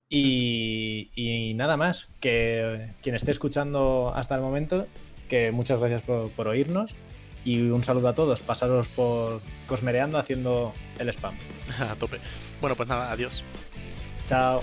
Y, y nada más, que quien esté escuchando hasta el momento, que muchas gracias por, por oírnos y un saludo a todos. Pasaros por Cosmereando haciendo el spam. [LAUGHS] a tope. Bueno, pues nada, adiós. Chao.